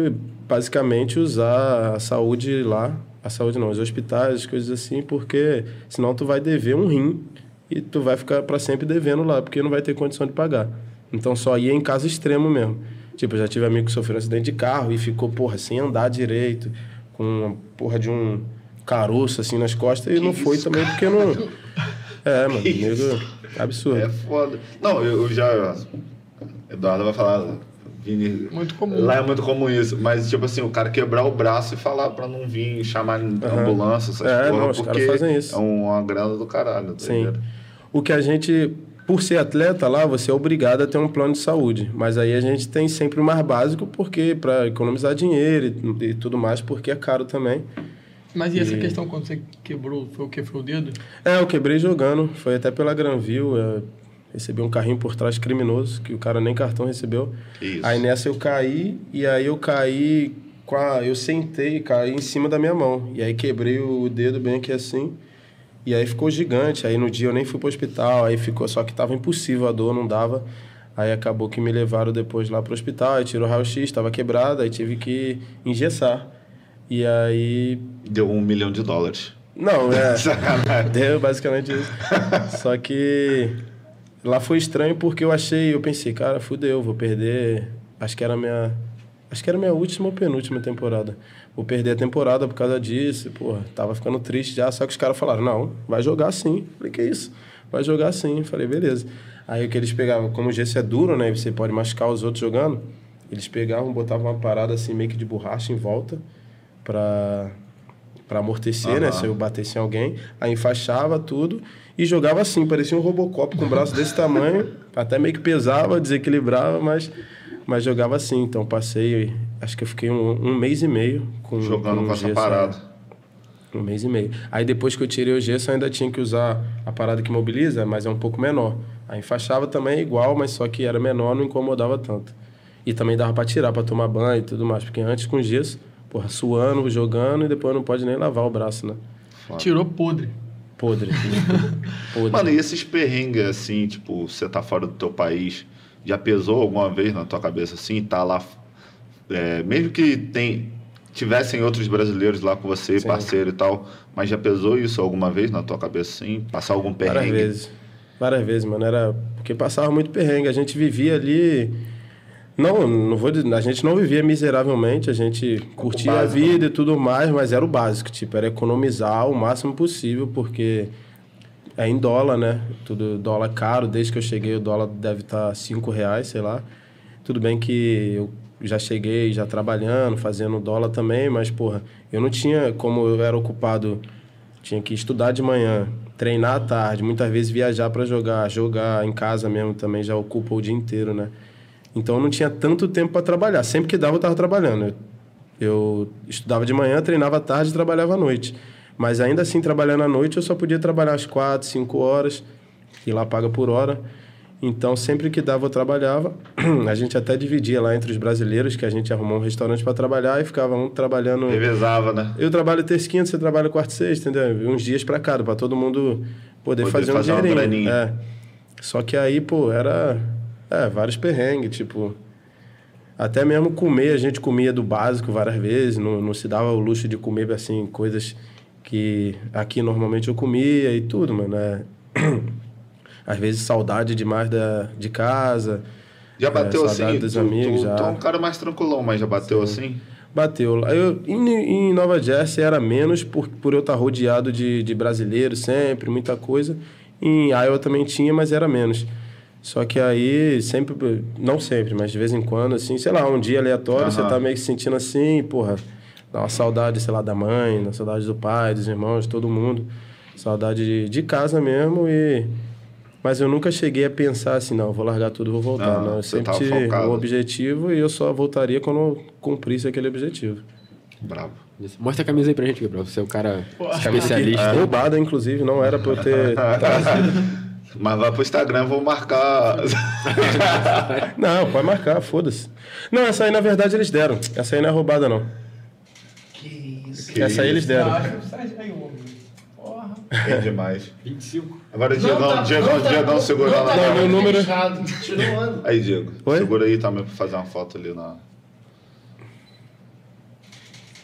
basicamente usar a saúde lá a saúde não, os hospitais, as coisas assim, porque senão tu vai dever um rim e tu vai ficar para sempre devendo lá, porque não vai ter condição de pagar. Então só ia em caso extremo mesmo. Tipo, eu já tive amigo que sofreu um acidente de carro e ficou, porra, sem andar direito, com uma porra de um caroço assim nas costas, e que não foi também porque não. É, mano, nego, absurdo. É foda. Não, eu, eu já. Eduardo vai falar. Vini, muito comum. Lá é muito comum isso. Mas, tipo assim, o cara quebrar o braço e falar pra não vir chamar uhum. ambulância, essas é, porra, não, os caras fazem isso. É uma grana do caralho. Tá Sim. O que a gente por ser atleta lá, você é obrigado a ter um plano de saúde. Mas aí a gente tem sempre o mais básico, porque para economizar dinheiro e, e, tudo mais, porque é caro também. Mas e, e, essa questão quando você quebrou, foi o que? Foi o dedo? É, eu quebrei jogando. Foi até pela Granville. Recebi um carrinho por trás criminoso, que o cara nem cartão recebeu. Isso. Aí nessa eu caí, e aí eu caí com a... Eu sentei, caí em cima da minha mão. E aí quebrei o dedo bem aqui assim. E aí ficou gigante. Aí no dia eu nem fui pro hospital, aí ficou, só que tava impossível, a dor não dava. Aí acabou que me levaram depois lá pro hospital, aí tirou o raio-x, tava quebrado, aí tive que engessar. E aí. Deu um milhão de dólares. Não, é. Deu basicamente isso. Só que lá foi estranho porque eu achei, eu pensei, cara, fudeu, vou perder. Acho que era minha. Acho que era minha última ou penúltima temporada vou perder a temporada por causa disso. Porra, tava ficando triste já, só que os caras falaram, não, vai jogar sim. Falei, que isso? Vai jogar sim. Falei, beleza. Aí o que eles pegavam, como o gesso é duro, né? Você pode machucar os outros jogando. Eles pegavam, botavam uma parada assim, meio que de borracha em volta pra, pra amortecer, uhum. né? Se eu batesse em alguém. Aí enfaixava tudo e jogava assim, parecia um Robocop com um braço desse tamanho. Até meio que pesava, desequilibrava, mas mas jogava assim, então passei, acho que eu fiquei um, um mês e meio com Jogando com, com essa parada. É. Um mês e meio. Aí depois que eu tirei o gesso, ainda tinha que usar a parada que mobiliza, mas é um pouco menor. Aí enfaixava também igual, mas só que era menor, não incomodava tanto. E também dava para tirar, para tomar banho e tudo mais, porque antes com gesso, porra, suando, jogando e depois não pode nem lavar o braço, né? Tirou podre. Podre. podre. Mano, e esses perrengues assim, tipo, você tá fora do teu país, já pesou alguma vez na tua cabeça assim, tá lá, é, mesmo que tem, tivessem outros brasileiros lá com você, Sim. parceiro e tal, mas já pesou isso alguma vez na tua cabeça assim, passar algum perrengue? Várias vezes, várias vezes, mano, era porque passava muito perrengue, a gente vivia ali não, não vou a gente não vivia miseravelmente, a gente curtia básico, a vida e tudo mais, mas era o básico, tipo, era economizar o máximo possível, porque é em dólar, né? Tudo dólar caro. Desde que eu cheguei, o dólar deve estar tá cinco reais, sei lá. Tudo bem que eu já cheguei já trabalhando, fazendo dólar também, mas, porra, eu não tinha, como eu era ocupado, tinha que estudar de manhã, treinar à tarde, muitas vezes viajar para jogar, jogar em casa mesmo também já ocupa o dia inteiro, né? Então eu não tinha tanto tempo para trabalhar. Sempre que dava, eu estava trabalhando. Eu, eu estudava de manhã, treinava à tarde e trabalhava à noite. Mas ainda assim, trabalhando à noite, eu só podia trabalhar às quatro, cinco horas, e lá paga por hora. Então, sempre que dava, eu trabalhava. A gente até dividia lá entre os brasileiros, que a gente arrumou um restaurante para trabalhar e ficava um trabalhando. Revezava, né? Eu trabalho terça quinta, você trabalha quarta e sexta, entendeu? Uns dias para cada, para todo mundo poder, poder fazer, fazer um dinheirinho. É. Só que aí, pô, era. É, vários perrengues, tipo. Até mesmo comer, a gente comia do básico várias vezes, não, não se dava o luxo de comer, assim, coisas que aqui normalmente eu comia e tudo, mano. É... Às vezes saudade demais da, de casa. Já é, bateu é, assim? Dos tu, amigos, tu, já. tu é um cara mais tranquilão, mas já bateu Sim. assim? Bateu. Eu, em, em, Nova Jersey era menos por, por eu estar rodeado de, de brasileiros sempre, muita coisa. Em Iowa também tinha, mas era menos. Só que aí, sempre, não sempre, mas de vez em quando, assim, sei lá, um dia aleatório, uhum. você tá meio que sentindo assim, porra, Dá uma saudade, sei lá, da mãe, da saudade do pai, dos irmãos, de todo mundo. Saudade de, de casa mesmo e... Mas eu nunca cheguei a pensar assim, não, vou largar tudo, vou voltar. Não, não eu sempre tive um objetivo e eu só voltaria quando eu cumprisse aquele objetivo. Bravo. Mostra a camisa aí pra gente, Gabriel. Você é o cara Porra. especialista. É. Roubada, inclusive, não era pra eu ter Mas vai pro Instagram, vou marcar. não, pode marcar, foda-se. Não, essa aí na verdade eles deram. Essa aí não é roubada, não. Que Essa aí eles deram. Porra. É demais. 25. Agora, Diego, tá, Diego, não, Diego, tá, segura não, lá. Não, meu número. Aí, Diego. Oi? Segura aí também pra fazer uma foto ali na.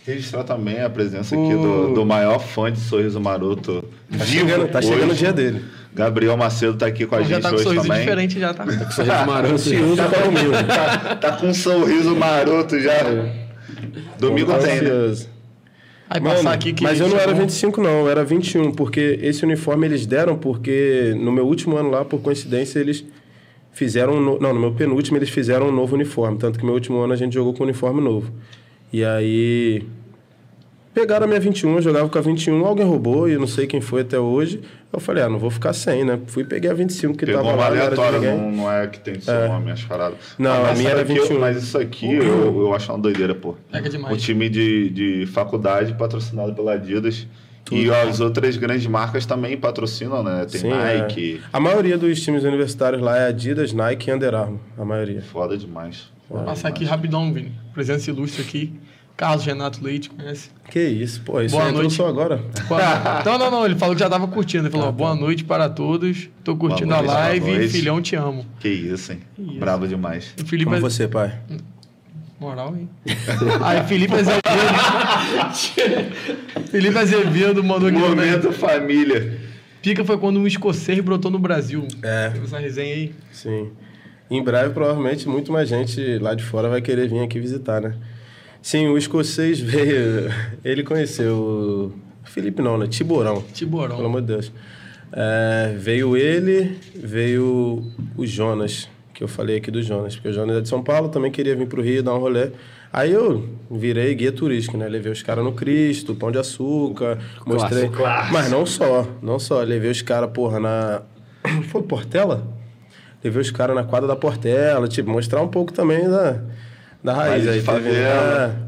Registrar também a presença aqui do, do maior fã de Sorriso Maroto. Tá chegando, tá chegando o dia dele. Gabriel Macedo tá aqui com a gente já tá com hoje sorriso também. diferente, já tá. Sorriso maroto. Ansioso para o meu. tá, tá com um sorriso maroto já. Domingo Tá tem, né? ansioso. Aí Mano, passar aqui que. mas eu não era chegou- 25 não, eu era 21, porque esse uniforme eles deram porque no meu último ano lá, por coincidência, eles fizeram um no... não, no meu penúltimo eles fizeram um novo uniforme, tanto que no meu último ano a gente jogou com um uniforme novo. E aí pegaram a minha 21, eu jogava com a 21, alguém roubou e eu não sei quem foi até hoje. Eu falei, ah, não vou ficar sem, né? Fui e peguei a 25 que Pegou tava uma lá, não era de aleatória, não, não é que tem seu nome, as paradas. Não, Ah, mas a minha era que eu- 21. mas isso aqui eu, eu acho uma doideira, pô. Pega demais. O time de, de faculdade patrocinado pela Adidas. E as outras grandes marcas também patrocinam, né? Tem Sim, Nike. é. A maioria dos times universitários lá é Adidas, Nike e Under Armour, a maioria. Foda demais. Vou passar aqui rapidão, Vini. Presença ilustre aqui. Carlos Renato Leite, conhece? Que isso, pô, isso Boa aí entrou noite. só agora. Boa- Não, não, não. Ele falou que já tava curtindo. Ele falou: boa noite para todos. Tô curtindo Boa noite, a live. Filhão, te amo. Que isso, hein? isso. Bravo demais. O Felipe Como é... você, pai? Moral, hein? Aí, Felipe Azevedo. Felipe Azevedo mandou aqui. Momento família. Pica foi quando um escocês brotou no Brasil. É. Teve essa resenha aí. Sim. Em breve, provavelmente, muito mais gente lá de fora vai querer vir aqui visitar, né? Sim, o escocês veio. Ele conheceu. o Felipe não, né? Tiborão. Tiborão. Pelo amor de Deus. É, veio ele, veio o Jonas, que eu falei aqui do Jonas, porque o Jonas é de São Paulo, também queria vir pro Rio dar um rolê. Aí eu virei guia turístico, né? Levei os caras no Cristo, Pão de Açúcar, mostrei. Clássico. Mas não só, não só. Levei os caras, porra, na. Foi Portela? Levei os caras na quadra da Portela, tipo, mostrar um pouco também da, da raiz. Aí teve- favela. é.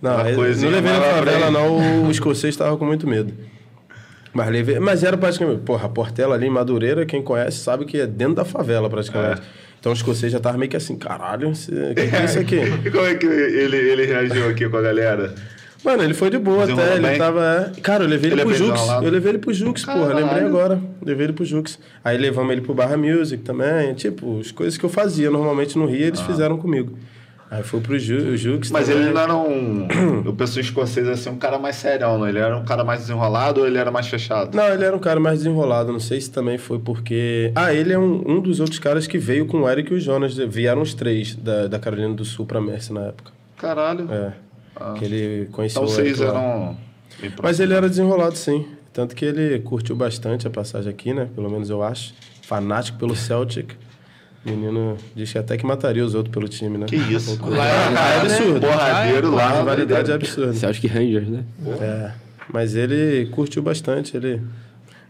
Não, aí, não levei na favela, não. O escocês estava com muito medo. Mas, levei, mas era praticamente. Porra, a Portela ali em Madureira, quem conhece sabe que é dentro da favela praticamente. Então o escocês já tava meio que assim, caralho, o que, que é isso aqui? E como é que ele, ele reagiu aqui com a galera? Mano, ele foi de boa até, ele bem? tava. é. Cara, eu levei ele, Ele é pro Jux. Eu levei ele pro Jux, porra, Caralho. lembrei agora. Levei ele pro Jux. Aí levamos ele pro Barra Music também. Tipo, as coisas que eu fazia normalmente no Rio, eles fizeram comigo. Aí foi pro Ju, Jux. Ah. Mas também. ele não era um. Eu penso em escocês assim, um cara mais serião, não? Ele era um cara mais desenrolado ou ele era mais fechado? Não, ele era um cara mais desenrolado. Não sei se também foi porque. Ah, ele é um, um dos outros caras que veio com o Eric e o Jonas. Vieram os três da, da Carolina do Sul pra Mercy na época. Caralho. É. Que ele conheceu Então o Eric vocês eram. Mas ele era desenrolado, sim. Tanto que ele curtiu bastante a passagem aqui, né? Pelo menos eu acho. Fanático pelo Celtic. Menino diz que até que mataria os outros pelo time, né? Que isso? Lá é, lá é absurdo. Porradeiro Lá lá. a rivalidade é absurda. Celtic Rangers, né? É. Mas ele curtiu bastante, ele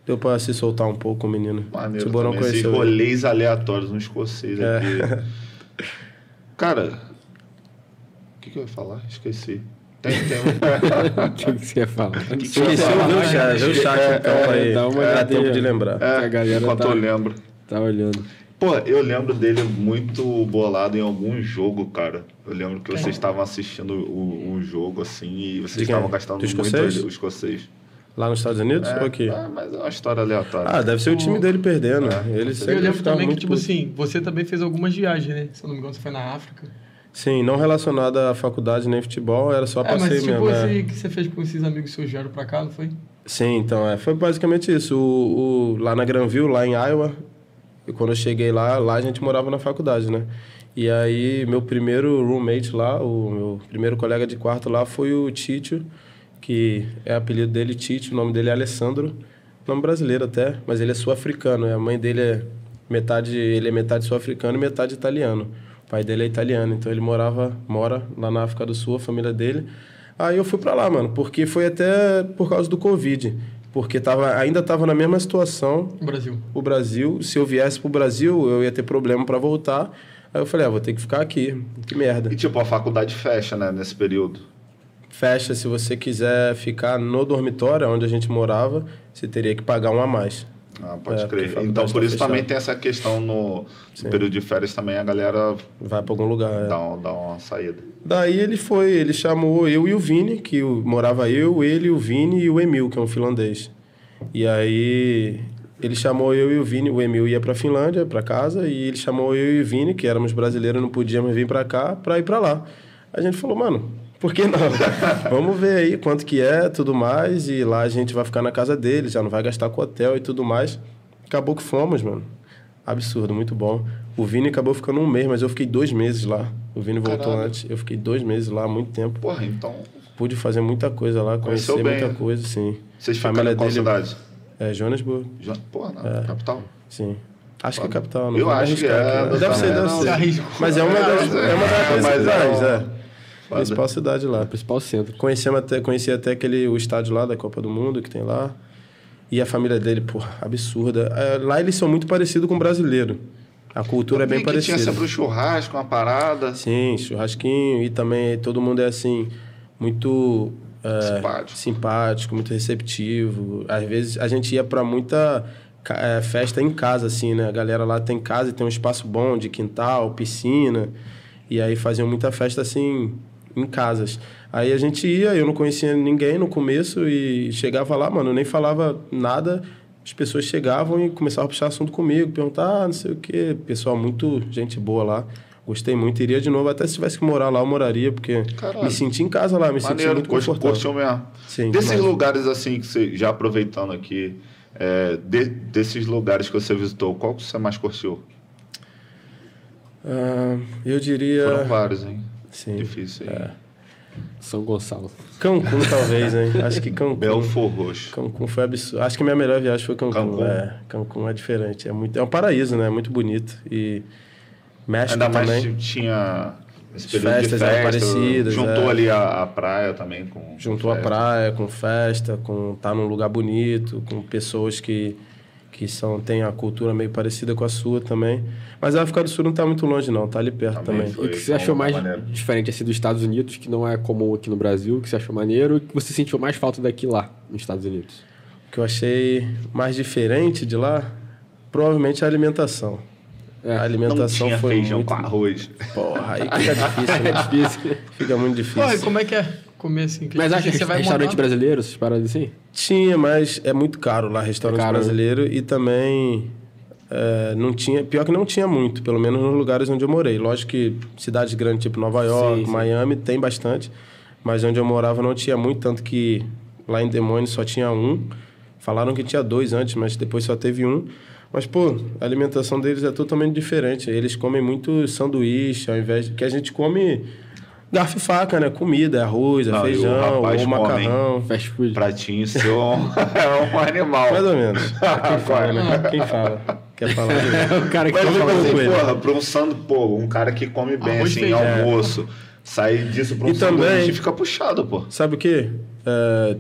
deu pra se soltar um pouco o menino. Maneiro Tiborão também, esses conheceu ele. rolês aleatórios, um escocês É. aqui. Cara, o que, que eu ia falar? Esqueci. Tem, tem um... O que que você ia falar? Esqueci o chat, vê o chat então aí. dá uma olhadinha. tempo de lembrar. É, A galera enquanto tá- eu lembro. Tá olhando. Pô, eu lembro dele muito bolado em algum jogo, cara. Eu lembro que vocês estavam assistindo o, o jogo, assim, e vocês estavam gastando Do muito o escocês. Lá nos Estados Unidos ou aqui? Ah, mas é uma história aleatória. Ah, deve ser o time dele perdendo. É, Ele Eu sempre lembro ficava também que, muito tipo puto. assim, você também fez algumas viagens, né? Se eu não me engano, você foi na África. Sim, não relacionada à faculdade nem futebol, era só É, mas passeio tipo mesmo. é. esse que você fez com esses amigos seus vieram pra cá, não foi? Sim, então, é, foi basicamente isso. O, o- lá na Granville, lá em Iowa, e quando eu cheguei lá, lá a gente morava na faculdade, né? E aí, meu primeiro roommate lá, o meu primeiro colega de quarto lá foi o Títio, que é apelido dele Títio, o nome dele é Alessandro, nome brasileiro até, mas ele é sul-africano, a mãe dele é metade, ele é metade sul-africano e metade italiano. O pai dele é italiano, então ele morava, mora lá na África do Sul, a família dele. Aí eu fui pra lá, mano, porque foi até por causa do Covid. Porque tava, ainda tava na mesma situação No Brasil. o Brasil. Se eu viesse pro Brasil, eu ia ter problema para voltar. Aí eu falei, ah, vou ter que ficar aqui. Que merda. E tipo, a faculdade fecha, né, nesse período. Fecha, se você quiser ficar no dormitório onde a gente morava, você teria que pagar um a mais. Ah, pode É, crer. Então, tá por isso também tem essa questão no, no período de férias também, a galera Vai para algum lugar. é. dá, um- dá uma saída. Daí ele foi, ele chamou eu e o Vini, que morava eu, ele, o Vini e o Emil, que é um finlandês. E aí ele chamou eu e o Vini, o Emil ia para Finlândia, para casa, e ele chamou eu e o Vini, que éramos brasileiros, não podíamos vir para cá, para ir para lá. A gente falou, mano, Por que não? Vamos ver aí quanto que é, tudo mais. E lá a gente vai ficar na casa dele, já não vai gastar com hotel e tudo mais. Acabou que fomos, mano. Absurdo, muito bom. O Vini acabou ficando um mês, mas eu fiquei dois meses lá. O Vini voltou Caralho. antes. Eu fiquei dois meses lá, muito tempo. Porra, então. Pude fazer muita coisa lá, conhecer bem, muita né? coisa, sim. Vocês família dele, cidade? É, Joanesburgo. Jo... Porra, não, é. capital? Sim. Acho que é capital, não Eu acho que é. Deve ser, deve ser. Mas é uma das, é uma das é. Principal cidade lá. Principal centro. Conheci até, conheci até aquele, o estádio lá da Copa do Mundo que tem lá. E a família dele, pô, absurda. É, lá eles são muito parecidos com o brasileiro. A cultura é bem parecida. Tinha sempre o churrasco, uma parada. Sim, churrasquinho. E também todo mundo é assim, muito é, simpático. simpático, muito receptivo. Às vezes a gente ia para muita é, festa em casa, assim, né? A galera lá tem casa e tem um espaço bom de quintal, piscina. E aí faziam muita festa assim em casas. Aí a gente ia, eu não conhecia ninguém no começo e chegava lá, mano, eu nem falava nada. As pessoas chegavam e começavam a puxar assunto comigo, perguntar, ah, não sei o quê. Pessoal, muito gente boa lá. Gostei muito, iria de novo. Até se tivesse que morar lá, eu moraria, porque Caralho. me senti em casa lá, me Maneiro, senti muito confortável. Curtiu mesmo. Sim, Desses demais. lugares assim, que você, já aproveitando aqui, é, de, desses lugares que você visitou, qual que você mais curtiu? Uh, eu diria... Foram vários, hein? Sim. Difícil, hein? É. São Gonçalo. Cancún, talvez, hein? Acho que Cancún. Belfor Roxo. Cancún foi absurdo. Acho que minha melhor viagem foi Cancún. Cancún. É, Cancún é diferente. É, muito, é um paraíso, né? É muito bonito. E México Ainda também. mais tinha esse período festas de festa, parecidas. Juntou é. ali a, a, praia também com. Juntou com a praia com festa, com estar tá num lugar bonito, com pessoas que que são tem a cultura meio parecida com a sua também. Mas a África do Sul não está muito longe não, está ali perto também. também. E o que você achou mais maneiro. diferente assim dos Estados Unidos, que não é comum aqui no Brasil, o que você achou maneiro, e que você sentiu mais falta daqui lá nos Estados Unidos? O que eu achei mais diferente de lá, provavelmente a alimentação. É. A alimentação não tinha foi feijão muito... com arroz. Porra, aí fica difícil, né? é difícil. Fica muito difícil. Pô, e como é que é? comer assim. Mas acha que você vai restaurante brasileiro, essas paradas assim? Tinha, mas é muito caro lá, restaurante caro, né? brasileiro. E também é, não tinha. Pior que não tinha muito, pelo menos nos lugares onde eu morei. Lógico que cidades grandes, tipo Nova York, sim, Miami, sim. tem bastante. Mas onde eu morava não tinha muito, tanto que lá em Demônio só tinha um. Falaram que tinha dois antes, mas depois só teve um. Mas, pô, a alimentação deles é totalmente diferente. Eles comem muito sanduíche, ao invés de. que a gente come garfo e faca, né? Comida, arroz, é Não, feijão, ou macarrão. Fast food. Pratinho seu é um animal. Mais ou menos. Quem fala, né? Quem fala. Quer falar? É o cara que Mas, tipo assim, porra, pra um sando, pô, um cara que come bem, arroz assim, feijão. almoço, sair disso pra um e também, fica puxado, pô. Sabe o quê? É,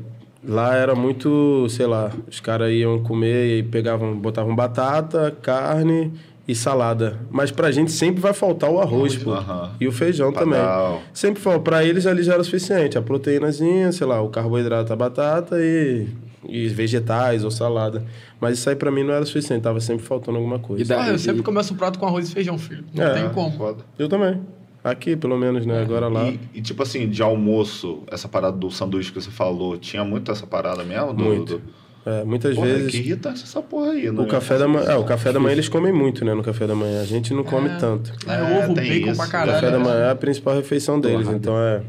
lá era muito, sei lá, os caras iam comer e pegavam, botavam batata, carne e salada. Mas pra gente sempre vai faltar o arroz, pô. E o feijão Padal. também. Sempre falta. Pra eles ali já era o suficiente. A proteínazinha, sei lá, o carboidrato, a batata e, e vegetais ou salada. Mas isso aí pra mim não era suficiente. Tava sempre faltando alguma coisa. E daí, ah, eu sempre começo o prato com arroz e feijão, filho. Não é, tem como. Foda. Eu também. Aqui, pelo menos, né? Agora lá. E, e, tipo assim, de almoço, essa parada do sanduíche que você falou, tinha muito essa parada mesmo? Do, muito. Do... É, muitas porra, vezes. Que essa porra aí, O café da manhã. É, o café da manhã eles comem muito, né? No café da manhã. A gente não come é, tanto. É, ovo, bacon isso. pra caralho. O café da manhã é a principal refeição deles. Porra, então é.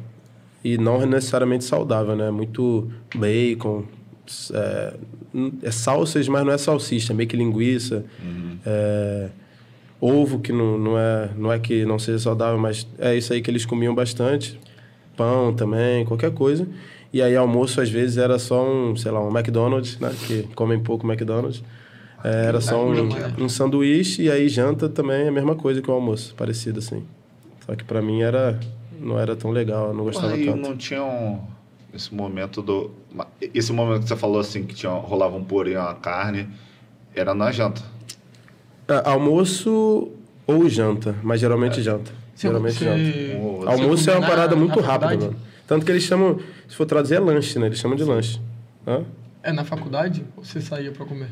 E não necessariamente saudável, né? Muito bacon. É, é salsas, mas não é salsicha, é meio que linguiça. Uhum. É, ovo, que não, não, é, não é que não seja saudável, mas é isso aí que eles comiam bastante. Pão também, qualquer coisa. E aí almoço às vezes era só um, sei lá, um McDonald's, né? Que comem pouco McDonald's. É, era só um, um sanduíche e aí janta também é a mesma coisa que o almoço, parecido assim. Só que para mim era não era tão legal, eu não gostava aí tanto. não tinha um, esse momento do esse momento que você falou assim que tinha rolava um purê, uma carne, era na janta. É, almoço ou janta, mas geralmente é. janta. Geralmente você, janta. Almoço é uma parada muito rápida, mano. Tanto que eles chamam, se for traduzir, é lanche, né? Eles chamam de lanche. Hã? É na faculdade ou você saía para comer?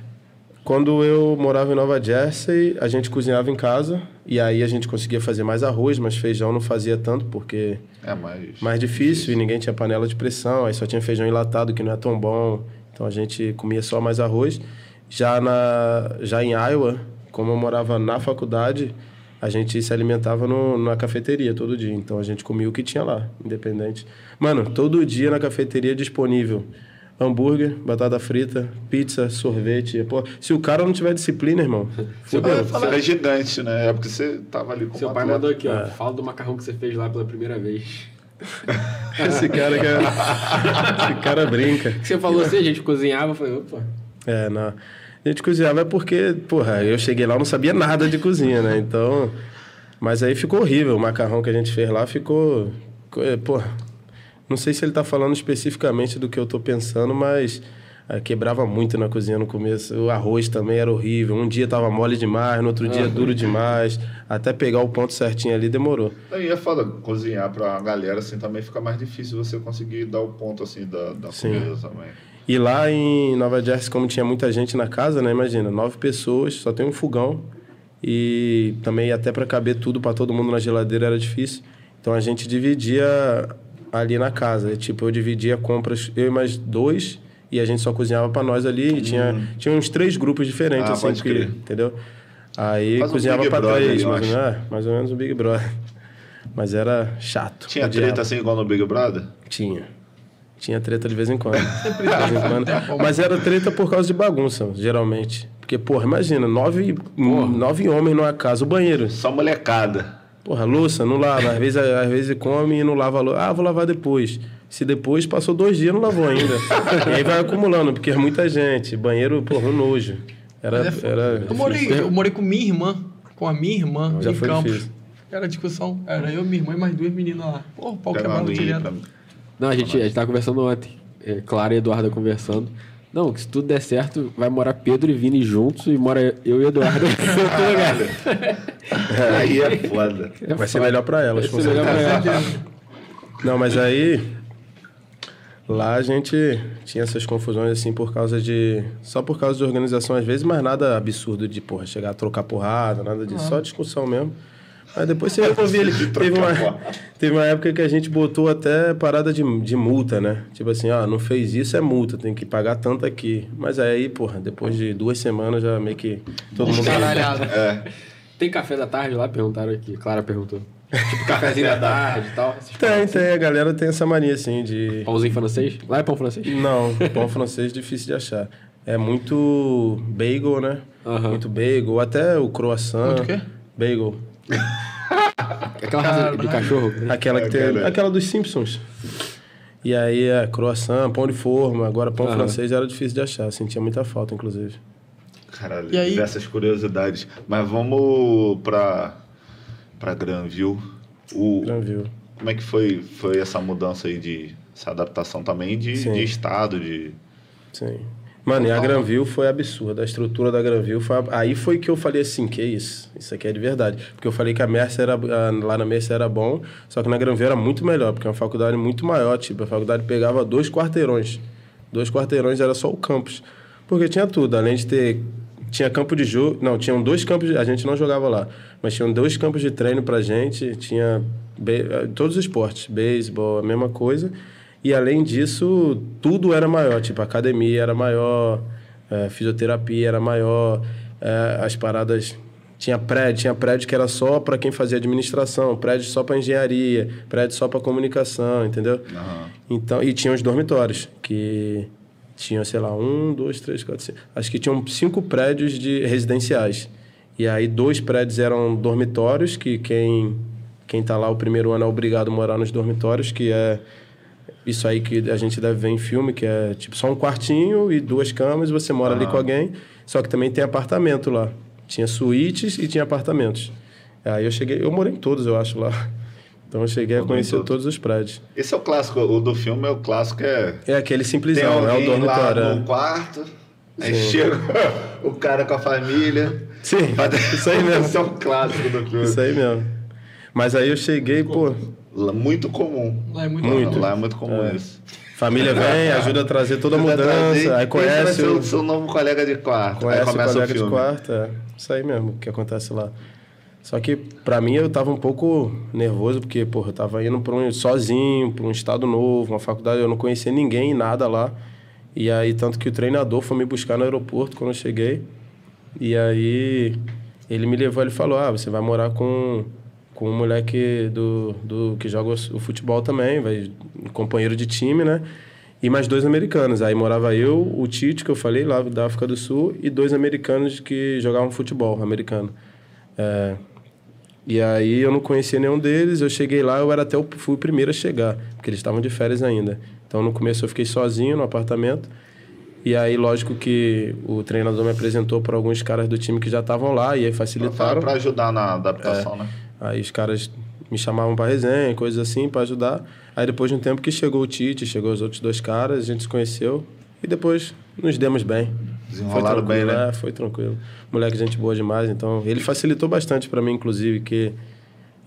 Quando eu morava em Nova Jersey, a gente cozinhava em casa e aí a gente conseguia fazer mais arroz, mas feijão não fazia tanto porque é mais, mais difícil, difícil, e ninguém tinha panela de pressão, aí só tinha feijão enlatado que não é tão bom. Então a gente comia só mais arroz. Já na já em Iowa, como eu morava na faculdade, a gente se alimentava no, na cafeteria todo dia. Então a gente comia o que tinha lá, independente. Mano, todo dia na cafeteria disponível hambúrguer, batata frita, pizza, sorvete. Pô, se o cara não tiver disciplina, irmão. Você era gigante, né? É porque você tava ali com Seu pai mandou aqui, ó. É. Fala do macarrão que você fez lá pela primeira vez. Esse cara que é... Esse cara brinca. Você falou assim, a gente cozinhava, eu falei, opa. É, não. A gente cozinhava é porque, porra, eu cheguei lá, eu não sabia nada de cozinha, né? Então. Mas aí ficou horrível. O macarrão que a gente fez lá ficou. Porra. Não sei se ele tá falando especificamente do que eu tô pensando, mas é, quebrava muito na cozinha no começo. O arroz também era horrível. Um dia tava mole demais, no outro dia ah, duro demais. Até pegar o ponto certinho ali demorou. E é foda cozinhar pra galera assim também fica mais difícil você conseguir dar o ponto assim da, da comida também. E lá em Nova Jersey, como tinha muita gente na casa, né? Imagina, nove pessoas, só tem um fogão. E também até para caber tudo para todo mundo na geladeira era difícil. Então a gente dividia ali na casa. Tipo, eu dividia compras, eu e mais dois, e a gente só cozinhava para nós ali. Hum. E tinha, tinha uns três grupos diferentes, ah, assim, que, entendeu? Aí Faz cozinhava um para três, mais, ou menos, é, mais ou menos um Big Brother. Mas era chato. Tinha treta assim igual no Big Brother? Tinha. Tinha treta de vez em quando. de vez em quando. Mas era treta por causa de bagunça, geralmente. Porque, porra, imagina, nove, nove homens numa casa, o banheiro. Só molecada. Porra, louça, não lava. Às vezes, às vezes come e não lava a louça. Ah, vou lavar depois. Se depois passou dois dias, não lavou ainda. e aí vai acumulando, porque é muita gente. Banheiro, porra, um nojo. Era, é era eu, morei, eu morei com minha irmã, com a minha irmã, Já em foi Campos. Difícil. Era discussão. Era eu, minha irmã e mais duas meninas lá. Porra, o pau quebrado direto. Não, a gente, a gente tava conversando ontem. É, Clara e Eduardo conversando. Não, que se tudo der certo, vai morar Pedro e Vini juntos e mora eu e Eduardo Aí é foda. É vai ser melhor pra elas, melhor pra elas. Não, mas aí. Lá a gente tinha essas confusões assim por causa de. Só por causa de organização às vezes, mas nada absurdo de, porra, chegar a trocar porrada, nada disso. Ah. Só discussão mesmo. Aí depois você resolvia ele. Teve uma, teve uma época que a gente botou até parada de, de multa, né? Tipo assim, ah, não fez isso, é multa, tem que pagar tanto aqui. Mas aí, porra, depois de duas semanas já meio que todo mundo. É. Tem café da tarde lá? Perguntaram aqui. Clara perguntou. Tipo, cafezinho da tarde e tal? Tem, tem. A galera tem essa mania, assim, de... Pãozinho francês? Lá é pão francês? Não, pão francês difícil de achar. É muito bagel, né? Uhum. Muito bagel. Até o croissant. Muito o quê? Bagel. aquela raça de cachorro? Aquela que tem. Aquela dos Simpsons. E aí, é, croissant, pão de forma, agora pão uhum. francês era difícil de achar, sentia muita falta, inclusive. Caralho, e aí... diversas curiosidades. Mas vamos pra, pra Granville. O, Granville. Como é que foi, foi essa mudança aí de. essa adaptação também de, de estado, de. Sim. Mano, e a Granville foi absurda. A estrutura da Granville foi. Aí foi que eu falei assim: que isso? Isso aqui é de verdade. Porque eu falei que a Mercer era, lá na Mercer era bom, só que na Granville era muito melhor, porque é uma faculdade muito maior. Tipo, a faculdade pegava dois quarteirões. Dois quarteirões era só o campus. Porque tinha tudo, além de ter. Tinha campo de jogo. Não, tinham dois campos. De, a gente não jogava lá. Mas tinham dois campos de treino pra gente. Tinha be, todos os esportes. Beisebol, a mesma coisa. E além disso, tudo era maior, tipo, academia era maior, é, fisioterapia era maior, é, as paradas. Tinha prédio, tinha prédio que era só para quem fazia administração, prédio só para engenharia, prédio só para comunicação, entendeu? Uhum. Então, e tinha os dormitórios, que tinham, sei lá, um, dois, três, quatro, cinco. Acho que tinham cinco prédios de residenciais. E aí dois prédios eram dormitórios, que quem quem está lá o primeiro ano é obrigado a morar nos dormitórios, que é isso aí que a gente deve ver em filme, que é tipo só um quartinho e duas camas, você mora ali com alguém, só que também tem apartamento lá. Tinha suítes e tinha apartamentos. Aí eu cheguei, eu morei em todos, eu acho, lá. Então eu cheguei a conhecer todos os prédios. Esse é o clássico, o do filme é o clássico, é... É aquele simplesão, é o dormitório. Lá no é. quarto, aí Sim. chega o cara com a família. Sim, isso aí mesmo. Esse é o clássico do filme. Isso aí mesmo. Mas aí eu cheguei, pô... Muito comum. Lá é muito, muito. Lá é muito comum é. isso. Família vem, ajuda a trazer toda a mudança, trazer, aí conhece o seu novo colega de quarto. Conhece o colega o de quarto, é. Isso aí mesmo que acontece lá. Só que para mim eu tava um pouco nervoso porque, porra, eu tava indo para um sozinho, para um estado novo, uma faculdade, eu não conhecia ninguém, nada lá. E aí tanto que o treinador foi me buscar no aeroporto quando eu cheguei. E aí ele me levou, ele falou, ah, você vai morar com, com um moleque do, do, que joga o futebol também, vai, um companheiro de time, né? E mais dois americanos. Aí morava eu, o Tite, que eu falei, lá da África do Sul, e dois americanos que jogavam futebol americano. É, e aí eu não conhecia nenhum deles, eu cheguei lá, eu era até o, fui o primeiro a chegar, porque eles estavam de férias ainda. Então no começo eu fiquei sozinho no apartamento. E aí, lógico que o treinador me apresentou para alguns caras do time que já estavam lá e aí facilitaram. Para ajudar na adaptação, é, né? Aí os caras me chamavam para resenha, coisas assim, para ajudar. Aí depois de um tempo que chegou o Tite, chegou os outros dois caras, a gente se conheceu e depois nos demos bem. Desenrolaram bem, né? É, foi tranquilo. Moleque, gente boa demais, então ele facilitou bastante para mim, inclusive, que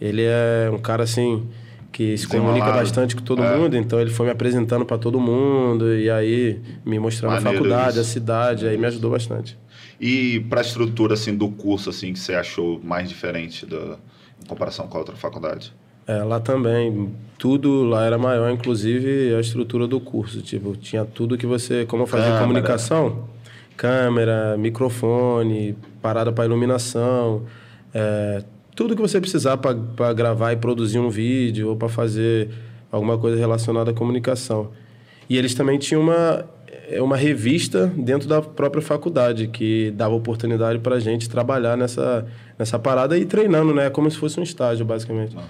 ele é um cara assim que se comunica bastante com todo é. mundo, então ele foi me apresentando para todo mundo e aí me mostrando Maneiro a faculdade, isso. a cidade, aí me ajudou bastante. E para a estrutura assim do curso assim que você achou mais diferente da em comparação com a outra faculdade? É, lá também, tudo lá era maior, inclusive a estrutura do curso, tipo, tinha tudo que você, como fazer câmera. comunicação, câmera, microfone, parada para iluminação, é, tudo que você precisar para gravar e produzir um vídeo ou para fazer alguma coisa relacionada à comunicação. E eles também tinham uma, é, uma revista dentro da própria faculdade que dava oportunidade para a gente trabalhar nessa, nessa parada e treinando, né? Como se fosse um estágio, basicamente. Uhum.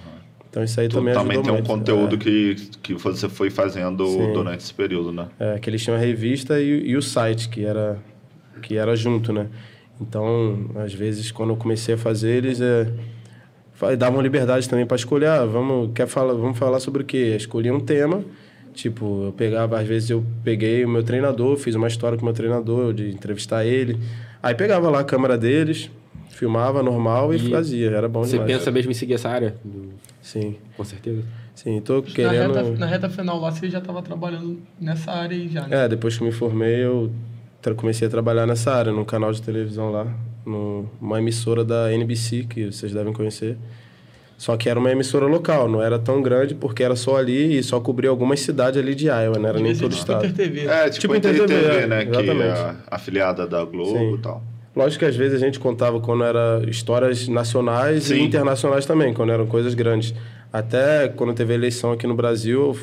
Então isso aí também Também tem um conteúdo é. que, que você foi fazendo Sim. durante esse período, né? É, que eles tinham a revista e, e o site, que era, que era junto, né? Então, às vezes, quando eu comecei a fazer, eles é, davam liberdade também para escolher. Ah, vamos, quer falar, vamos falar sobre o quê? Escolhi um tema. Tipo, eu pegava, às vezes eu peguei o meu treinador, fiz uma história com o meu treinador, de entrevistar ele. Aí pegava lá a câmera deles, filmava normal e, e fazia. Era bom você demais. Você pensa mesmo em seguir essa área? Sim. Com certeza? Sim, tô querendo... Na reta, na reta final lá, você já estava trabalhando nessa área aí já, né? É, depois que me formei, eu comecei a trabalhar nessa área, num canal de televisão lá, numa emissora da NBC, que vocês devem conhecer. Só que era uma emissora local, não era tão grande porque era só ali e só cobria algumas cidades ali de Iowa, não era nem todo o estado. Inter TV. É, tipo, tipo Inter TV, TV né? Exatamente. Que é afiliada da Globo Sim. e tal. Lógico que às vezes a gente contava quando era histórias nacionais Sim. e internacionais também, quando eram coisas grandes. Até quando teve eleição aqui no Brasil,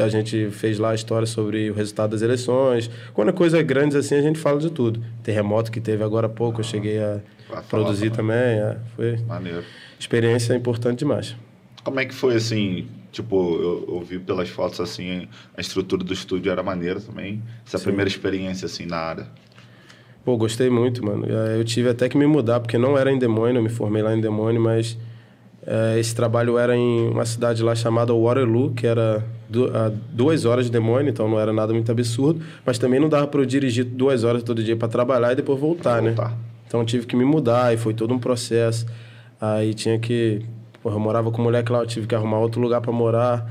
a gente fez lá a história sobre o resultado das eleições. Quando é coisa grande assim, a gente fala de tudo. Terremoto que teve agora há pouco, eu cheguei a produzir também. É, foi Maneiro. experiência importante demais. Como é que foi assim? Tipo, eu, eu vi pelas fotos assim, a estrutura do estúdio era maneira também. Essa Sim. primeira experiência assim na área. Pô, gostei muito, mano. Eu tive até que me mudar, porque não era em Demônio, eu me formei lá em Demônio, mas é, esse trabalho era em uma cidade lá chamada Waterloo, que era du a duas horas de Demônio, então não era nada muito absurdo, mas também não dava para eu dirigir duas horas todo dia para trabalhar e depois voltar, né? voltar, né? Então tive que me mudar e foi todo um processo. Aí tinha que. Porra, eu morava com moleque lá, eu tive que arrumar outro lugar para morar.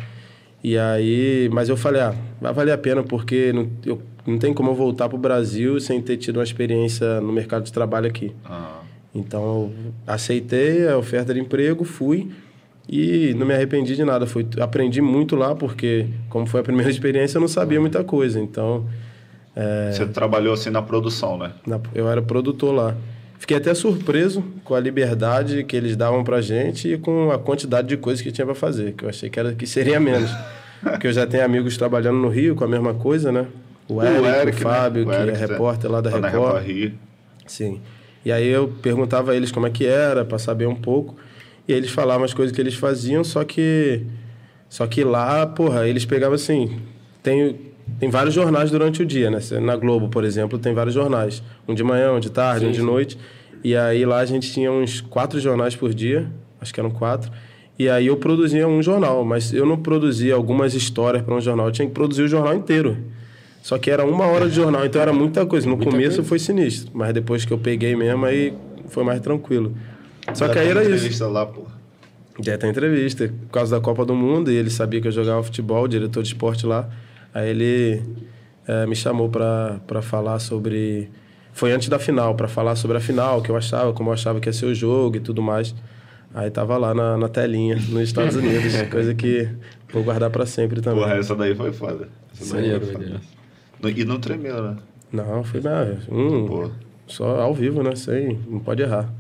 E aí. Mas eu falei, ah, vai valer a pena porque não, eu não tem como eu voltar para o Brasil sem ter tido uma experiência no mercado de trabalho aqui. Ah. Então, aceitei a oferta de emprego, fui e não me arrependi de nada. Fui, aprendi muito lá, porque, como foi a primeira experiência, eu não sabia muita coisa. Então. É... Você trabalhou assim na produção, né? Na, eu era produtor lá. Fiquei até surpreso com a liberdade que eles davam pra gente e com a quantidade de coisas que tinha para fazer, que eu achei que, era, que seria menos. porque eu já tenho amigos trabalhando no Rio com a mesma coisa, né? O Eric, o, Eric, o Fábio, né? o Eric, que é repórter lá da tá Record. Rio. Sim. E aí eu perguntava a eles como é que era, para saber um pouco. E eles falavam as coisas que eles faziam, só que só que lá, porra, eles pegavam assim, tem tem vários jornais durante o dia, né? Na Globo, por exemplo, tem vários jornais, um de manhã, um de tarde, sim, um de sim. noite. E aí lá a gente tinha uns quatro jornais por dia, acho que eram quatro. E aí eu produzia um jornal, mas eu não produzia algumas histórias para um jornal, eu tinha que produzir o jornal inteiro. Só que era uma hora de jornal, então era muita coisa. No muita começo coisa. foi sinistro, mas depois que eu peguei mesmo, aí foi mais tranquilo. Só Já que aí era isso. lá, pô. Já tem entrevista, por causa da Copa do Mundo, e ele sabia que eu jogava futebol, diretor de esporte lá. Aí ele é, me chamou para falar sobre. Foi antes da final, para falar sobre a final, que eu achava, como eu achava que ia ser o jogo e tudo mais. Aí tava lá na, na telinha, nos Estados Unidos, coisa que vou guardar para sempre também. Porra, essa daí foi foda. Essa daí foi foda. E não tremeu, né? Não, foi nada. Um, só ao vivo, né? Sem, não pode errar.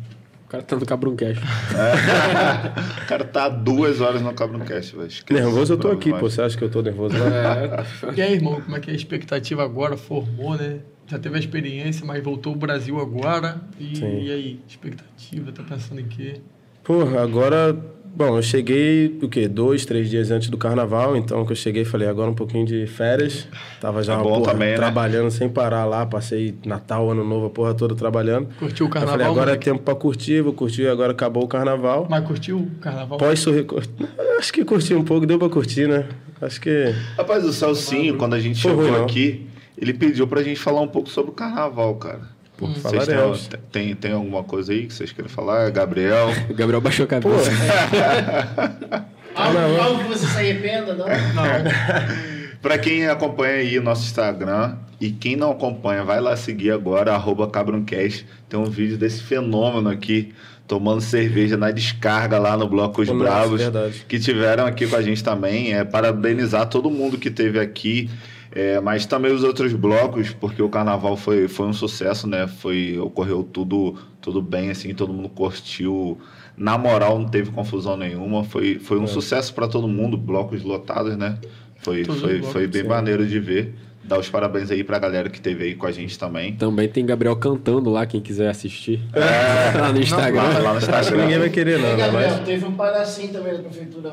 O cara tá no Cabruncast. É. o cara tá duas horas no Cabruncast, velho. Nervoso eu tô aqui, pô. Você acha que eu tô nervoso lá? É. E aí, irmão, como é que é a expectativa agora? Formou, né? Já teve a experiência, mas voltou ao Brasil agora. E, e aí, expectativa? Tá pensando em quê? Pô, agora Bom, eu cheguei, o quê? Dois, três dias antes do carnaval, então que eu cheguei, falei, agora um pouquinho de férias. Tava já é porra, também, né? trabalhando sem parar lá, passei Natal, Ano Novo, a porra toda trabalhando. Curtiu o carnaval? Eu falei, agora é tempo pra curtir, vou curtir, agora acabou o carnaval. Mas curtiu o carnaval? Pós sorrir. Acho que curti um pouco, deu pra curtir, né? Acho que. Rapaz, o Celcinho, quando a gente chegou ruim, aqui, ele pediu pra gente falar um pouco sobre o carnaval, cara. Pô, hum. falaremos. Tem, tem, tem alguma coisa aí que vocês querem falar? Gabriel? o Gabriel baixou a cabeça. algo, algo que você se arrependa, não? Não. Para quem acompanha aí o nosso Instagram e quem não acompanha, vai lá seguir agora, arroba Cabroncast. Tem um vídeo desse fenômeno aqui, tomando cerveja na descarga lá no Bloco Os Bravos, que tiveram aqui com a gente também. É, parabenizar todo mundo que esteve aqui. É, mas também os outros blocos, porque o carnaval foi, foi um sucesso, né? Foi, ocorreu tudo, tudo bem, assim, todo mundo curtiu. Na moral, não teve confusão nenhuma. Foi, foi um é. sucesso para todo mundo, blocos lotados, né? Foi, foi, blocos, foi bem sim. maneiro de ver. Dar os parabéns aí pra galera que teve aí com a gente também. Também tem Gabriel cantando lá, quem quiser assistir. É, lá no Instagram. Não, lá, no Instagram. Acho que ninguém vai querer, não. Gabriel, mas... teve um palhacinho também da prefeitura.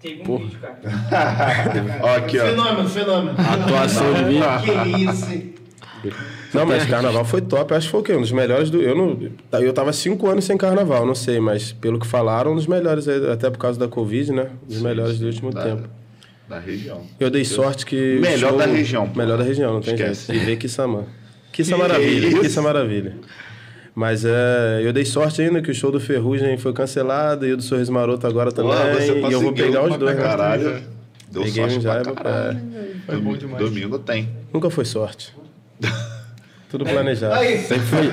Teve um Porra. vídeo, cara. aqui, ó. Fenômeno, fenômeno. Atuação de vídeo. Que isso. Não, mas carnaval foi top. Acho que foi o quê? Um dos melhores do. Eu não. Eu tava cinco anos sem carnaval, não sei, mas pelo que falaram, um dos melhores, até por causa da Covid, né? Um dos Sim, melhores do último da, tempo. Da região. Eu dei sorte que. Melhor show, da região. Melhor da região, não tem Esquece. jeito. E ver que Samã. Que, que maravilha, que isso maravilha. Mas é, eu dei sorte ainda que o show do Ferrugem foi cancelado e o do Sorriso Maroto agora também. e eu vou pegar os dois. Né? Caralho. Deu Peguei sorte um pra caralho. É. Foi bom demais. Domingo tem. Nunca foi sorte. Tudo planejado. Aí. Sempre foi.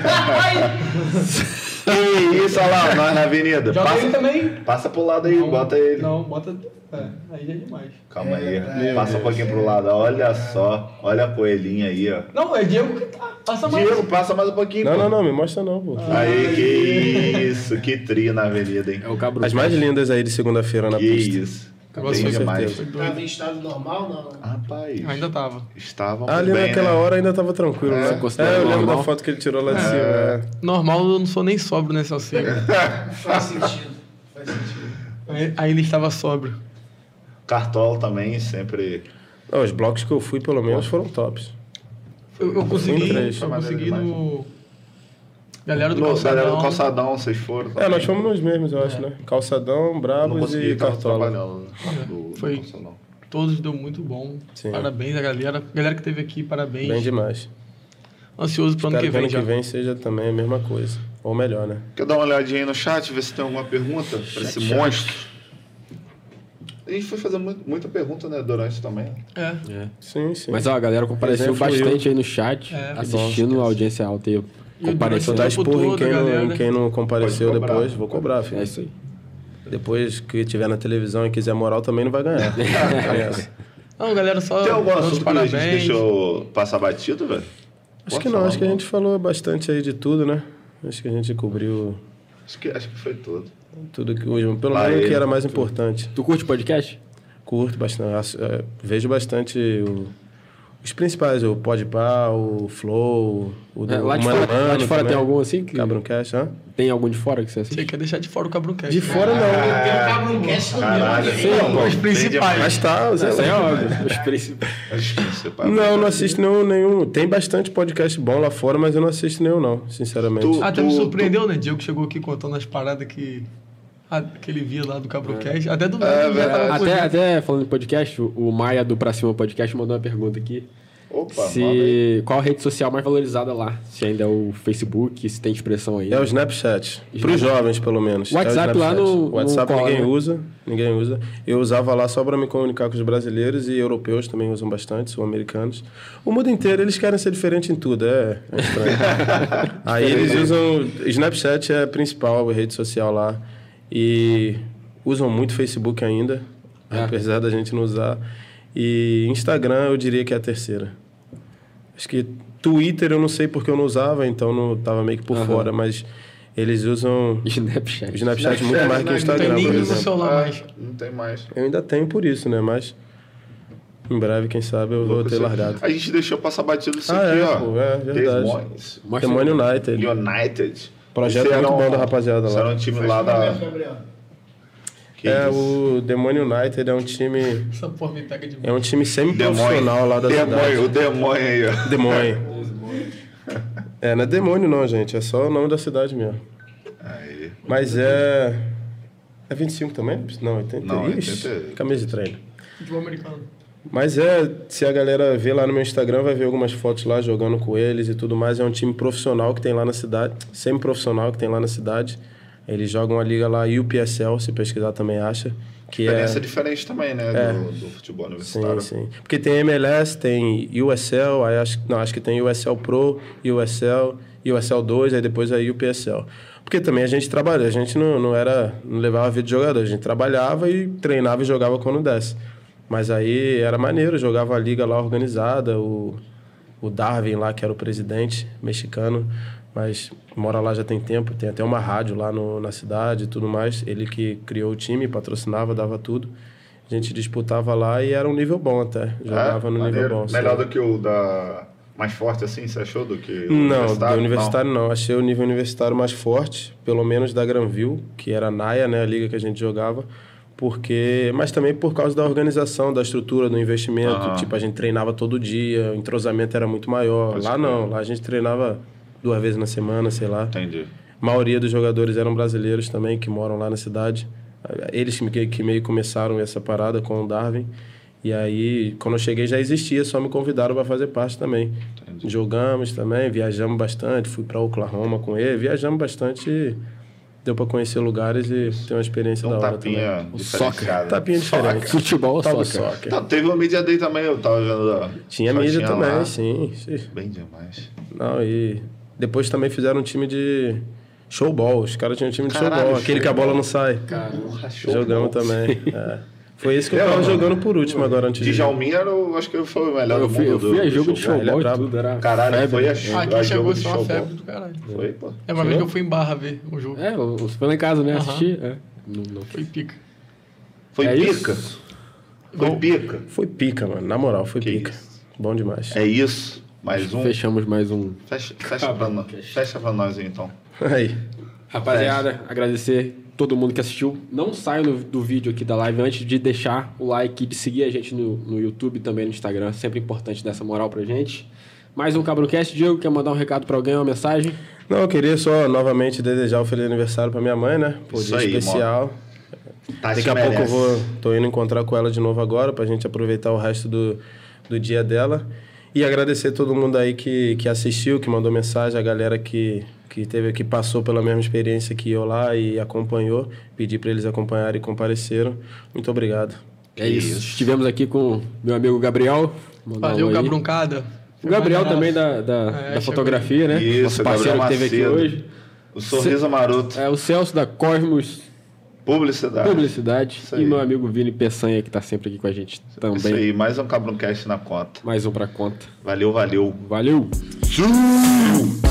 que isso, olha lá, nós na avenida. Joga passa, ele também. Passa pro lado aí, não, bota ele. Não, bota. É, aí já é demais. Calma aí. É, passa Deus. um pouquinho pro lado. Olha só. Olha a coelhinha aí, ó. Não, é Diego que tá. Passa mais. Diego, passa mais um pouquinho. Não, pô. não, não, me mostra não, pô. Aí, que isso. Que trio na avenida, hein? É o cabro. As mais lindas aí de segunda-feira na que pista. Que isso. Tem demais. Tava em estado normal, não? Rapaz. Ainda tava. Estavam Ali bem, naquela né? hora ainda tava tranquilo, é, né? É, eu lembro da foto que ele tirou lá de cima. É. Normal, eu não sou nem sóbrio nessa alcega. Faz sentido. Faz sentido. Aí, aí ele estava sóbrio. Cartola também, sempre. Não, os blocos que eu fui, pelo menos, foram tops. Eu, eu consegui, eu consegui no. Galera do no, Calçadão. Galera do Calçadão, vocês foram. Também. É, nós fomos nós mesmos, eu acho, é. né? Calçadão, Bravos e Cartola. Do, Foi. Do Todos deu muito bom. Sim. Parabéns a galera. Galera que esteve aqui, parabéns. Bem demais. Ansioso pro ano que vem. ano que vem seja também a mesma coisa. Ou melhor, né? Quer dar uma olhadinha aí no chat, ver se tem alguma pergunta para esse chat. monstro? A gente foi fazer muita pergunta, né, durante também. É. é. Sim, sim. Mas ó, a galera compareceu bastante aí no chat, é, assistindo a audiência alta aí. Compareceu. Tá esporro em quem, não, em quem não compareceu depois, vou cobrar, filho. É isso aí. Depois que tiver na televisão e quiser moral, também não vai ganhar. não, galera, só. Tem algum assunto parabéns. que a gente deixou passar batido, velho? Acho que não, acho que a gente falou bastante aí de tudo, né? Acho que a gente cobriu. Acho que, acho que foi tudo. Tudo que hoje, pelo menos o que era mais tudo. importante. Tu curte podcast? Curto bastante. É, vejo bastante o, os principais, o Podpah, o Flow, o é, lá, de fora, lá de fora tem algum assim? Que... Cabroncast, hã? Tem algum de fora que você assiste? Você quer deixar de fora o Cabroncast. De fora não. Ah, tem o Cabroncast meu. Sim, os principais. Mas tá, os é óbvio. Os principais. Não, não assisto nenhum, nenhum. Tem bastante podcast bom lá fora, mas eu não assisto nenhum não, sinceramente. Tu, Até tu, me surpreendeu, tu... né? Diego chegou aqui contando as paradas que que ele via lá do Cabrocast, é. até do é, né? até, até falando em podcast, o Maia do Pra Cima Podcast mandou uma pergunta aqui. Opa, se qual a rede social mais valorizada lá? Se ainda é o Facebook, se tem expressão aí. É o Snapchat. Para os jovens, pelo menos. WhatsApp é lá no. WhatsApp no ninguém usa. Ninguém usa. Eu usava lá só para me comunicar com os brasileiros e europeus também usam bastante, são americanos. O mundo inteiro, eles querem ser diferente em tudo. É, é estranho. aí eles usam. Snapchat é a principal rede social lá. E usam muito Facebook ainda, é. apesar da gente não usar. E Instagram eu diria que é a terceira. Acho que Twitter eu não sei porque eu não usava, então não tava meio que por uhum. fora, mas Eles usam Snapchat. o Snapchat muito mais que o Instagram, Não tem por nem no exemplo. celular Ah, mais. não tem mais. Eu ainda tenho por isso, né? Mas em breve, quem sabe, eu vou ter largado. A gente deixou passar batido isso Ah, aqui, é, ó. pô, é verdade. Demônios. Demônio United. United. Projeto muito bom da rapaziada lá. Era um time lá da. Que É, isso? o Demônio United é um time. Essa porra me pega de É um time semi-profissional lá da demônio, cidade. o demônio aí, ó. Demônio. É, não é demônio não, gente. É só o nome da cidade mesmo. Aí. Mas é. É 25 também? Não, 80. Não, Ixi, 80. camisa de treino. futebol americano. Mas é, se a galera ver lá no meu Instagram, vai ver algumas fotos lá jogando com eles e tudo mais. É um time profissional que tem lá na cidade, semi-profissional que tem lá na cidade. Eles jogam a liga lá UPSL, se pesquisar também acha. Que é, Experiência diferente também, né? É. Do, do futebol Sim, universitário. sim. Porque tem MLS, tem USL, aí acho, não, acho que tem USL Pro, USL, USL 2, aí depois a UPSL. Porque também a gente trabalha, a gente não, não era, não levava a vida de jogador, a gente trabalhava e treinava e jogava quando desse. Mas aí era maneiro, jogava a liga lá organizada, o, o Darwin lá, que era o presidente mexicano, mas mora lá já tem tempo, tem até uma rádio lá no, na cidade e tudo mais. Ele que criou o time, patrocinava, dava tudo. A gente disputava lá e era um nível bom até. Jogava É? no Maneiro. nível bom. Melhor sim. do que o da. Mais forte assim, você achou? Do que o Não, do universitário não. Achei o nível universitário mais forte, pelo menos da Granville, que era a NAIA, né, a liga que a gente jogava. Porque, mas também por causa da organização, da estrutura, do investimento. Aham. Tipo, a gente treinava todo dia, o entrosamento era muito maior. Pode lá não, lá a gente treinava duas vezes na semana, sei lá. Entendi. A maioria dos jogadores eram brasileiros também, que moram lá na cidade. Eles que, que meio começaram essa parada com o Darwin. E aí, quando eu cheguei, já existia, só me convidaram para fazer parte também. Entendi. Jogamos também, viajamos bastante, fui para Oklahoma com ele, viajamos bastante e deu para conhecer lugares e ter uma experiência Então, da hora tapinha também. diferenciada. Tapinha diferente. Futebol, Tal soccer. soccer. Não, teve o Media Day também, eu tava vendo. Tinha mídia também, sim. sim. Bem demais. Não, e depois também fizeram um time de showball. Os caras tinham um time de Caralho, showball, aquele que a bola não sai. Show Jogamos também. é. Foi esse que eu É, tava jogando por último agora antes de. Djalminha, era o- acho que foi o melhor Eu do fui, mundo. eu fui do- a jogo de showball. é e tudo. Era Caralho, febre. foi a, Ah, a aqui jogo chegou só uma showball. febre do caralho. Foi, pô. É uma vez que eu fui em Barra ver o jogo. É, você foi lá em casa, né? Assistir. É. Não, não Foi pica. Foi É pica. isso? Foi pica. Foi pica, mano. Na moral, foi Que pica. isso. Bom demais. É isso. Mais um. Fechamos mais um. Fecha, fecha, pra, nós. fecha pra nós aí, então. Aí. Rapaziada, agradecer todo mundo que assistiu. Não saia no- do vídeo aqui da live antes de deixar o like e de seguir a gente no, no YouTube e também no Instagram. Sempre importante dar essa moral pra gente. Mais um Cabrocast. Diego, quer mandar um recado pra alguém, uma mensagem? Não, eu queria só novamente desejar um feliz aniversário pra minha mãe, né? Pô, Isso dia aí, especial. Tati Daqui a pouco eu merece. vou. tô indo encontrar com ela de novo agora pra gente aproveitar o resto do, do dia dela. E agradecer todo mundo aí que, que assistiu, que mandou mensagem, a galera que, que teve que passou pela mesma experiência que eu lá e acompanhou. Pedi pra eles acompanharem e compareceram. Muito obrigado. É isso. Estivemos aqui com meu amigo Gabriel. Mandar Valeu, um. Gabruncada. O Gabriel também da, da, É, da fotografia, né? Isso, Nosso parceiro que Gabriel teve aqui hoje. O sorriso maroto. É o Celso da Cosmos Publicidade. Publicidade. Isso E aí. meu amigo Vini Peçanha, que tá sempre aqui com a gente também. Isso aí, mais um Cabroncast na conta. Mais um pra conta. Valeu, valeu. Valeu! Tchau!